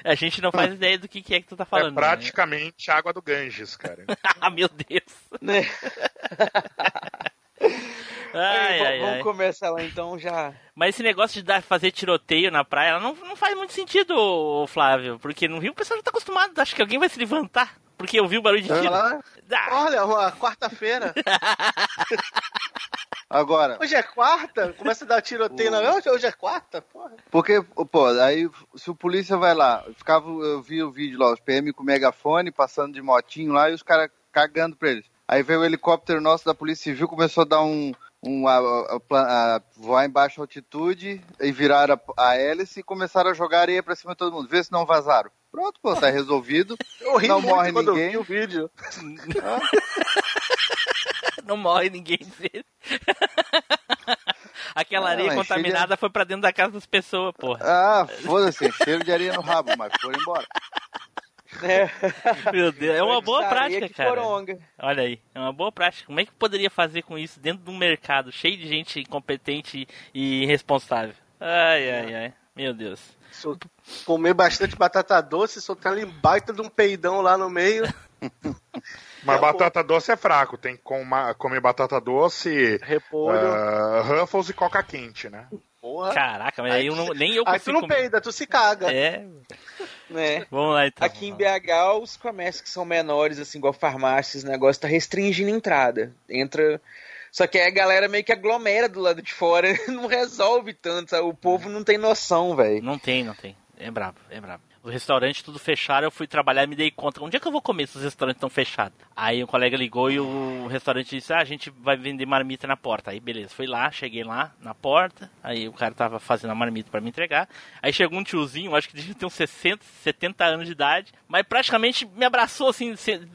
A gente não faz ideia do que, que é que tu tá falando. é praticamente água do Ganges, cara. Né? [laughs] ah, meu Deus. Né? [laughs] Ai, Aí, ai, vamos ai. começar lá então já. Mas esse negócio de dar, fazer tiroteio na praia não, não faz muito sentido, Flávio. Porque no Rio o pessoal já tá acostumado. Acho que alguém vai se levantar. Porque eu vi o barulho de tiro. Lá- Ah, Olha, uma quarta-feira. Agora, Hoje é quarta? Começa a dar tiroteio na hoje, hoje é quarta? Porra. porque, pô, aí se o polícia vai lá, ficava, eu vi o vídeo lá, os PM com megafone, passando de motinho lá e os caras cagando pra eles. Aí veio o helicóptero nosso da Polícia Civil, começou a dar um. Um a, a- voar em baixa altitude e viraram a, a hélice e começaram a jogar areia pra cima de todo mundo. Vê se não vazaram. Pronto, pô, tá [laughs] resolvido. Eu ri Não muito morre quando ninguém. eu vi o vídeo. [laughs] não morre ninguém. [laughs] Aquela Ah, areia contaminada foi pra dentro da casa das pessoas, porra. Ah, foda-se, cheiro de areia no rabo, mas foram embora. [laughs] Meu Deus, é uma boa prática, cara. Olha aí, é uma boa prática. Como é que poderia fazer com isso dentro de um mercado cheio de gente incompetente e irresponsável? Ai, ai, ai. Meu Deus. Comer bastante batata doce, soltar ali um baita de um peidão lá no meio. [laughs] Mas É, batata doce é fraco, tem que comer batata doce, Repolho. ah, Ruffles e coca quente, né? Porra. Caraca, mas aí eu não, nem eu Aí tu consigo não comer. peida, tu se caga. É, Né? vamos lá então. Aqui em BH, os comércios que são menores, assim, igual farmácias, negócio tá restringindo a entrada. Entra Só que aí a galera meio que aglomera do lado de fora, [laughs] não resolve tanto, sabe? o povo não tem noção, velho. Não tem, não tem. É brabo, é brabo. O restaurante tudo fechado, eu fui trabalhar e me dei conta. Onde é que eu vou comer se os restaurantes estão fechados? Aí um colega ligou e o restaurante disse: Ah, a gente vai vender marmita na porta. Aí beleza, fui lá, cheguei lá na porta. Aí o cara tava fazendo a marmita para me entregar. Aí chegou um tiozinho, acho que devia ter uns 60, 70 anos de idade, mas praticamente me abraçou assim,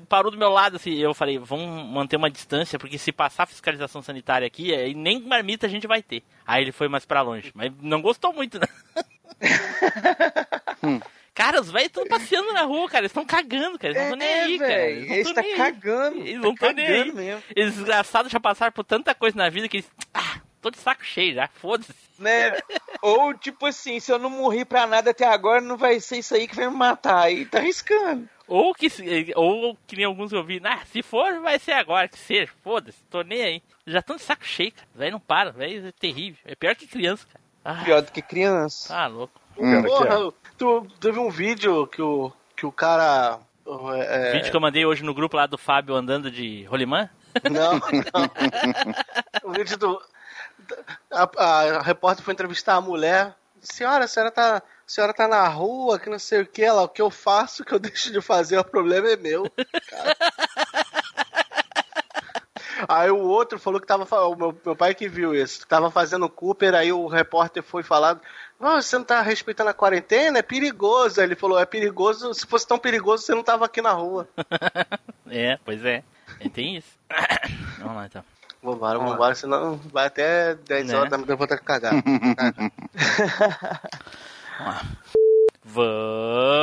parou do meu lado assim. Eu falei: Vamos manter uma distância, porque se passar fiscalização sanitária aqui, aí nem marmita a gente vai ter. Aí ele foi mais para longe, mas não gostou muito, né? [laughs] [laughs] hum. Cara, os velhos estão passeando na rua, cara. Eles estão cagando, cara. Eles não estão nem É, aí, cara. velho, Eles não eles tão tá nem cagando, Eles tá não estão nem aí. mesmo. Eles desgraçados já passaram por tanta coisa na vida que eles. Ah, tô de saco cheio já. Foda-se. Né? Ou tipo assim, se eu não morri pra nada até agora, não vai ser isso aí que vai me matar. Aí tá arriscando. Ou que, ou que nem alguns vi, ah, se for, vai ser agora, que seja, foda-se, tô nem aí. Já estão de saco cheio, cara. Velho não para, velho é terrível. É pior que criança, cara. Ah, Pior do que criança. Tá louco. Porra, tu teve um vídeo que o, que o cara. É, Vídeo que eu mandei hoje no grupo lá do Fábio andando de rolimã? Não, [laughs] não. o vídeo do. A, a repórter foi entrevistar a mulher. Senhora, a senhora tá. A senhora tá na rua, que não sei o que, ela, o que eu faço, o que eu [laughs] deixo de fazer, o problema é meu. cara. [laughs] Aí o outro falou que tava. O meu, meu pai que viu isso. Tava fazendo Cooper, aí o repórter foi falar. Não, você não tá respeitando a quarentena? É perigoso. Aí ele falou, é perigoso. Se fosse tão perigoso, você não tava aqui na rua. [laughs] É, pois é. É, Tem isso. [coughs] Vamos lá então. Vambora, vambora, senão vai até 10 Né? horas da manhã eu vou ter que cagar. [laughs] [laughs] Vamos.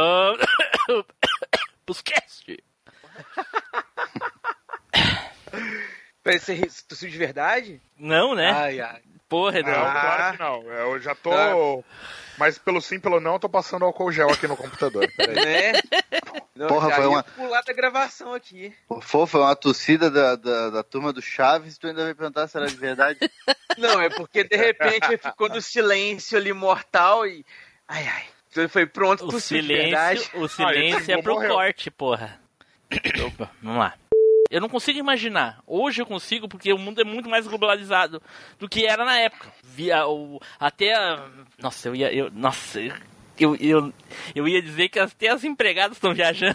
Peraí, você tossiu de verdade? Não, né? Ai, ai. Porra, Não, não. claro que não. Eu já tô. Mas pelo sim, pelo não, eu tô passando álcool gel aqui no computador. Peraí. Né? Não, Porra, foi uma- pular da gravação aqui. Pô, foi uma tossida da, da, da turma do Chaves, tu ainda vai perguntar se era de verdade? [laughs] Não, é porque de repente ficou no silêncio ali mortal e. Ai, ai. Então foi pronto O pro de verdade. silêncio, o silêncio é pro morreu. corte, porra. [coughs] Opa, vamos lá. Eu não consigo imaginar. Hoje eu consigo porque o mundo é muito mais globalizado do que era na época. Via o até a- nossa, eu ia eu nossa, eu, eu, eu ia dizer que até as empregadas estão viajando.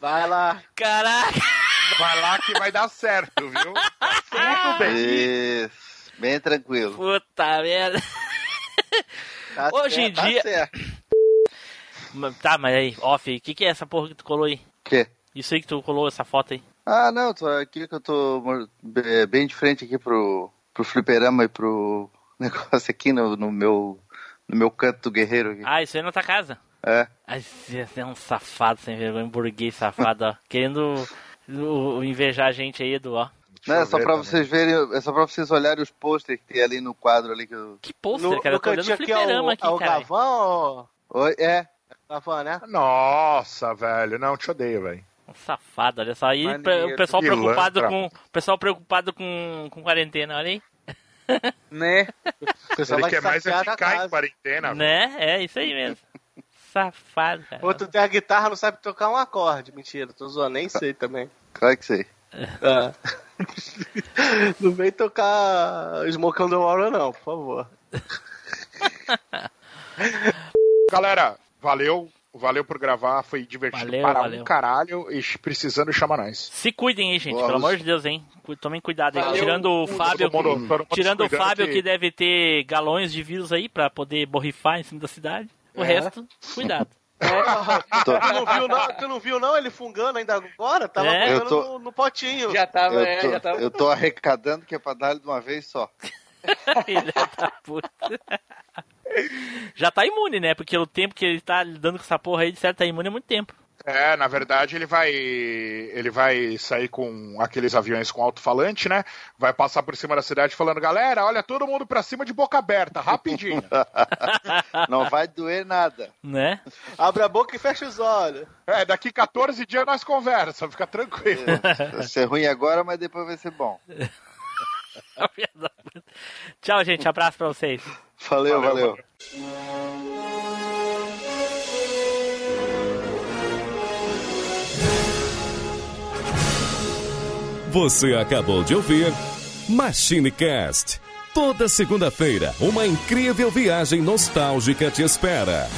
Vai lá. Caraca. Vai lá que vai dar certo, viu? Muito bem. Isso, bem tranquilo. Puta merda. Tá Hoje em certo, tá dia- certo. Tá, mas aí, off, o que, que é essa porra que tu colou aí? quê? Isso aí que tu colou, essa foto aí. Ah, não, tô aqui que eu tô bem de frente aqui pro, pro fliperama e pro [laughs] negócio aqui no, no meu no meu canto do guerreiro aqui. Ah, isso aí na tua casa? É. Ai, você é um safado sem vergonha, um burguês safado, ó. [laughs] Querendo o- invejar a gente aí, Edu, ó. Não, é só ver pra também. vocês verem, é só pra vocês olharem os posters que tem ali no quadro ali que eu... Que pôster, No, cara. no Eu tô olhando o aqui é o, fliperama é aqui, o cara. Gavão, ó. Oi, é. Gavão, né? Nossa, velho. Não, te odeio, velho. Safado, olha só. Aí o pessoal preocupado com. O pessoal preocupado com, com quarentena, olha aí. [laughs] Né? [laughs] O pessoal Ele quer mais é ficar em quarentena. Né? É isso aí mesmo. Safado, cara. Outro tem a guitarra, não sabe tocar um acorde. Mentira, tô zoando, nem sei também. Claro que sei. Ah. [laughs] não vem tocar Smoke on the Water, não, por favor. Galera, valeu. Valeu por gravar. Foi divertido Valeu, para valeu. um caralho. E precisando, chama nós. Se cuidem aí, gente. Boa, pelo amor de Deus, hein? Tomem cuidado aí. Valeu, tirando o Fábio. mundo- todo mundo tirando o Fábio que- que deve ter galões de vírus aí pra poder borrifar em cima da cidade. O É. resto, cuidado. [laughs] Tô- Tu não viu, não? Tu não viu, não? Ele fungando ainda agora? Tava É? tô- no, no potinho. Já tava, é, eu, já tô, tava. eu tô arrecadando que é pra dar de uma vez só. [laughs] Filha da puta. Já tá imune, né? Porque o tempo que ele tá lidando com essa porra aí, de certo, tá imune há muito tempo. É, na verdade ele vai ele vai sair com aqueles aviões com alto-falante, né? Vai passar por cima da cidade falando, galera, olha todo mundo pra cima de boca aberta, rapidinho. [laughs] Não vai doer nada. Né? Abre a boca e fecha os olhos. é, daqui 14 dias nós conversa, fica tranquilo. Vai ser ruim agora, mas depois vai ser bom. [laughs] [laughs] Tchau, gente. Abraço pra vocês. Valeu, Valeu, valeu. Você acabou de ouvir MachineCast. Toda segunda-feira, uma incrível viagem nostálgica te espera.